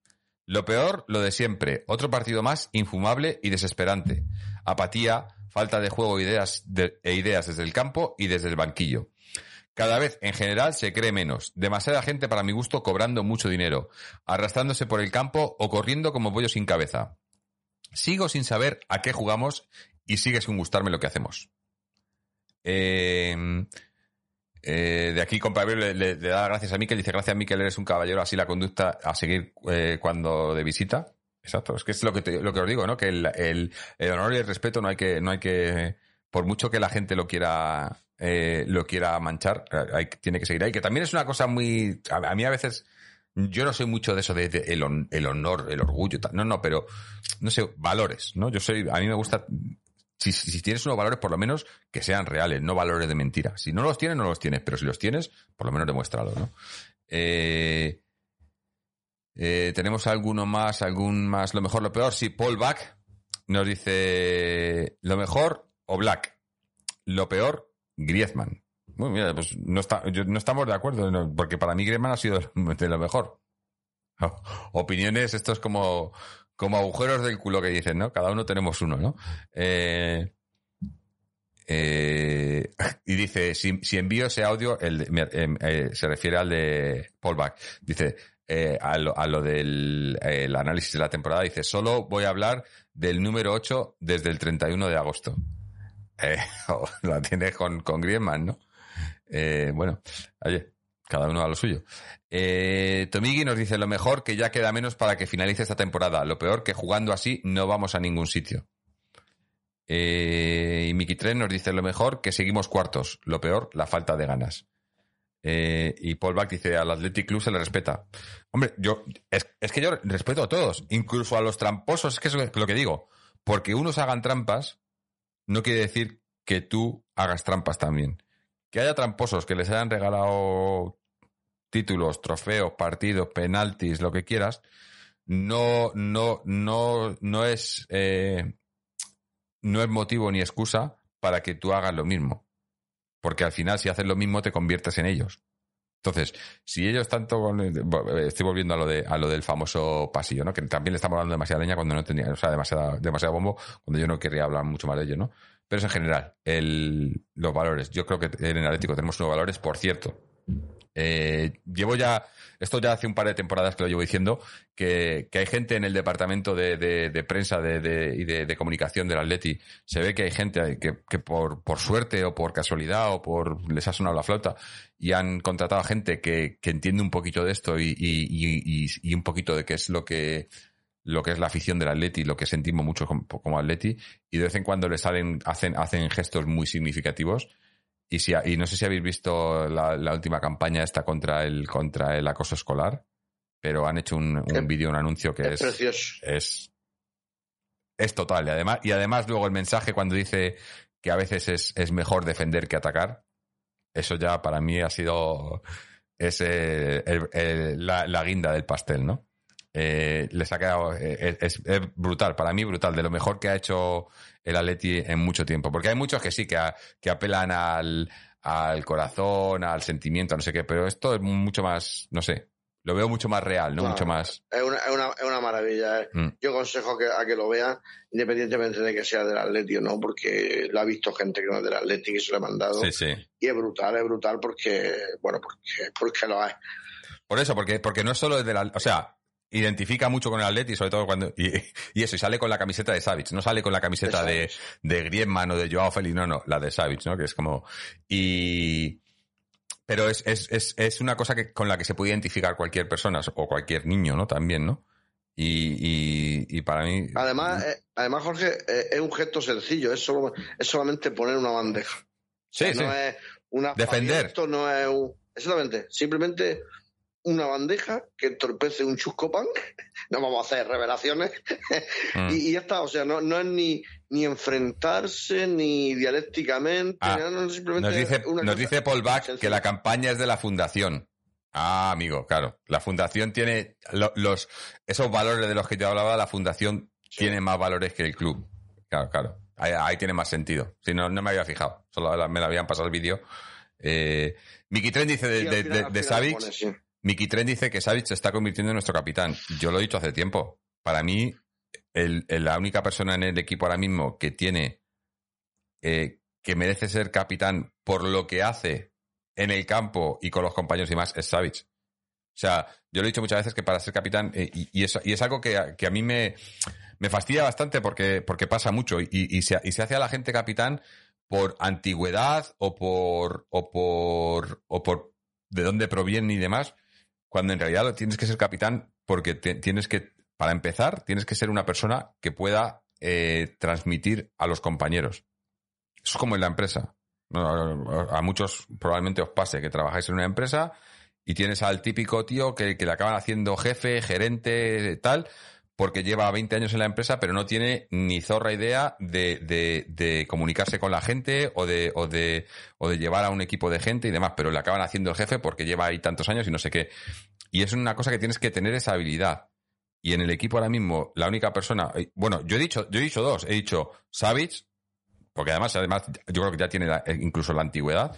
Lo peor, lo de siempre, otro partido más infumable y desesperante. Apatía, falta de juego ideas, de- e ideas desde el campo y desde el banquillo. Cada vez, en general, se cree menos. Demasiada gente, para mi gusto, cobrando mucho dinero, arrastrándose por el campo o corriendo como pollo sin cabeza. Sigo sin saber a qué jugamos y sigue sin gustarme lo que hacemos. Eh, eh, de aquí, compa le, le- da gracias a Miquel. Dice, gracias, Miquel, eres un caballero. Así la conducta a seguir eh, cuando de visita. Exacto. Es que es lo que, te- lo que os digo, ¿no? Que el, el- el honor y el respeto no hay que, no hay que, por mucho que la gente lo quiera, eh, lo quiera manchar, eh, hay, tiene que seguir ahí. Que también es una cosa muy, a, mí a veces, yo no soy mucho de eso de, el, hon- el honor, el orgullo, tal. no, no, pero, no sé, valores, ¿no? Yo soy, a mí me gusta, si, tienes unos valores, por lo menos que sean reales, no valores de mentira. Si no los tienes, no los tienes, pero si los tienes, por lo menos demuéstralo, ¿no? Eh, tenemos alguno más, algún más, lo mejor, lo peor. Sí, Paul Back nos dice lo mejor o Black. Lo peor, Griezmann. Pues no, está, yo- no estamos de acuerdo, porque para mí Griezmann ha sido *laughs* de lo mejor. *laughs* Opiniones, esto es como, como agujeros del culo que dicen, ¿no? Cada uno tenemos uno, ¿no? Eh, Eh, *laughs* y dice, si, envío ese audio, el em, eh, se refiere al de Paul Back. Dice, eh, a, lo, a lo del el análisis de la temporada, dice, solo voy a hablar del número 8 desde el 31 de agosto. Eh, *laughs* la tiene con, con Griezmann, ¿no? Eh, bueno, oye, cada uno a lo suyo. Eh, nos dice, lo mejor que ya queda menos para que finalice esta temporada. Lo peor que jugando así no vamos a ningún sitio. Eh, y Miki Tren nos dice lo mejor que seguimos cuartos, lo peor la falta de ganas. Y Paul Back dice al Athletic Club se le respeta. Hombre, yo es, es que yo respeto a todos, incluso a los tramposos, es que es lo que digo. Porque unos hagan trampas no quiere decir que tú hagas trampas también. Que haya tramposos que les hayan regalado títulos, trofeos, partidos, penaltis, lo que quieras, no, no, no, no es eh, no es motivo ni excusa para que tú hagas lo mismo. Porque al final, si haces lo mismo, te conviertes en ellos. Entonces, si ellos tanto con el- bo- estoy volviendo a lo de a lo del famoso pasillo, ¿no? Que también le estamos dando demasiada leña cuando no tenía, o sea, demasiada, demasiado bombo, cuando yo no querría hablar mucho más de ello, ¿no? Pero es en general, el, los valores. Yo creo que en el Atlético tenemos unos valores, por cierto. Eh, llevo ya, esto ya hace un par de temporadas que lo llevo diciendo, que, hay gente en el departamento de, de- de prensa y de, comunicación del Atleti, se ve que hay gente que, por, por suerte o por casualidad o por les ha sonado la flauta y han contratado a gente que, que entiende un poquito de esto y- y un poquito de qué es lo que lo que es la afición del Atleti, lo que sentimos mucho como, como Atleti, y de vez en cuando le salen, hacen, hacen gestos muy significativos. Y, si, y no sé si habéis visto la, la última campaña esta contra el, contra el acoso escolar, pero han hecho un, un vídeo, un anuncio que Es es, precioso. es, es total. Y además, y además luego el mensaje cuando dice que a veces es, es mejor defender que atacar, eso ya para mí ha sido es, eh, el- el- la, la guinda del pastel, ¿no? Eh, les ha quedado, eh, es, es brutal, para mí brutal, de lo mejor que ha hecho el Atleti en mucho tiempo. Porque hay muchos que sí, que, a- que apelan al, al corazón, al sentimiento, no sé qué, pero esto es mucho más, no sé, lo veo mucho más real, ¿no? Mucho más... Es una, es una, es una maravilla. eh. Mm. Yo aconsejo que, a que lo vean, independientemente de que sea del Atleti o no, porque lo ha visto gente que no es del Atleti y se lo he mandado. Sí, sí. Y es brutal, es brutal porque, bueno, porque, porque lo hay. Por eso, porque, porque no es solo de la, o sea, identifica mucho con el Atleti, sobre todo cuando, y, y eso, y sale con la camiseta de Savic, no sale con la camiseta de, de Griezmann o de Joao Félix, no, no, la de Savic, ¿no? Que es como, y, pero es, es, es, es una cosa que, con la que se puede identificar cualquier persona, o cualquier niño, ¿no? También, ¿no? Y, y, y para mí, Además, eh, además Jorge, eh, es un gesto sencillo, es, solo, es solamente poner una bandeja. Sí, O sea, sí. No es una Defender. Esto no es un. Exactamente. Simplemente una bandeja que entorpece un chusco pan. *laughs* No vamos a hacer revelaciones. *laughs* Mm. y, y ya está. O sea, no, no es ni, ni enfrentarse, ni dialécticamente. Ah, no, simplemente Nos dice, una nos dice Paul Back que la campaña es de la fundación. Ah, amigo, claro. La fundación tiene lo- los esos valores de los que yo hablaba, la fundación tiene más valores que el club. Claro, claro. Ahí, ahí tiene más sentido. Si no, no me había fijado. Solo me la habían pasado el vídeo. Eh, Miki Tren dice de, Sí, de, final- sí. Miki Tren dice que Savic se está convirtiendo en nuestro capitán. Yo lo he dicho hace tiempo. Para mí, la única persona en el equipo ahora mismo que tiene eh, que merece ser capitán por lo que hace en el campo y con los compañeros y más es Savic. O sea, yo lo he dicho muchas veces que para ser capitán, eh, y, es, y es algo que, a- mí me, fastidia bastante porque, pasa mucho y, y se, y se hace a la gente capitán por antigüedad o por, o por, o por de dónde proviene y demás, cuando en realidad tienes que ser capitán porque te- tienes que, para empezar, tienes que ser una persona que pueda eh, transmitir a los compañeros. Eso es como en la empresa. A muchos probablemente os pase que trabajáis en una empresa y tienes al típico tío que, que le acaban haciendo jefe, gerente, tal, porque lleva 20 años en la empresa, pero no tiene ni zorra idea de, de- comunicarse con la gente o de, o, de, llevar a un equipo de gente y demás, pero le acaban haciendo el jefe porque lleva ahí tantos años y no sé qué. Y es una cosa que tienes que tener esa habilidad. Y en el equipo ahora mismo, la única persona, eh, bueno, yo he dicho, yo he dicho dos, he dicho Savic, porque además, además, yo creo que ya tiene eh, incluso la antigüedad.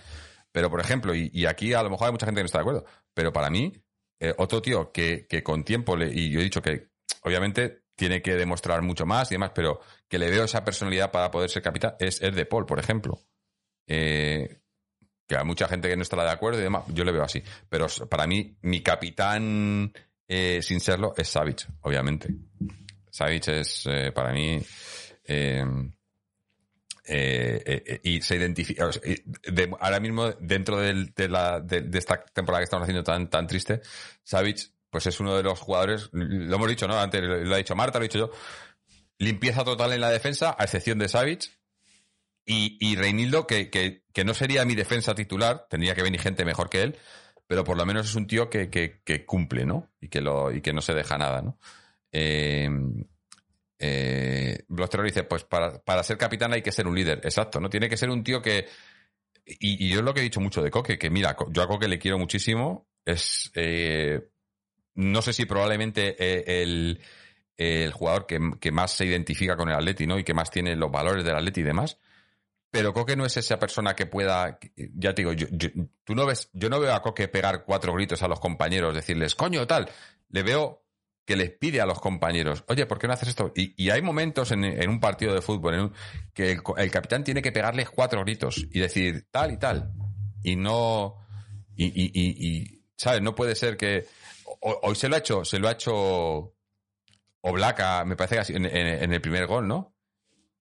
Pero, por ejemplo, y, aquí a lo mejor hay mucha gente que no está de acuerdo, pero para mí, eh, otro tío que, que con tiempo, le, y yo he dicho que obviamente tiene que demostrar mucho más y demás, pero que le veo esa personalidad para poder ser capitán, es, es De Paul, por ejemplo. eh, que hay mucha gente que no estará de acuerdo y demás, yo le veo así. Pero para mí, mi capitán, eh, sin serlo, es Savic, obviamente. Savic es, eh, para mí, eh, y se identifica, ahora mismo, dentro de, la, de, esta temporada que estamos haciendo tan, tan triste, Savic, pues es uno de los jugadores, lo hemos dicho, ¿no? Antes lo ha dicho Marta, lo he dicho yo, limpieza total en la defensa, a excepción de Savic, y, y Reinildo, que, que, que no sería mi defensa titular, tendría que venir gente mejor que él, pero por lo menos es un tío que, que, cumple, ¿no? Y que, lo, y que no se deja nada, ¿no? Eh, eh, dice, pues para, para ser capitán hay que ser un líder. Exacto, ¿no? Tiene que ser un tío que... Y, y yo es lo que he dicho mucho de Coque, que mira, yo a Coque le quiero muchísimo. Es... eh, no sé si probablemente eh, el, el jugador que, que más se identifica con el Atleti, ¿no? Y que más tiene los valores del Atleti y demás. Pero Coque no es esa persona que pueda, ya te digo, yo, tú no ves, yo no veo a Coque pegar cuatro gritos a los compañeros, decirles, coño, tal. Le veo que les pide a los compañeros, oye, ¿por qué no haces esto? Y, y hay momentos en, en un partido de fútbol en un- que el, el capitán tiene que pegarles cuatro gritos y decir tal y tal. Y no, y, y, y, ¿sabes? No puede ser que, hoy se lo ha hecho, se lo ha hecho Oblaka, me parece que en, en- el primer gol, ¿no?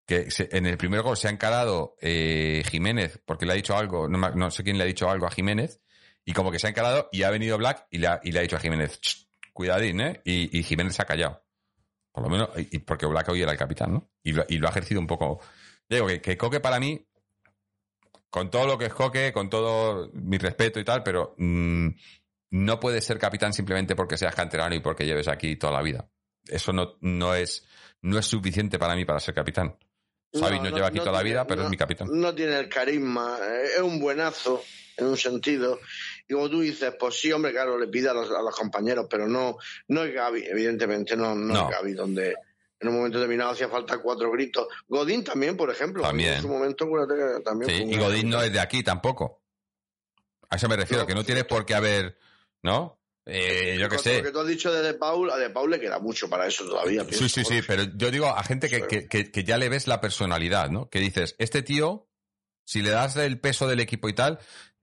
que en el primer gol se ha encarado eh, Jiménez, porque le ha dicho algo, no, sé quién le ha dicho algo a Jiménez, y como que se ha encarado y ha venido Black y le ha, y le ha dicho a Jiménez, "Ch, cuidadín, ¿eh? Y, Jiménez se ha callado. Por lo menos, y, porque Black hoy era el capitán, ¿no? Y lo, ha ejercido un poco. Ya Digo que, que Coque para mí, con todo lo que es Coque, con todo mi respeto y tal, pero mm, no puedes ser capitán simplemente porque seas canterano y porque lleves aquí toda la vida. Eso no, no, es, no es suficiente para mí para ser capitán. Xavi no, lleva aquí toda la tiene- vida, pero es mi capitán. No tiene el carisma, eh, es un buenazo en un sentido. Y como tú dices, pues sí, hombre, claro, le pide a los, a los compañeros, pero no, no es Gaby, evidentemente, no, no, es Gaby, donde en un momento determinado hacía falta cuatro gritos. Godín también, por ejemplo. También. En su momento, también Sí, y Godín no es de aquí tampoco. A eso me refiero, que no tienes por qué haber, ¿no? Eh, yo qué sé. Lo que tú has dicho de De Paul, a De Paul le queda mucho para eso todavía. Sí, pienso. sí, sí, pero yo digo a gente que, que, que- que ya le ves la personalidad, ¿no? Que dices, este tío, si le das el peso del equipo y tal,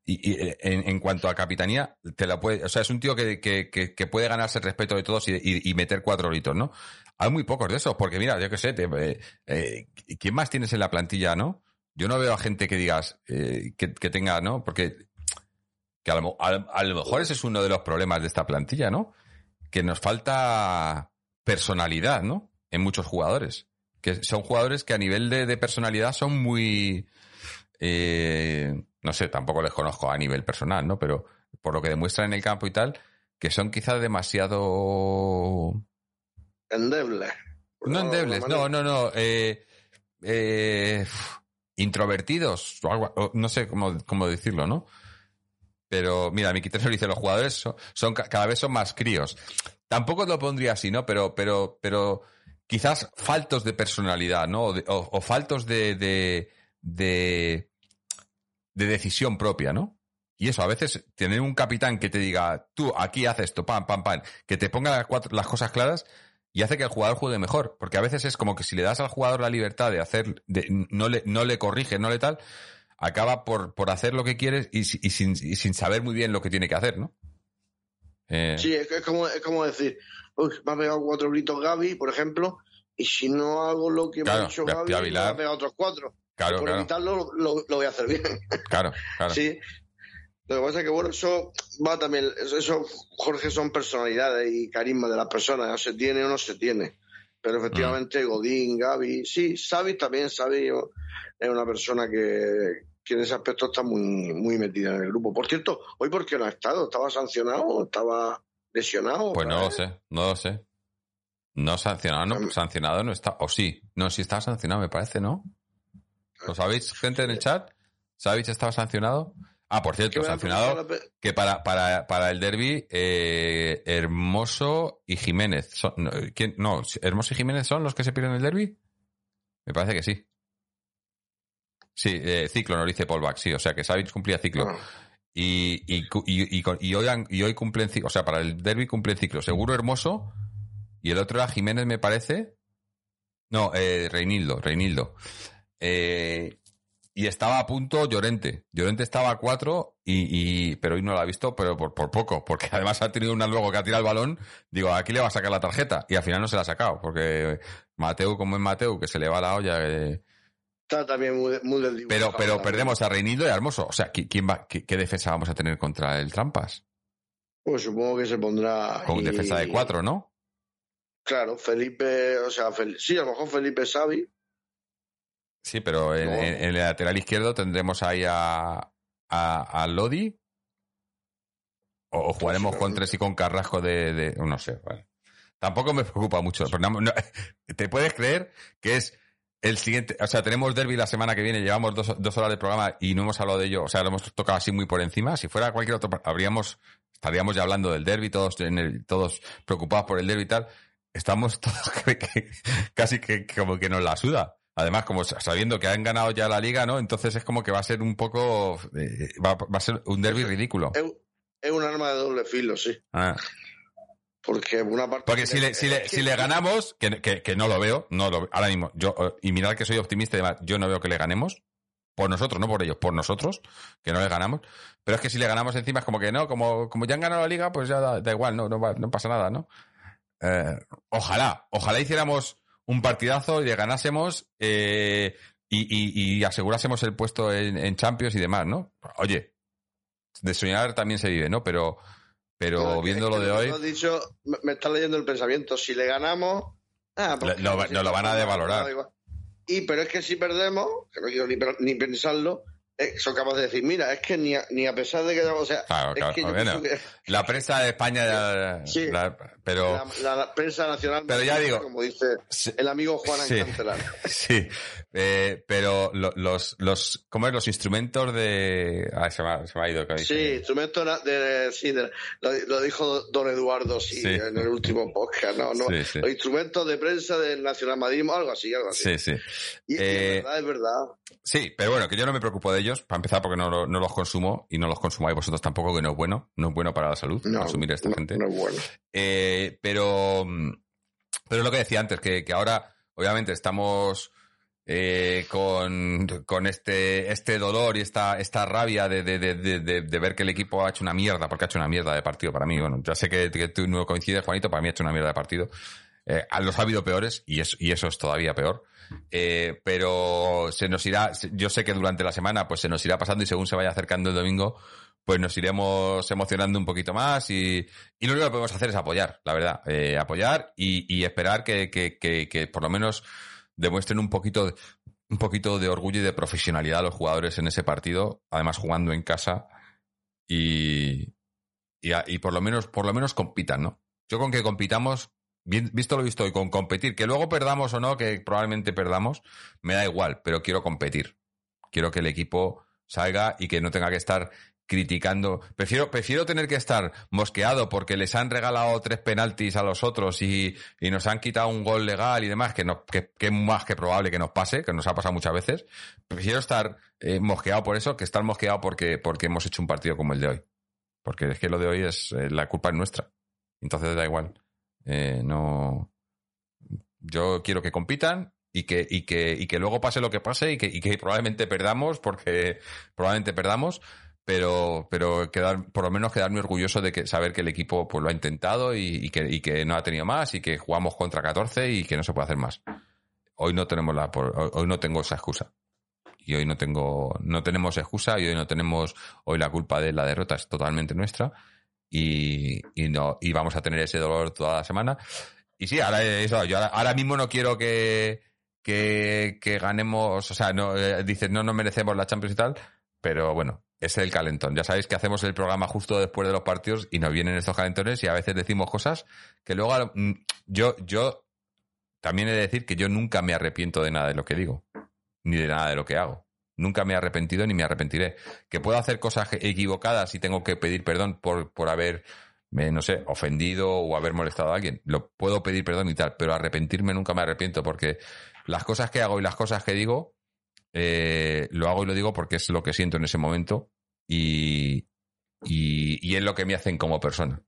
y, y, eh, en, en cuanto a capitanía, te la puede, o sea, es un tío que, que, que, que puede ganarse el respeto de todos y, y- y meter cuatro gritos, ¿no? Hay muy pocos de esos, porque mira, yo qué sé, te- eh, eh, ¿quién más tienes en la plantilla, no? Yo no veo a gente que digas, eh, que, que tenga, ¿no? Porque que a lo, a, a lo mejor ese es uno de los problemas de esta plantilla, ¿no? Que nos falta personalidad, ¿no? En muchos jugadores. Que son jugadores que a nivel de, de personalidad son muy... eh, no sé, tampoco les conozco a nivel personal, ¿no? Pero por lo que demuestran en el campo y tal, que son quizás demasiado... Endeble. No endebles, no, no, no. eh, eh, introvertidos, o algo, no sé cómo, cómo decirlo, ¿no? Pero mira, mi Tenor dice, los jugadores son, son ca- cada vez son más críos. Tampoco lo pondría así, ¿no? Pero, pero, pero quizás faltos de personalidad, ¿no? O, o- o faltos de, de, de, de decisión propia, ¿no? Y eso, a veces tener un capitán que te diga, tú aquí haces esto, pam, pam, pam, que te ponga las, cuatro- las cosas claras y hace que el jugador juegue mejor. Porque a veces es como que si le das al jugador la libertad de hacer, de, no, le, no le corrige, no le tal, acaba por, por hacer lo que quieres y, si- y sin, y sin saber muy bien lo que tiene que hacer, ¿no? Eh, Sí, es, es como, es como decir, uy, me ha pegado cuatro gritos Gaby, por ejemplo, y si no hago lo que me ha dicho Gaby me ha pegado otros cuatro. Claro, por claro. evitarlo, lo, lo- voy a hacer bien. Claro, claro. Sí. Lo que pasa es que, bueno, eso va también, eso, eso, Jorge, son personalidades y carisma de las personas, o se tiene o no se tiene. Pero Mm. efectivamente, Godín, Gaby, sí, Xavi también, Xavi es una persona que, que en ese aspecto está muy, muy metida en el grupo. Por cierto, hoy por qué no ha estado, ¿estaba sancionado? ¿Estaba lesionado? Pues no lo sé, no lo sé. No sancionado, no, sancionado no está. O sí, no, sí estaba sancionado, me parece, ¿no? ¿Lo sabéis, gente en el chat? ¿Sabéis estaba sancionado? Ah, por cierto, sancionado que para, para, para el derby, eh, Hermoso y Jiménez. Son, no, ¿quién? no, Hermoso y Jiménez son los que se pierden el derby. Me parece que sí. Sí, eh, ciclo, nos dice Paul Back, sí, o sea que Savic cumplía ciclo. Ah. Y, y, y, y hoy, y hoy cumplen ciclo, o sea, para el derby cumplen ciclo. Seguro Hermoso y el otro era Jiménez, me parece. No, eh, Reinildo, Reinildo. Eh, y estaba a punto Llorente. Llorente estaba a cuatro, y, y, pero hoy no la ha visto, pero por, por poco, porque además ha tenido una luego que ha tirado el balón. Digo, aquí le va a sacar la tarjeta, y al final no se la ha sacado, porque Mateu, como es Mateu, que se le va la olla. eh, Está también muy, muy desdibujado pero, pero también. perdemos a Reinildo y a Hermoso. O sea, ¿qui- ¿quién va, qué, qué defensa vamos a tener contra el Trampas? Pues supongo que se pondrá. Con y- defensa de cuatro, ¿no? Claro, Felipe, o sea, Fel- sí, a lo mejor Felipe Xavi. Sí, pero en, No. en- en el lateral izquierdo tendremos ahí a, a, a Lodi. O, o jugaremos con tres y con Carrasco de, de- No sé, vale. Tampoco me preocupa mucho. pero no- no- *laughs* ¿Te puedes creer que es el siguiente? O sea, tenemos derby la semana que viene, llevamos dos, dos horas de programa y no hemos hablado de ello. O sea, lo hemos tocado así muy por encima. Si fuera cualquier otro, habríamos, estaríamos ya hablando del derby, todos, en el- todos preocupados por el derby y tal. Estamos *laughs* todos que- que- casi que como que nos la suda. Además, como sabiendo que han ganado ya la liga, ¿no? Entonces es como que va a ser un poco, eh, va, va a ser un derby ridículo. Es, es un arma de doble filo, sí. Ah. Porque una parte. Porque si le, si le, si le ganamos, que, que, que no lo veo, no lo ahora mismo, yo, eh, y mirad que soy optimista y demás, yo no veo que le ganemos, por nosotros, no por ellos, por nosotros, que no le ganamos, pero es que si le ganamos encima es como que no, como, como ya han ganado la liga, pues ya da, da igual, no, no, va- no pasa nada, ¿no? Eh, ojalá, ojalá hiciéramos un partidazo y le ganásemos eh, y, y, y asegurásemos el puesto en, en Champions y demás, ¿no? Oye, de soñar también se vive, ¿no? Pero, pero Es viendo lo de hoy... tú has dicho, me, está leyendo el pensamiento. Si le ganamos. Ah, pues claro, si nos lo van a no, devalorar. da igual. Y pero es que si perdemos, que no quiero ni, ni pensarlo, eh, son capaces de decir, mira, es que ni a, ni a pesar de que. O sea, Claro, es claro, que yo La prensa de España, *laughs* Sí. la- pero la, la prensa nacional. Pero ya digo- Como dice el amigo Juan Sí. *laughs* Sí, eh, pero lo- los, los, ¿cómo es? Los instrumentos de, ah, se me ha, se me ha ido. Sí, dice. instrumento na- de, sí, de- lo, lo dijo don Eduardo sí, Sí. en el último podcast, no, no, los instrumentos de prensa del Nacional Madrid, algo así, algo así. Sí, sí. Y, Eh, es verdad, es verdad. Sí, pero bueno, que yo no me preocupo de ellos, para empezar, porque no, no los consumo y no los consumáis vosotros tampoco, que no es bueno, no es bueno para la salud No, consumir a esta no, gente. no es bueno. Eh, pero, pero lo que decía antes, que, ahora, obviamente, estamos eh, con, con este, este dolor y esta, esta rabia de, de, de, ver que el equipo ha hecho una mierda, porque ha hecho una mierda de partido para mí. Bueno, ya sé que, tú no coincides, Juanito, para mí ha hecho una mierda de partido. Eh, los ha habido peores y eso es todavía peor. Eh, pero se nos irá, yo sé que durante la semana pues se nos irá pasando y según se vaya acercando el domingo, pues nos iremos emocionando un poquito más y, y lo único que podemos hacer es apoyar, la verdad, eh, apoyar y, y esperar que, que, que, por lo menos demuestren un poquito, de- un poquito de orgullo y de profesionalidad los jugadores en ese partido, además jugando en casa y, y, a- y por lo menos, por lo menos compitan, ¿no? Yo con que compitamos, visto lo visto y con competir, que luego perdamos o no, que probablemente perdamos, me da igual, pero quiero competir. Quiero que el equipo salga y que no tenga que estar criticando. Prefiero, prefiero tener que estar mosqueado porque les han regalado tres penaltis a los otros y, y nos han quitado un gol legal y demás, que, no, que, que más que probable que nos pase, que nos ha pasado muchas veces. Prefiero estar eh, mosqueado por eso que estar mosqueado porque, porque hemos hecho un partido como el de hoy. Porque es que lo de hoy es eh, la culpa es nuestra. Entonces da igual. Eh, no. Yo quiero que compitan y que, y que, y que luego pase lo que pase y que, y que probablemente perdamos, porque probablemente perdamos, pero, pero quedar, por lo menos quedarme orgulloso de que saber que el equipo pues, lo ha intentado y, que, no ha tenido más y que jugamos contra 14 y que no se puede hacer más. Hoy no tenemos la, hoy no tengo esa excusa. Y hoy no tengo, no tenemos excusa y hoy no tenemos, hoy la culpa de la derrota es totalmente nuestra y, y no, y vamos a tener ese dolor toda la semana. Y sí, ahora eso, yo ahora, ahora mismo no quiero que, que, que ganemos, o sea, no, eh, dices no nos merecemos la Champions y tal, pero bueno, es el calentón. Ya sabéis que hacemos el programa justo después de los partidos y nos vienen estos calentones y a veces decimos cosas que luego mm, yo, yo también he de decir que yo nunca me arrepiento de nada de lo que digo, ni de nada de lo que hago. Nunca me he arrepentido ni me arrepentiré. Que puedo hacer cosas equivocadas y tengo que pedir perdón por, por haber, eh, no sé, ofendido o haber molestado a alguien. Lo puedo pedir perdón y tal, pero arrepentirme nunca me arrepiento porque las cosas que hago y las cosas que digo, eh, lo hago y lo digo porque es lo que siento en ese momento y, y, y es lo que me hacen como persona.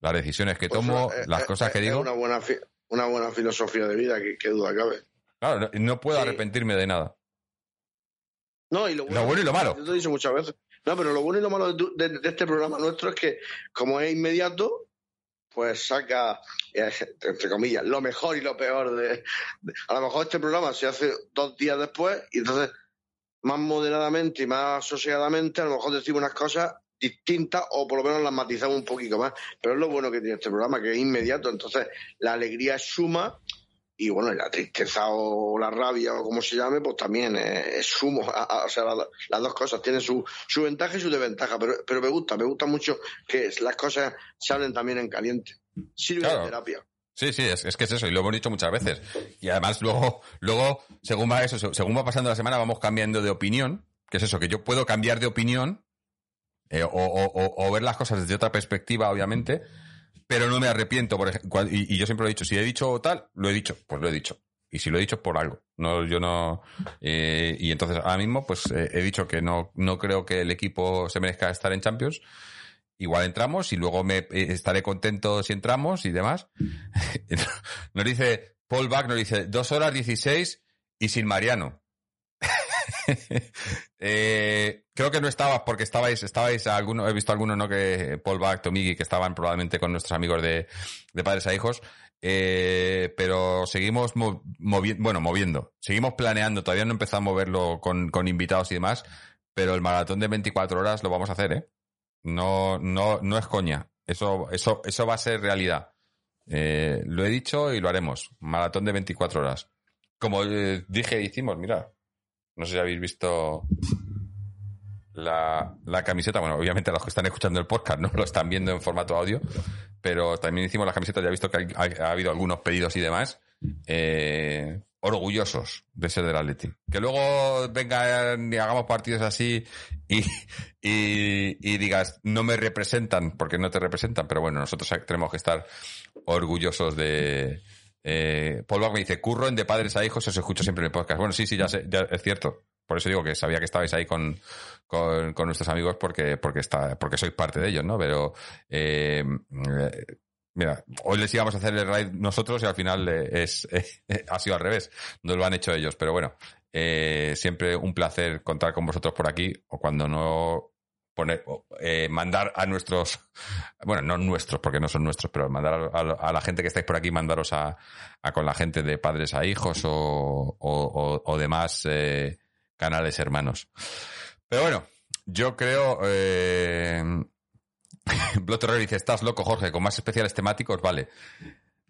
Las decisiones que Pues, tomo, eh, las eh, cosas que es digo. Una buena, una buena filosofía de vida, que, que duda cabe. Claro, no, no puedo Sí. arrepentirme de nada. No, y lo bueno, Lo bueno y lo malo. Yo te lo he dicho muchas veces. No, pero lo bueno y lo malo de, tu- de- de este programa nuestro es que, como es inmediato, pues saca, eh, entre comillas, lo mejor y lo peor de, A lo mejor este programa se hace dos días después y entonces, más moderadamente y más sosegadamente, a lo mejor decimos unas cosas distintas o por lo menos las matizamos un poquito más. Pero es lo bueno que tiene este programa, que es inmediato. Entonces, la alegría suma y bueno, la tristeza o la rabia o como se llame, pues también es, sumo. *laughs* O sea, la- las dos cosas tienen su, su ventaja y su desventaja, pero, pero me gusta, me gusta mucho que las cosas se hablen también en caliente. Sirve Claro. de terapia. Sí, sí, es, es que es eso, y lo hemos dicho muchas veces. Y además luego, luego, según va eso, según va pasando la semana, vamos cambiando de opinión, que es eso, que yo puedo cambiar de opinión, eh, o, o- o- o ver las cosas desde otra perspectiva, obviamente, pero no me arrepiento, por ejemplo, y, yo siempre lo he dicho, si he dicho tal, lo he dicho, pues lo he dicho. Y si lo he dicho por algo. No, yo no. eh, y entonces ahora mismo, pues eh, he dicho que no, no creo que el equipo se merezca estar en Champions. Igual entramos y luego me eh, estaré contento si entramos y demás. *laughs* Nos dice Paul Bach, nos dice dos horas 16 y sin Mariano. Eh, creo que no estabas porque estabais, estabais algunos, he visto algunos, ¿no? Que Paul Bach, Tomigi, que estaban probablemente con nuestros amigos de, de padres a hijos. Eh, pero seguimos mo- movi- bueno, moviendo. Seguimos planeando. Todavía no empezamos a moverlo con, invitados y demás. Pero el maratón de 24 horas lo vamos a hacer, ¿eh? No, no, no es coña. Eso, eso, eso va a ser realidad. Eh, lo he dicho y lo haremos. Maratón de 24 horas. Como dije, hicimos, mira. No sé si habéis visto la, la camiseta. Bueno, obviamente los que están escuchando el podcast no *laughs* lo están viendo en formato audio, pero también hicimos la camiseta. Ya he visto que ha habido algunos pedidos y demás. Eh, orgullosos de ser del Atleti. Que luego vengan y hagamos partidos así y, y, y digas, no me representan, porque no te representan, pero bueno, nosotros tenemos que estar orgullosos de... Eh, Paul Bach me dice, curro en de padres a hijos, os escucho siempre en el podcast. Bueno, sí, sí, ya, sé, ya es cierto. Por eso digo que sabía que estabais ahí con, con, nuestros amigos porque, porque, está, porque sois parte de ellos, ¿no? Pero, eh, eh, mira, hoy les íbamos a hacer el raid nosotros y al final eh, es, *laughs* eh, ha sido al revés. No lo han hecho ellos, pero bueno, siempre un placer contar con vosotros por aquí o cuando no poner, eh, mandar a nuestros, bueno, no nuestros porque no son nuestros, pero mandar a, la gente que estáis por aquí, mandaros a, con la gente de padres a hijos o, demás eh, canales hermanos. Pero bueno, yo creo, eh, *laughs* Blood Terror dice, estás loco, Jorge, con más especiales temáticos, vale.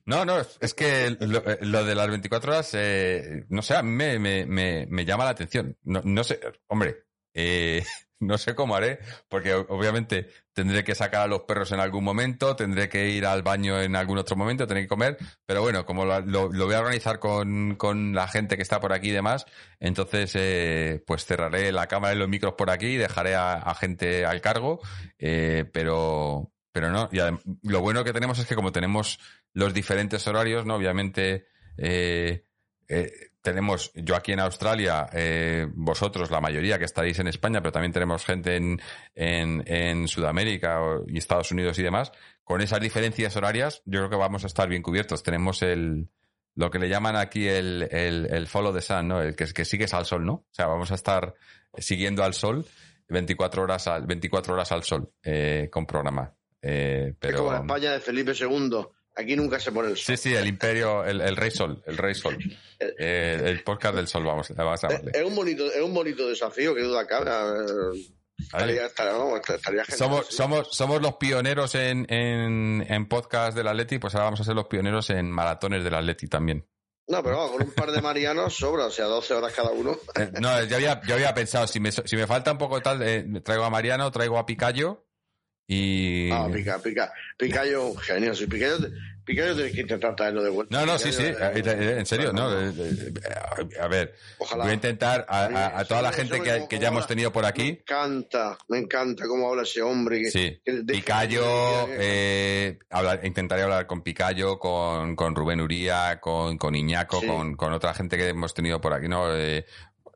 No, no, es- que lo, eh, de las 24 horas, eh, no sé, me, me, me, me llama la atención. No, no sé, hombre, eh, *laughs* no sé cómo haré, porque obviamente tendré que sacar a los perros en algún momento, tendré que ir al baño en algún otro momento, tendré que comer, pero bueno, como lo, voy a organizar con, con la gente que está por aquí y demás, entonces eh, pues cerraré la cámara y los micros por aquí, dejaré a, gente al cargo, eh, pero, pero no, y lo bueno que tenemos es que como tenemos los diferentes horarios, ¿no? Obviamente, eh, eh, tenemos, yo aquí en Australia, eh, vosotros, la mayoría que estaréis en España, pero también tenemos gente en, en, en Sudamérica y Estados Unidos y demás. Con esas diferencias horarias, yo creo que vamos a estar bien cubiertos. Tenemos el, lo que le llaman aquí el, el, el follow the sun, ¿no? El que, que sigues al sol, ¿no? O sea, vamos a estar siguiendo al sol 24 horas al, 24 horas al sol, eh, con programa. Eh, Es pero, como la España de Felipe II. Aquí nunca se pone el sol. Sí, sí, el imperio, el, el rey sol, el rey sol. Eh, el podcast del sol, vamos, vamos a. Es un bonito, es un bonito desafío, que duda cabe. Estaría, estaría, vamos, estaría genial. Somos, somos, somos los pioneros en, en, en podcast del Atleti, pues ahora vamos a ser los pioneros en maratones del Atleti también. No, pero vamos, con un par de marianos sobra, o sea, 12 horas cada uno. Eh, no, yo había, yo había pensado, si me, si me falta un poco tal, eh, traigo a Mariano, traigo a Picayo y... Ah, pica, pica. Picayo, genio. Si Picayo, Picayo tienes que intentar traerlo de vuelta. No, no, sí, sí, eh, eh, en serio, no. eh, A ver, Ojalá. voy a intentar a, a- a toda la gente que, que ya hemos tenido por Me aquí. encanta, me encanta cómo habla ese hombre. Que, Sí, que Picayo, eh, hablar- intentaré hablar con Picayo, con, con Rubén Uría, con, con Iñaco, Sí. con, con otra gente que hemos tenido por aquí, ¿no? Eh,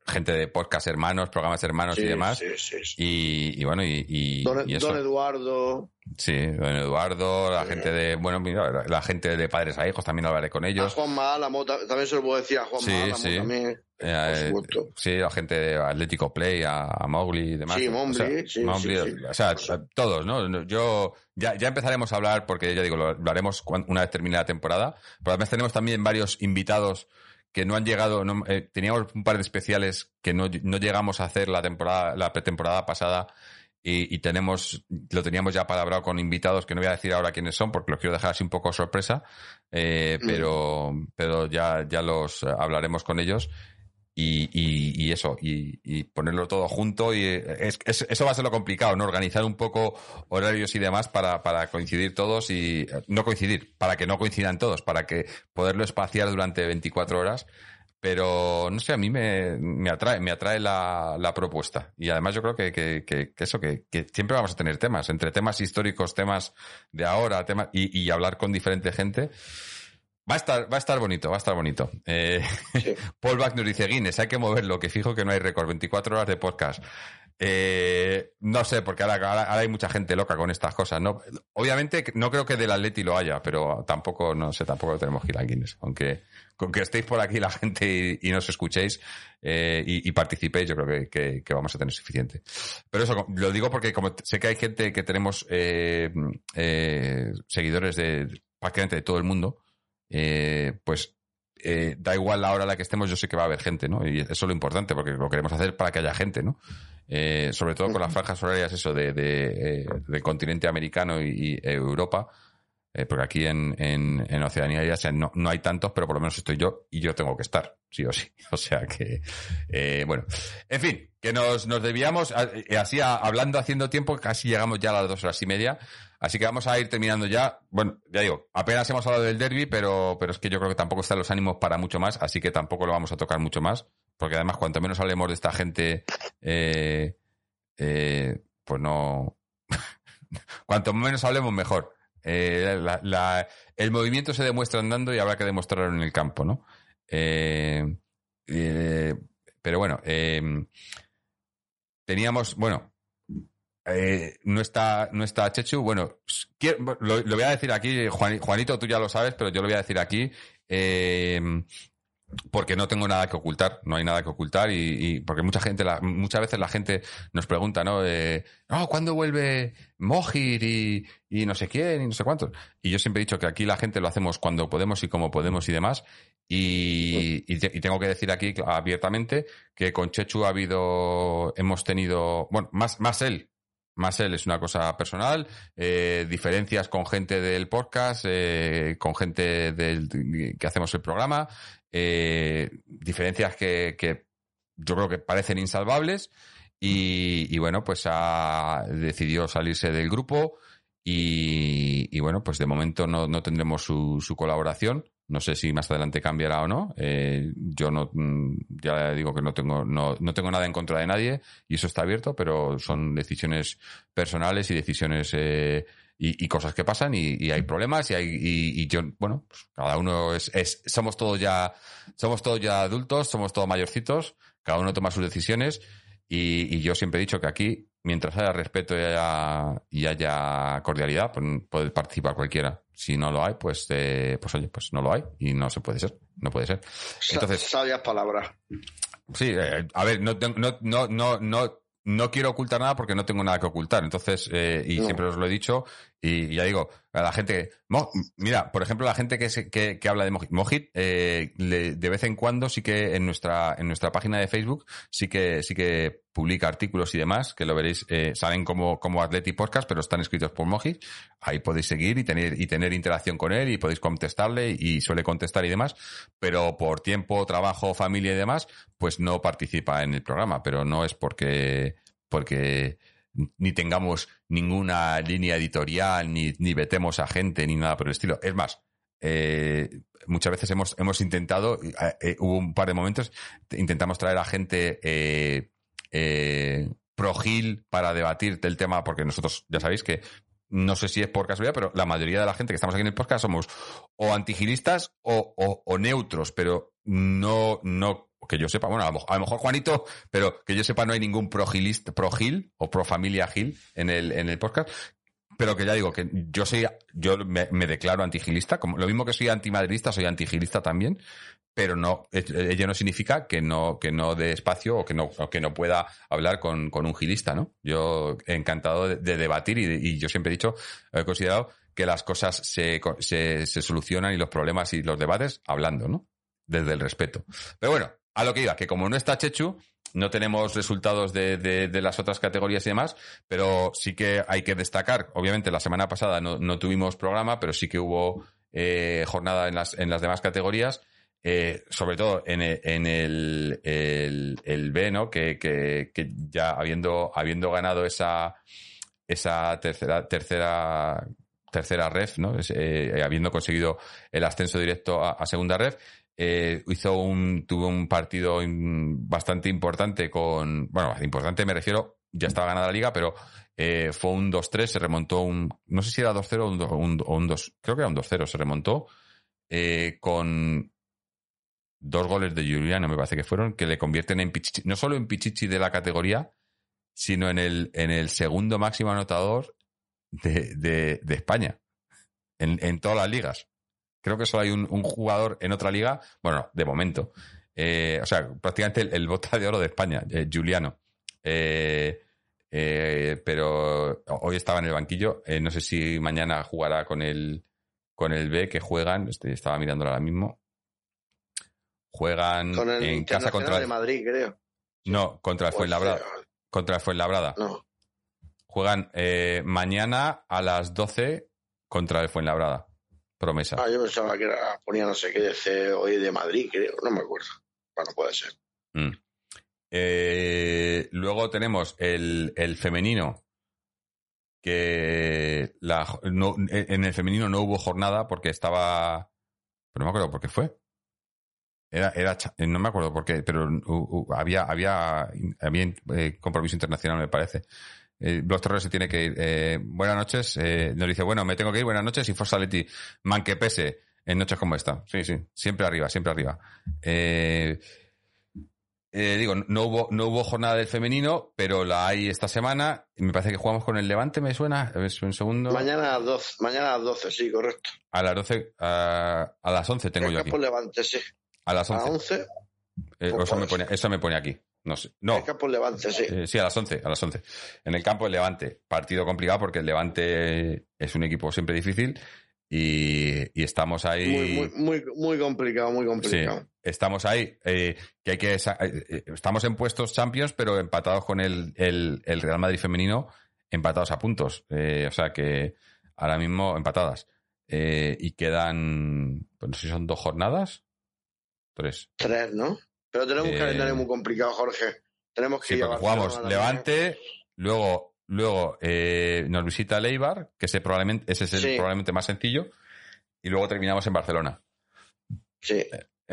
gente de podcast hermanos, programas hermanos y demás. sí, sí, sí. Y, y bueno, y, y- Don, y eso. Don Eduardo. Sí, don Eduardo, la gente de, bueno, mira, la, la gente de padres a hijos, también hablaré con A ellos. Juan Álamo, ta- también se lo puedo decir a Juan Sí, Álamo sí. también. Eh, supuesto. sí, la gente de Atlético Play, a, a Mowgli y demás. Sí, O Mowgli, sea, sí, sí. O sea, todos, ¿no? Yo, ya, ya empezaremos a hablar, porque ya digo, lo, lo haremos una vez termine la temporada, pero además tenemos también varios invitados que no han llegado, no- eh, teníamos un par de especiales que no, no llegamos a hacer la temporada, la pretemporada pasada y, y tenemos, lo teníamos ya palabrado con invitados que no voy a decir ahora quiénes son porque los quiero dejar así un poco sorpresa, eh, Mm. pero, pero ya, ya los hablaremos con ellos y, y- y eso, y, y ponerlo todo junto. y eh, es- es- Eso va a ser lo complicado, ¿no? Organizar un poco horarios y demás para, para coincidir todos y eh, no coincidir, para que no coincidan todos, para que poderlo espaciar durante 24 horas. Pero no sé, a mí me, me atrae, me atrae la, la propuesta. Y además yo creo que, que- que- que eso, que, siempre vamos a tener temas, entre temas históricos, temas de ahora, temas, y hablar con diferente gente. Va a estar, va a estar bonito, va a estar bonito. Eh, *laughs* Paul nos dice, Guinness, hay que moverlo, que fijo que no hay récord, 24 horas de podcast. Eh, no sé, porque ahora, ahora- ahora hay mucha gente loca con estas cosas, ¿no? Obviamente no creo que del Atleti lo haya, pero tampoco, no sé, tampoco tenemos que ir al Guinness. Aunque con que estéis por aquí la *laughs* gente y, y nos escuchéis eh, y, y participéis, yo creo que, que- que vamos a tener suficiente. Pero eso, lo digo porque como sé que hay gente que tenemos eh, eh, seguidores de prácticamente de todo el mundo, eh, pues eh, da igual la hora a la que estemos, yo sé que va a haber gente, ¿no? Y eso es lo importante, porque lo queremos hacer para que haya gente, ¿no? Eh, sobre todo con las franjas horarias, eso, de, de, eh, del continente americano y, y Europa, eh, porque aquí en, en, en Oceanía y Asia no, no hay tantos, pero por lo menos estoy yo y yo tengo que estar, sí o sí. *laughs* O sea que, eh, bueno, en fin, que nos, nos debíamos, eh, así hablando, haciendo tiempo, casi llegamos ya a las dos horas y media, así que vamos a ir terminando ya. Bueno, ya digo, apenas hemos hablado del derby, pero, pero es que yo creo que tampoco están los ánimos para mucho más, así que tampoco lo vamos a tocar mucho más, porque además cuanto menos hablemos de esta gente, eh, eh, pues no, *laughs* cuanto menos hablemos mejor. Eh, el movimiento se demuestra andando y habrá que demostrarlo en el campo, ¿no? Eh, pero bueno, teníamos, bueno, eh, no está, no está Chechu. Bueno, lo, voy a decir aquí, Juan- Juanito, tú ya lo sabes, pero yo lo voy a decir aquí. eh, porque no tengo nada que ocultar, no hay nada que ocultar y, porque mucha gente, la- muchas veces la gente nos pregunta, ¿no? Eh, "Oh, ¿cuándo vuelve Mojir y, y no sé quién y no sé cuántos? Y yo siempre he dicho que aquí la gente lo hacemos cuando podemos y como podemos y demás. Y, y y tengo que decir aquí abiertamente que con Chechu ha habido, hemos tenido, bueno, más, más él, más él es una cosa personal, eh, diferencias con gente del podcast, eh, con gente del, que hacemos el programa, eh, diferencias que, que yo creo que parecen insalvables y, bueno, pues ha decidido salirse del grupo y, y bueno, pues de momento no, no tendremos su, su colaboración. No sé si más adelante cambiará o no. Eh, yo no, mm, ya digo que no tengo, no, no tengo nada en contra de nadie y eso está abierto, pero son decisiones personales y decisiones eh, y, cosas que pasan y, hay problemas y hay y, yo, bueno, pues cada uno es, es, somos todos ya, somos todos ya adultos, somos todos mayorcitos, cada uno toma sus decisiones y, y yo siempre he dicho que aquí, mientras haya respeto y haya, y haya cordialidad, pues puede participar cualquiera. Si no lo hay, pues, eh, pues oye, pues no lo hay y no se puede ser, no puede ser. Entonces, Sabias palabras. Sí, eh, a ver, no, no, no, no, no, no quiero ocultar nada porque no tengo nada que ocultar. Entonces, eh, y No. siempre os lo he dicho, y ya digo, a la gente, Mo- mira, por ejemplo, la gente que, se- que, que habla de Mojit, Mojit, eh, de vez en cuando sí que en nuestra, en nuestra página de Facebook sí que, sí que publica artículos y demás, que lo veréis, eh, salen como, como Atleti Podcast, pero están escritos por Mojit. Ahí podéis seguir y tener, y tener interacción con él y podéis contestarle y suele contestar y demás, pero por tiempo, trabajo, familia y demás, pues no participa en el programa, pero no es porque, porque ni tengamos ninguna línea editorial, ni, ni vetemos a gente, ni nada por el estilo. Es más, eh, muchas veces hemos, hemos intentado, eh, eh, hubo un par de momentos, intentamos traer a gente pro Gil para debatir del tema, porque nosotros ya sabéis que no sé si es por casualidad, pero la mayoría de la gente que estamos aquí en el podcast somos o antigilistas o, o, o neutros, pero no, no que yo sepa, bueno, a lo, a lo mejor Juanito, pero que yo sepa no hay ningún pro Gilista, pro Gil o pro familia Gil en el, en el podcast. Pero que ya digo que yo soy, yo me, me declaro antigilista, como lo mismo que soy antimadridista, soy antigilista también, pero no, ello no significa que no, que no dé espacio o que no, o que no pueda hablar con, con un gilista, ¿no? Yo encantado de, de debatir y, y yo siempre he dicho, he considerado que las cosas se, se, se solucionan y los problemas y los debates hablando, ¿no? Desde el respeto. Pero bueno, a lo que iba, que como no está Chechu, no tenemos resultados de, de- las otras categorías y demás, pero sí que hay que destacar, obviamente la semana pasada no, no tuvimos programa, pero sí que hubo eh, jornada en las, en las demás categorías, eh, sobre todo en el, en el, el- B, ¿no? Que, que- que ya habiendo, habiendo ganado esa, esa tercera, tercera, tercera ref, ¿no? Eh, habiendo conseguido el ascenso directo a segunda ref, eh, hizo un, tuvo un partido in- bastante importante con, bueno, importante me refiero, ya estaba ganada la liga, pero eh, fue un 2-3, se remontó un, no sé si era 2-0 o un, un- un 2, creo que era un 2-0, se remontó eh, con dos goles de Juliano, me parece que fueron, que le convierten en Pichichi, no solo en Pichichi de la categoría, sino en el, en el segundo máximo anotador de, de, de España, en todas las ligas. Creo que solo hay un, un jugador en otra liga, bueno, de momento. Eh, o sea, prácticamente el, el bota de oro de España, eh, Juliano. Eh, eh, pero hoy estaba en el banquillo. no sé si mañana jugará con el, con el B que juegan. Este, estaba mirándolo ahora mismo. Juegan Con el en casa contra. de Madrid, creo. No, contra el Fuenlabrada. Contra el Fuenlabrada. No. Juegan eh, mañana a las 12 contra el Fuenlabrada. Promesa. Ah, yo pensaba que era, ponía no sé qué de C hoy de Madrid, creo. No me acuerdo. Bueno, puede ser. Mm. Eh, luego tenemos el, el femenino, que la, no- en el femenino no hubo jornada porque estaba... Pero no me acuerdo por qué fue. Era, era, no me acuerdo por qué, pero uh, uh, había, había, había eh, compromiso internacional, me parece. Eh, se tiene que ir. Eh, buenas noches. Eh, nos dice, bueno, me tengo que ir. Buenas noches. Y Forza Leti, man que pese en noches como esta. Sí, sí. Siempre arriba, siempre arriba. Eh, eh, digo, no hubo, no hubo jornada del femenino, pero la hay esta semana. Me parece que jugamos con el Levante, me suena. A ver, un segundo. Mañana a las 12, mañana a las 12, sí, correcto. A las 12, a, a las 11 tengo yo aquí. Levante, sí. A las A las 11. 11, Eh, eso, me pone, eso me pone aquí. No sé. No. el Campo Levante, sí. Eh, sí, a las 11, a las 11. En el campo del Levante. Partido complicado porque el Levante es un equipo siempre difícil y, y estamos ahí. Muy, muy, muy, muy complicado, muy Sí, complicado. estamos ahí. eh, que hay que eh, eh, estamos en puestos champions, pero empatados con el, el- el Real Madrid femenino, empatados a puntos. Eh, o sea que ahora mismo empatadas. Eh, y quedan, pues no sé si son dos jornadas. Tres. Tres, ¿no? Pero tenemos un Eh, calendario muy complicado, Jorge. Tenemos que Sí, ir a jugamos. Levante, luego, luego eh, nos visita Leibar, que ese, probablemente, ese es el Sí. probablemente más sencillo, y luego terminamos en Barcelona. Sí.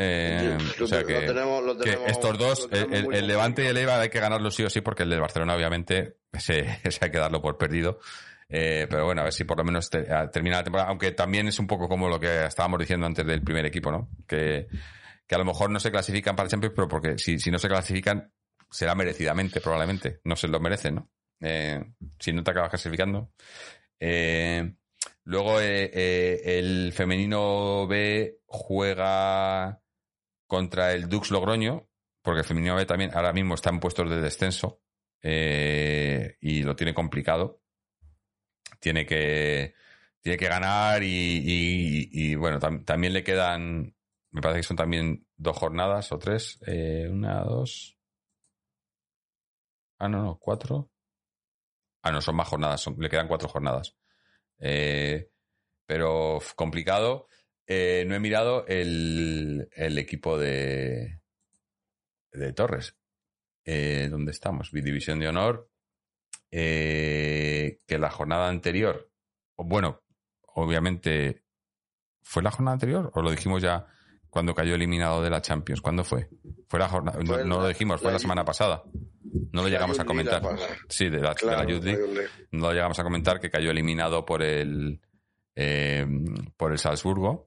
Eh, o sea lo que, tenemos- lo que tenemos- estos dos, el, Levante y el Eibar hay que ganarlo sí o sí, porque el del Barcelona, obviamente, *laughs* ese, ese hay que darlo por perdido. Eh, pero bueno, a ver si por lo menos te- termina la temporada, aunque también es un poco como lo que estábamos diciendo antes del primer equipo, ¿no? Que, que a lo mejor no se clasifican para el Champions, pero porque si, si no se clasifican, será merecidamente, probablemente. No se lo merecen, ¿no? Eh, si no te acabas clasificando. Eh, luego eh, el femenino B juega contra el Dux Logroño, porque el femenino B también ahora mismo está en puestos de descenso y lo tiene complicado. Tiene que, tiene que ganar y, bueno, tam- también le quedan, me parece que son también dos jornadas o tres, eh, una, dos. Ah, no, no, cuatro. Ah, no, son más jornadas, le quedan cuatro jornadas. Eh, pero complicado. Eh, no he mirado el, el equipo de, de Torres. Eh, ¿Dónde estamos? División de Honor. Que la jornada anterior, bueno, obviamente, ¿fue la jornada anterior o lo dijimos ya cuando cayó eliminado de la Champions? ¿Cuándo fue? Fue la jornada, no, lo dijimos, fue la semana pasada. No lo llegamos a comentar. Sí, de la, Claro, la League. No lo llegamos a comentar que cayó eliminado por el eh, por el Salzburgo.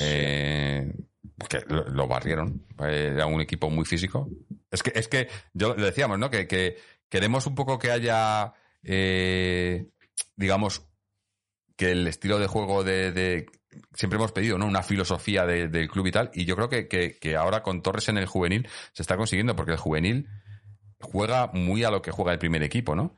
Eh, porque lo, lo barrieron. Era un equipo muy físico. Es que, es que yo lo decíamos, ¿no? Que, que queremos un poco que haya, eh, digamos, que el estilo de juego de, de- siempre hemos pedido, ¿no? Una filosofía de- del club y tal. Y yo creo que, que- que ahora con Torres en el juvenil se está consiguiendo, porque el juvenil juega muy a lo que juega el primer equipo, ¿no?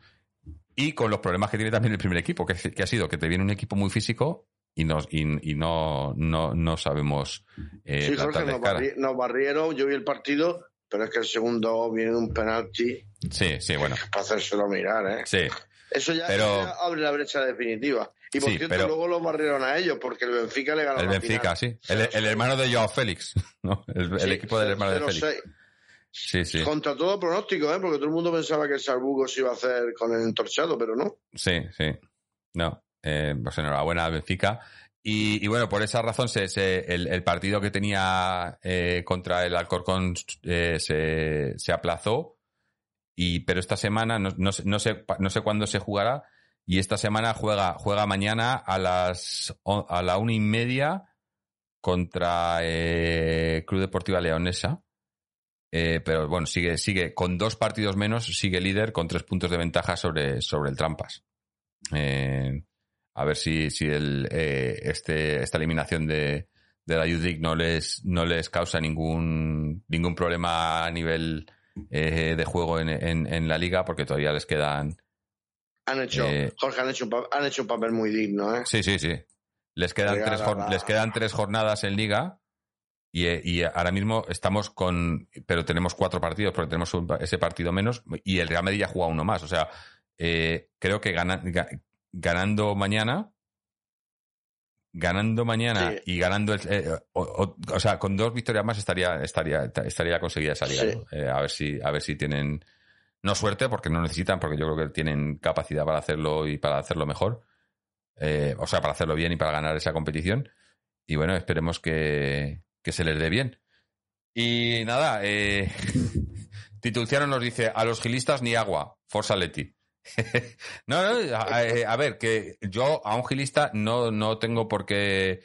Y con los problemas que tiene también el primer equipo, que, que ha sido que te viene un equipo muy físico y, nos, y, y no, no, no sabemos eh, sí, Jorge, nos, barri- nos barrieron, yo vi el partido, pero es que el segundo viene de un penalti Sí, sí, bueno. para hacérselo mirar, ¿eh? Sí. Eso ya, Pero- ya abre la brecha definitiva. Y por Sí, cierto, pero- luego los barrieron a ellos, porque el Benfica le ganó El Benfica, final. sí. El, el hermano de Joao Félix, *laughs* ¿no? El, el Sí, equipo del hermano de 0-6. Félix. Sí, sí. Contra todo pronóstico, ¿eh? Porque todo el mundo pensaba que el Sarbuco se iba a hacer con el entorchado, pero no. Sí, sí. No. Eh, pues enhorabuena al Benfica. Y, y bueno, por esa razón se, se- el, el partido que tenía eh, contra el Alcorcón eh, se, se aplazó. Y, pero esta semana, no, no, sé- no, sé, no sé cuándo se jugará. Y esta semana juega, juega mañana a las a la una y media contra eh, Club Deportiva Leonesa. Eh, pero bueno, sigue, sigue con dos partidos menos, sigue líder con tres puntos de ventaja sobre, sobre el Trampas. Eh, a ver si, si el, eh, este, esta eliminación de, de la Youth League no les, no les causa ningún, ningún problema a nivel eh, de juego en, en la liga, porque todavía les quedan. Han hecho, Eh, Jorge, han hecho, un han hecho un papel muy digno, ¿eh? Sí, sí, sí. Les quedan, tres, la- les quedan tres jornadas en liga y, eh, y ahora mismo estamos con... Pero tenemos cuatro partidos porque tenemos un- ese partido menos y el Real Madrid ya juega uno más. O sea, eh, creo que gana- ga- ganando mañana... Ganando mañana Sí. y ganando el, eh, o, o- o sea, con dos victorias más estaría estaría estaría conseguida esa liga. Sí. ¿no? Eh, a ver si a ver si tienen no suerte porque no necesitan porque yo creo que tienen capacidad para hacerlo y para hacerlo mejor. Eh, o sea, para hacerlo bien y para ganar esa competición. Y bueno, esperemos que, que se les dé bien. Y nada, eh, *laughs* Titulciano nos dice, a los gilistas ni agua, Forza Leti. *laughs* no, no, a, eh, a ver, que yo a un gilista no, no tengo por qué...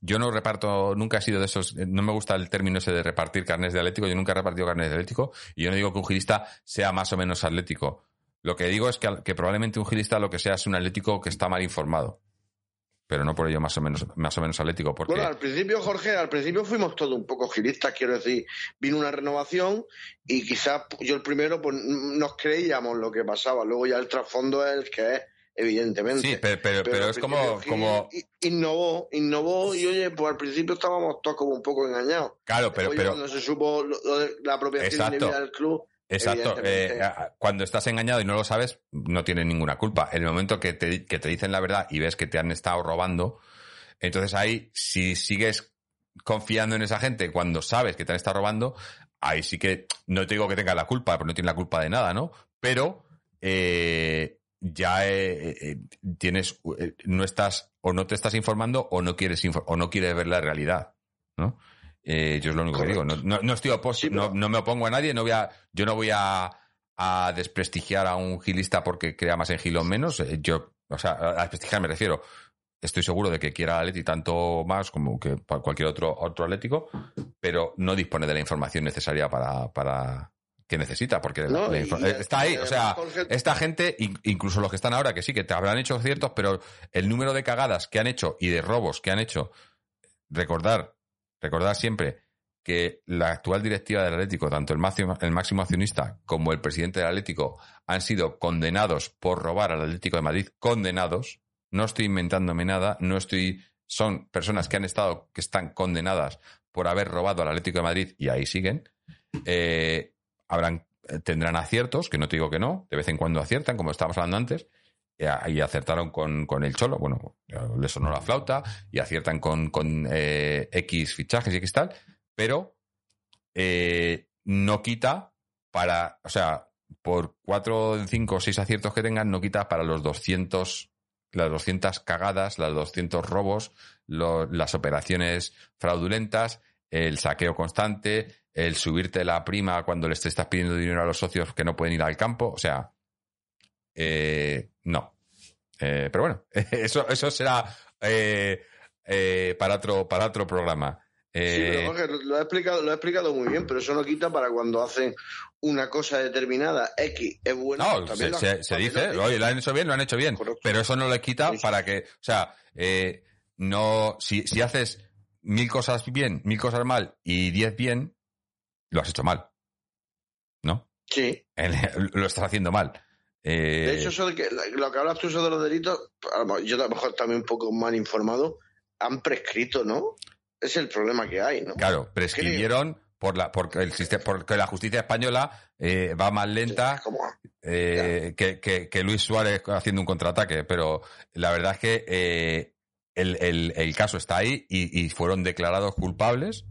Yo no reparto, nunca he sido de esos, no me gusta el término ese de repartir carnes de Atlético, yo nunca he repartido carnes de Atlético y yo no digo que un gilista sea más o menos atlético. Lo que digo es que, que probablemente un gilista lo que sea es un atlético que está mal informado. Pero no por ello más o menos, más o menos atlético, porque... Bueno, al principio, Jorge, al principio fuimos todos un poco gilistas, quiero decir, vino una renovación y quizás yo el primero pues nos creíamos lo que pasaba, luego ya el trasfondo es el que es, evidentemente. Sí, pero, pero, es como, como... Innovó, innovó y oye, pues al principio estábamos todos como un poco engañados. Claro, pero, pero, cuando se supo lo, lo de la apropiación indebida del club, Exacto. eh, cuando estás engañado y no lo sabes, no tienes ninguna culpa. En el momento que te, que te dicen la verdad y ves que te han estado robando, entonces ahí, si sigues confiando en esa gente cuando sabes que te han estado robando, ahí sí que no te digo que tengas la culpa, porque no tienes la culpa de nada, ¿no? Pero eh, ya eh, eh, tienes, eh, no estás, o no te estás informando o no quieres, o no quieres ver la realidad, ¿no? Yo es lo único que digo. No, no, no estoy opos- no, no me opongo a nadie, no voy a, yo no voy a, a desprestigiar a un gilista porque crea más en gil o menos. Yo, o sea, a desprestigiar me refiero. Estoy seguro de que quiera Atleti tanto más como que cualquier otro, otro atlético, pero no dispone de la información necesaria para, para que necesita, porque No, la y- está ahí. O sea, esta gente, in- incluso los que están ahora, que sí, que te habrán hecho ciertos, pero el número de cagadas que han hecho y de robos que han hecho, recordar, recordar siempre que la actual directiva del Atlético, tanto el máximo, el máximo accionista como el presidente del Atlético, han sido condenados por robar al Atlético de Madrid, condenados. No estoy inventándome nada, no estoy. Son personas que han estado, que están condenadas por haber robado al Atlético de Madrid y ahí siguen. Eh, habrán, tendrán aciertos, que no te digo que no, de vez en cuando aciertan, como estábamos hablando antes, eh, y acertaron con, con el Cholo, bueno, le sonó la flauta, y aciertan con, con eh, X fichajes y X tal, pero eh, no quita para, o sea, por cuatro, cinco o seis aciertos que tengan, no quita para los 200, las 200 cagadas, las 200 robos, las operaciones fraudulentas, el saqueo constante, el subirte la prima cuando les estás pidiendo dinero a los socios que no pueden ir al campo, o sea, eh, no. Eh, pero bueno, *laughs* eso, eso será eh, eh, para, otro, para otro programa. Sí, Eh, pero Jorge, lo ha explicado, lo ha explicado muy bien, pero eso no quita para cuando hacen una cosa determinada X es buena. No, también se, se- dice, lo lo han hecho bien, lo han hecho bien, pero eso no le quita para que, o sea, eh, no, si, si haces mil cosas bien, mil cosas mal y diez bien, lo has hecho mal, ¿no? Sí. *laughs* Lo estás haciendo mal. Eh, De hecho, eso de que, lo que hablas tú de los delitos, yo a lo mejor también un poco mal informado, han prescrito, ¿no? Es el problema que hay, ¿no? Claro, prescribieron por la, porque el sistema, porque la justicia española eh, va más lenta eh, que, que- que Luis Suárez haciendo un contraataque, pero la verdad es que eh, el, el- el caso está ahí y, y fueron declarados culpables,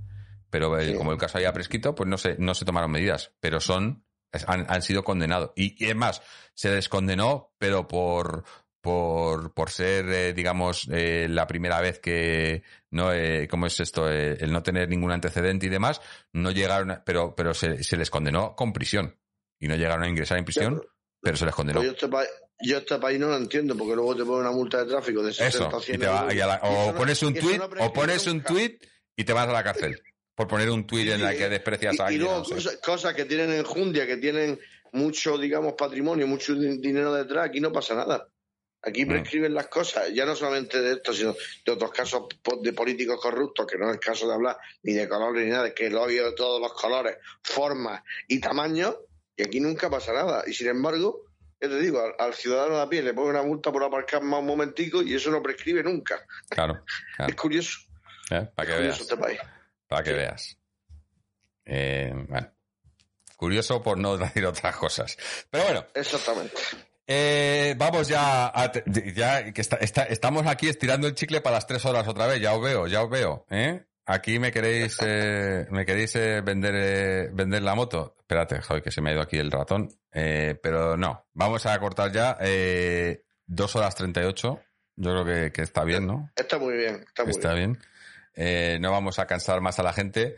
pero eh, como el caso había prescrito, pues no se, no se tomaron medidas, pero son, han, han sido condenados. Y, y es más, se les condenó, pero por, por, por ser, eh, digamos, eh, la primera vez que, no, eh, ¿cómo es esto? Eh, el no tener ningún antecedente y demás, no llegaron, a- pero, pero se, se les condenó con prisión. Y no llegaron a ingresar en prisión, pero se les condenó. Pues yo, este país, yo este país no lo entiendo, porque luego te ponen una multa de tráfico de 60 Eso, o 100 y te va- euros, y a la- y eso o no- pones un tweet, o pones un tweet y te vas a la cárcel. Por poner un tweet en la que desprecias a Y, y alguien. luego no sé. cosas, cosas que tienen enjundia, que tienen mucho, digamos, patrimonio, mucho di- dinero detrás, aquí no pasa nada. Aquí Mm. prescriben las cosas, ya no solamente de esto, sino de otros casos de políticos corruptos, que no es el caso de hablar ni de colores ni nada, que el odio de todos los colores, formas y tamaños, y aquí nunca pasa nada. Y sin embargo, yo te digo, al, al ciudadano de a pie le ponen una multa por aparcar más un momentico y eso no prescribe nunca. Claro, *laughs* claro. Es curioso, ¿eh? Para que curioso veas. este país. Para que veas. Eh, bueno. Curioso por no *laughs* decir otras cosas. Pero bueno. Exactamente. Eh, vamos ya a, ya que está- está- estamos aquí estirando el chicle para las tres horas otra vez, ya os veo, ya os veo, ¿eh? Aquí me queréis, eh, me queréis eh, vender, eh, vender la moto. Espérate, joder, que se me ha ido aquí el ratón. Eh, pero no, vamos a cortar ya, eh, dos horas treinta y ocho. Yo creo que, que está bien, ¿no? Está muy bien, está muy Está bien. Eh, no vamos a cansar más a la gente.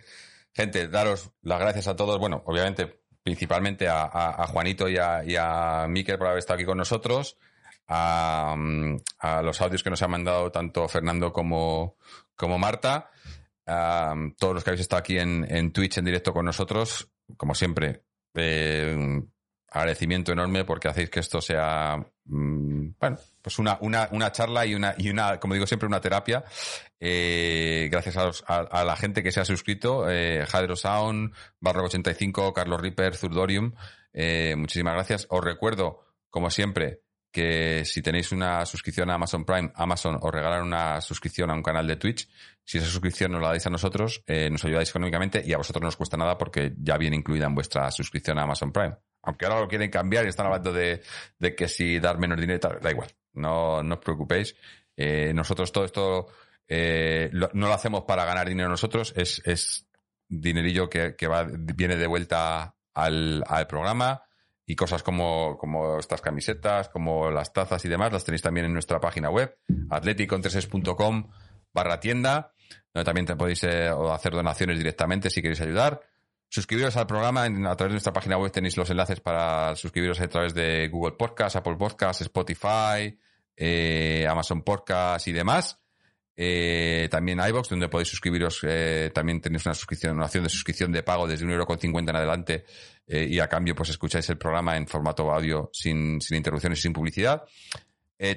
Gente, daros las gracias a todos. Bueno, obviamente, principalmente a, Juanito y a, y Miquel por haber estado aquí con nosotros. A, mm, a los audios que nos han mandado tanto Fernando como, como Marta. A mm, todos los que habéis estado aquí en, Twitch en directo con nosotros. Como siempre, eh, un agradecimiento enorme porque hacéis que esto sea, mm, bueno, pues una, una, una charla y una, y una, como digo siempre, una terapia. Eh, gracias a, la gente que se ha suscrito, eh, Jadro Sound, Barro 85, Carlos Ripper, Zurdorium, eh, muchísimas gracias. Os recuerdo, como siempre, que si tenéis una suscripción a Amazon Prime, Amazon os regalan una suscripción a un canal de Twitch. Si esa suscripción nos la dais a nosotros, eh, nos ayudáis económicamente y a vosotros no os cuesta nada porque ya viene incluida en vuestra suscripción a Amazon Prime. Aunque ahora lo quieren cambiar y están hablando de, que si dar menos dinero da igual. No, os preocupéis. Nosotros todo esto eh, no lo hacemos para ganar dinero nosotros, es, es dinerillo que, que va, viene de vuelta al, al programa y cosas como, como estas camisetas, como las tazas y demás, las tenéis también en nuestra página web, atleticontreses.com barra tienda, donde también te podéis eh, hacer donaciones directamente si queréis ayudar. Suscribiros al programa en- a través de nuestra página web tenéis los enlaces para suscribiros a través de Google Podcast, Apple Podcast, Spotify, eh, Amazon Podcast y demás. Eh, también iVoox, donde podéis suscribiros, eh, también tenéis una suscripción, una opción de suscripción de pago desde un euro con cincuenta en adelante eh, y a cambio pues escucháis el programa en formato audio sin, sin interrupciones y sin publicidad.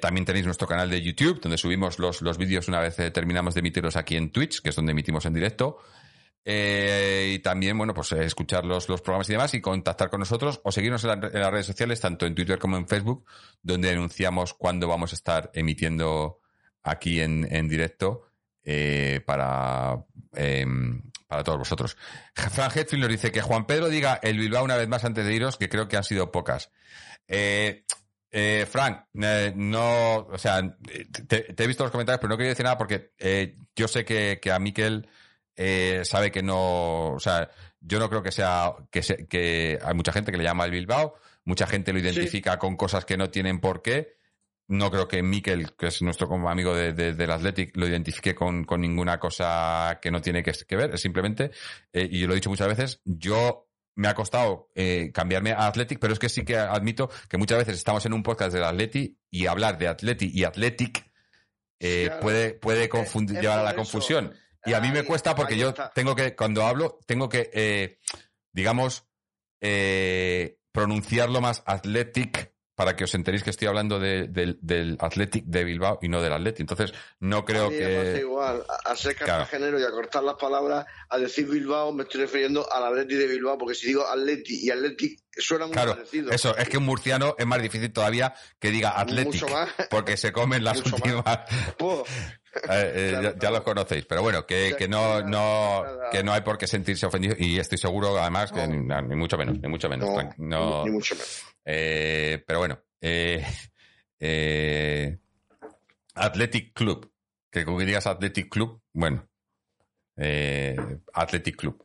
También tenéis nuestro canal de YouTube, donde subimos los, los vídeos una vez terminamos de emitirlos aquí en Twitch, que es donde emitimos en directo. Y también, bueno, pues escuchar los, los programas y demás y contactar con nosotros o seguirnos en las redes sociales, tanto en Twitter como en Facebook, donde anunciamos cuándo vamos a estar emitiendo aquí en, en directo eh, para, eh, para todos vosotros. *laughs* Frank Hetfield nos dice que Juan Pedro diga el Bilbao una vez más antes de iros, que creo que han sido pocas. Eh, eh, Frank, eh, no, o sea, te, te he visto los comentarios, pero no quería decir nada porque eh, yo sé que, que a Miquel eh, sabe que no, o sea, yo no creo que sea, que, se- que hay mucha gente que le llama el Bilbao, mucha gente lo identifica con cosas que no tienen por qué. No creo que Miquel, que es nuestro amigo de, de- del Athletic, lo identifique con, con ninguna cosa que no tiene que, que ver. Es simplemente, eh, y yo lo he dicho muchas veces, yo me ha costado eh, cambiarme a Athletic, pero es que sí que admito que muchas veces estamos en un podcast del Athletic y hablar de Athletic y Athletic eh, Claro. puede, puede confundir, llevar a la confusión. Y a mí me cuesta porque yo tengo que, cuando hablo, tengo que, digamos, eh, pronunciarlo más athletic para que os enteréis que estoy hablando de- del, del Athletic de Bilbao y no del Athletic. Entonces, no creo que... igual, a, a ser Claro. y a cortar las palabras, a decir Bilbao, me estoy refiriendo al Atleti de Bilbao, porque si digo Atleti y Atleti suena muy Claro, parecido. eso, es que un murciano es más difícil todavía que diga Athletic, Mucho más. porque se comen las Mucho últimas... *laughs* *laughs* Eh, eh, Claro, ya, los conocéis, pero bueno, que, que no, no, que no hay por qué sentirse ofendido y estoy seguro, además, que No. ni, ni mucho menos, ni mucho menos. no, ni mucho menos. Eh, pero bueno, eh, *laughs* eh, Athletic Club, que como digas Athletic Club, bueno, Athletic Club.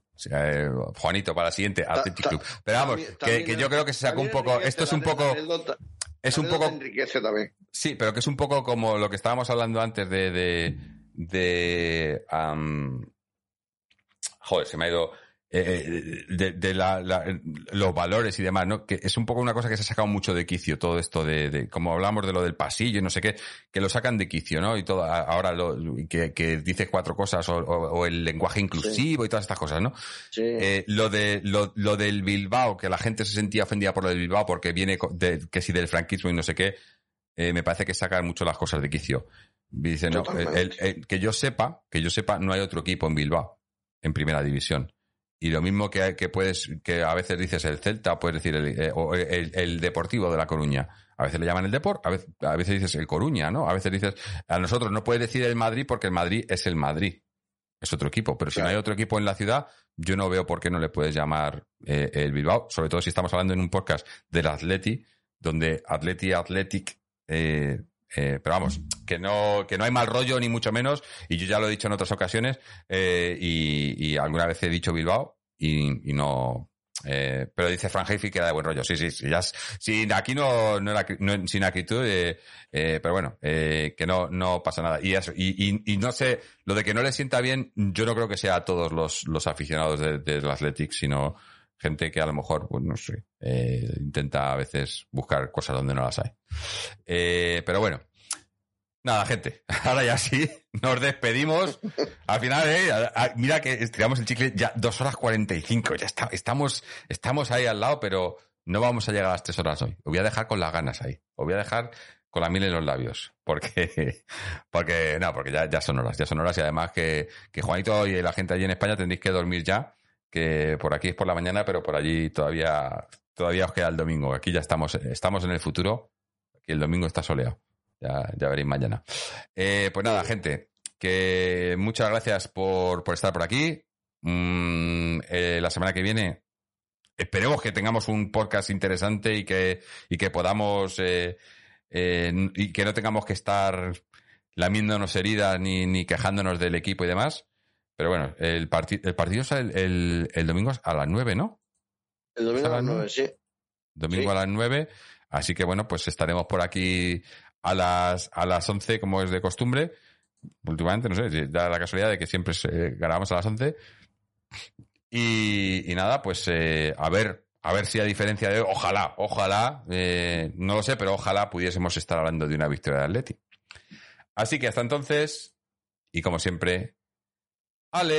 Juanito, para la siguiente, Athletic ta- Club. Pero vamos, también- que, también que yo creo que se sacó un poco, esto es un poco, anécdota- es un poco enriquece también. Sí, pero que es un poco como lo que estábamos hablando antes de. de, joder, se me ha ido. Eh, de, de la- la- los valores y demás, ¿no? Que es un poco una cosa que se ha sacado mucho de quicio, todo esto de, de- como hablamos de lo del pasillo y no sé qué, que lo sacan de quicio, ¿no? Y todo, ahora lo, que, que dices cuatro cosas o, o- o el lenguaje inclusivo y todas estas cosas, ¿no? Sí. Eh, lo de lo, lo del Bilbao, que la gente se sentía ofendida por lo del Bilbao porque viene de, que si del franquismo y no sé qué, eh, me parece que sacan mucho las cosas de quicio. Dice, no, el- el- que yo sepa, que yo sepa, no hay otro equipo en Bilbao, en primera división. Y lo mismo que, que puedes, que a veces dices el Celta, puedes decir el, eh, o el, el Deportivo de La Coruña. A veces le llaman el Deport, a veces, a veces dices el Coruña, ¿no? A veces dices, a nosotros no puedes decir el Madrid porque el Madrid es el Madrid. Es otro equipo. Pero si no hay otro equipo en la ciudad, yo no veo por qué no le puedes llamar eh, el Bilbao. Sobre todo si estamos hablando en un podcast del Atleti, donde Atleti, Athletic, eh, eh, pero vamos, que no, que no hay mal rollo ni mucho menos, y yo ya lo he dicho en otras ocasiones, eh, y, alguna vez he dicho Bilbao y, no. eh, pero dice Fran Heifi que era de buen rollo. Sí, sí, sí. Sí, aquí no, no era no- sin acritud, eh, eh, pero bueno, eh, que no, no pasa nada. Y eso, y, y, no sé, lo de que no le sienta bien, yo no creo que sea a todos los, los aficionados de- del Athletic, sino gente que a lo mejor, pues no sé, eh, intenta a veces buscar cosas donde no las hay. Eh, pero bueno. Nada, gente. *laughs* Ahora ya sí, nos despedimos. Al final, eh, mira que estiramos el chicle ya dos horas cuarenta y cinco. Ya está, estamos, estamos ahí al lado, pero no vamos a llegar a las tres horas hoy. Os voy a dejar con las ganas ahí. Os voy a dejar con la miel en los labios. Porque, *laughs* porque, no, porque ya, ya son horas, ya son horas y además que, que Juanito y la gente allí en España tendréis que dormir ya, que por aquí es por la mañana, pero por allí todavía, todavía os queda el domingo. Aquí ya estamos, estamos en el futuro. Aquí el domingo está soleado. Ya, veréis mañana. Eh, pues nada, gente, que muchas gracias por, por estar por aquí. Mm, eh, la semana que viene esperemos que tengamos un podcast interesante y que, y que podamos eh, eh, y que no tengamos que estar lamiéndonos heridas ni, ni quejándonos del equipo y demás. Pero bueno, el, parti- el partido es el, el, el domingo a las 9, ¿no? El domingo a las nueve, sí. Domingo Sí. a las 9. Así que bueno, pues estaremos por aquí a las, a las 11 como es de costumbre. Últimamente, no sé, da la casualidad de que siempre eh, grabamos a las 11. Y, y nada, pues eh, a ver, a ver si a diferencia de hoy, ojalá, ojalá, eh, no lo sé, pero ojalá pudiésemos estar hablando de una victoria de Atleti. Así que hasta entonces, y como siempre, Aleti.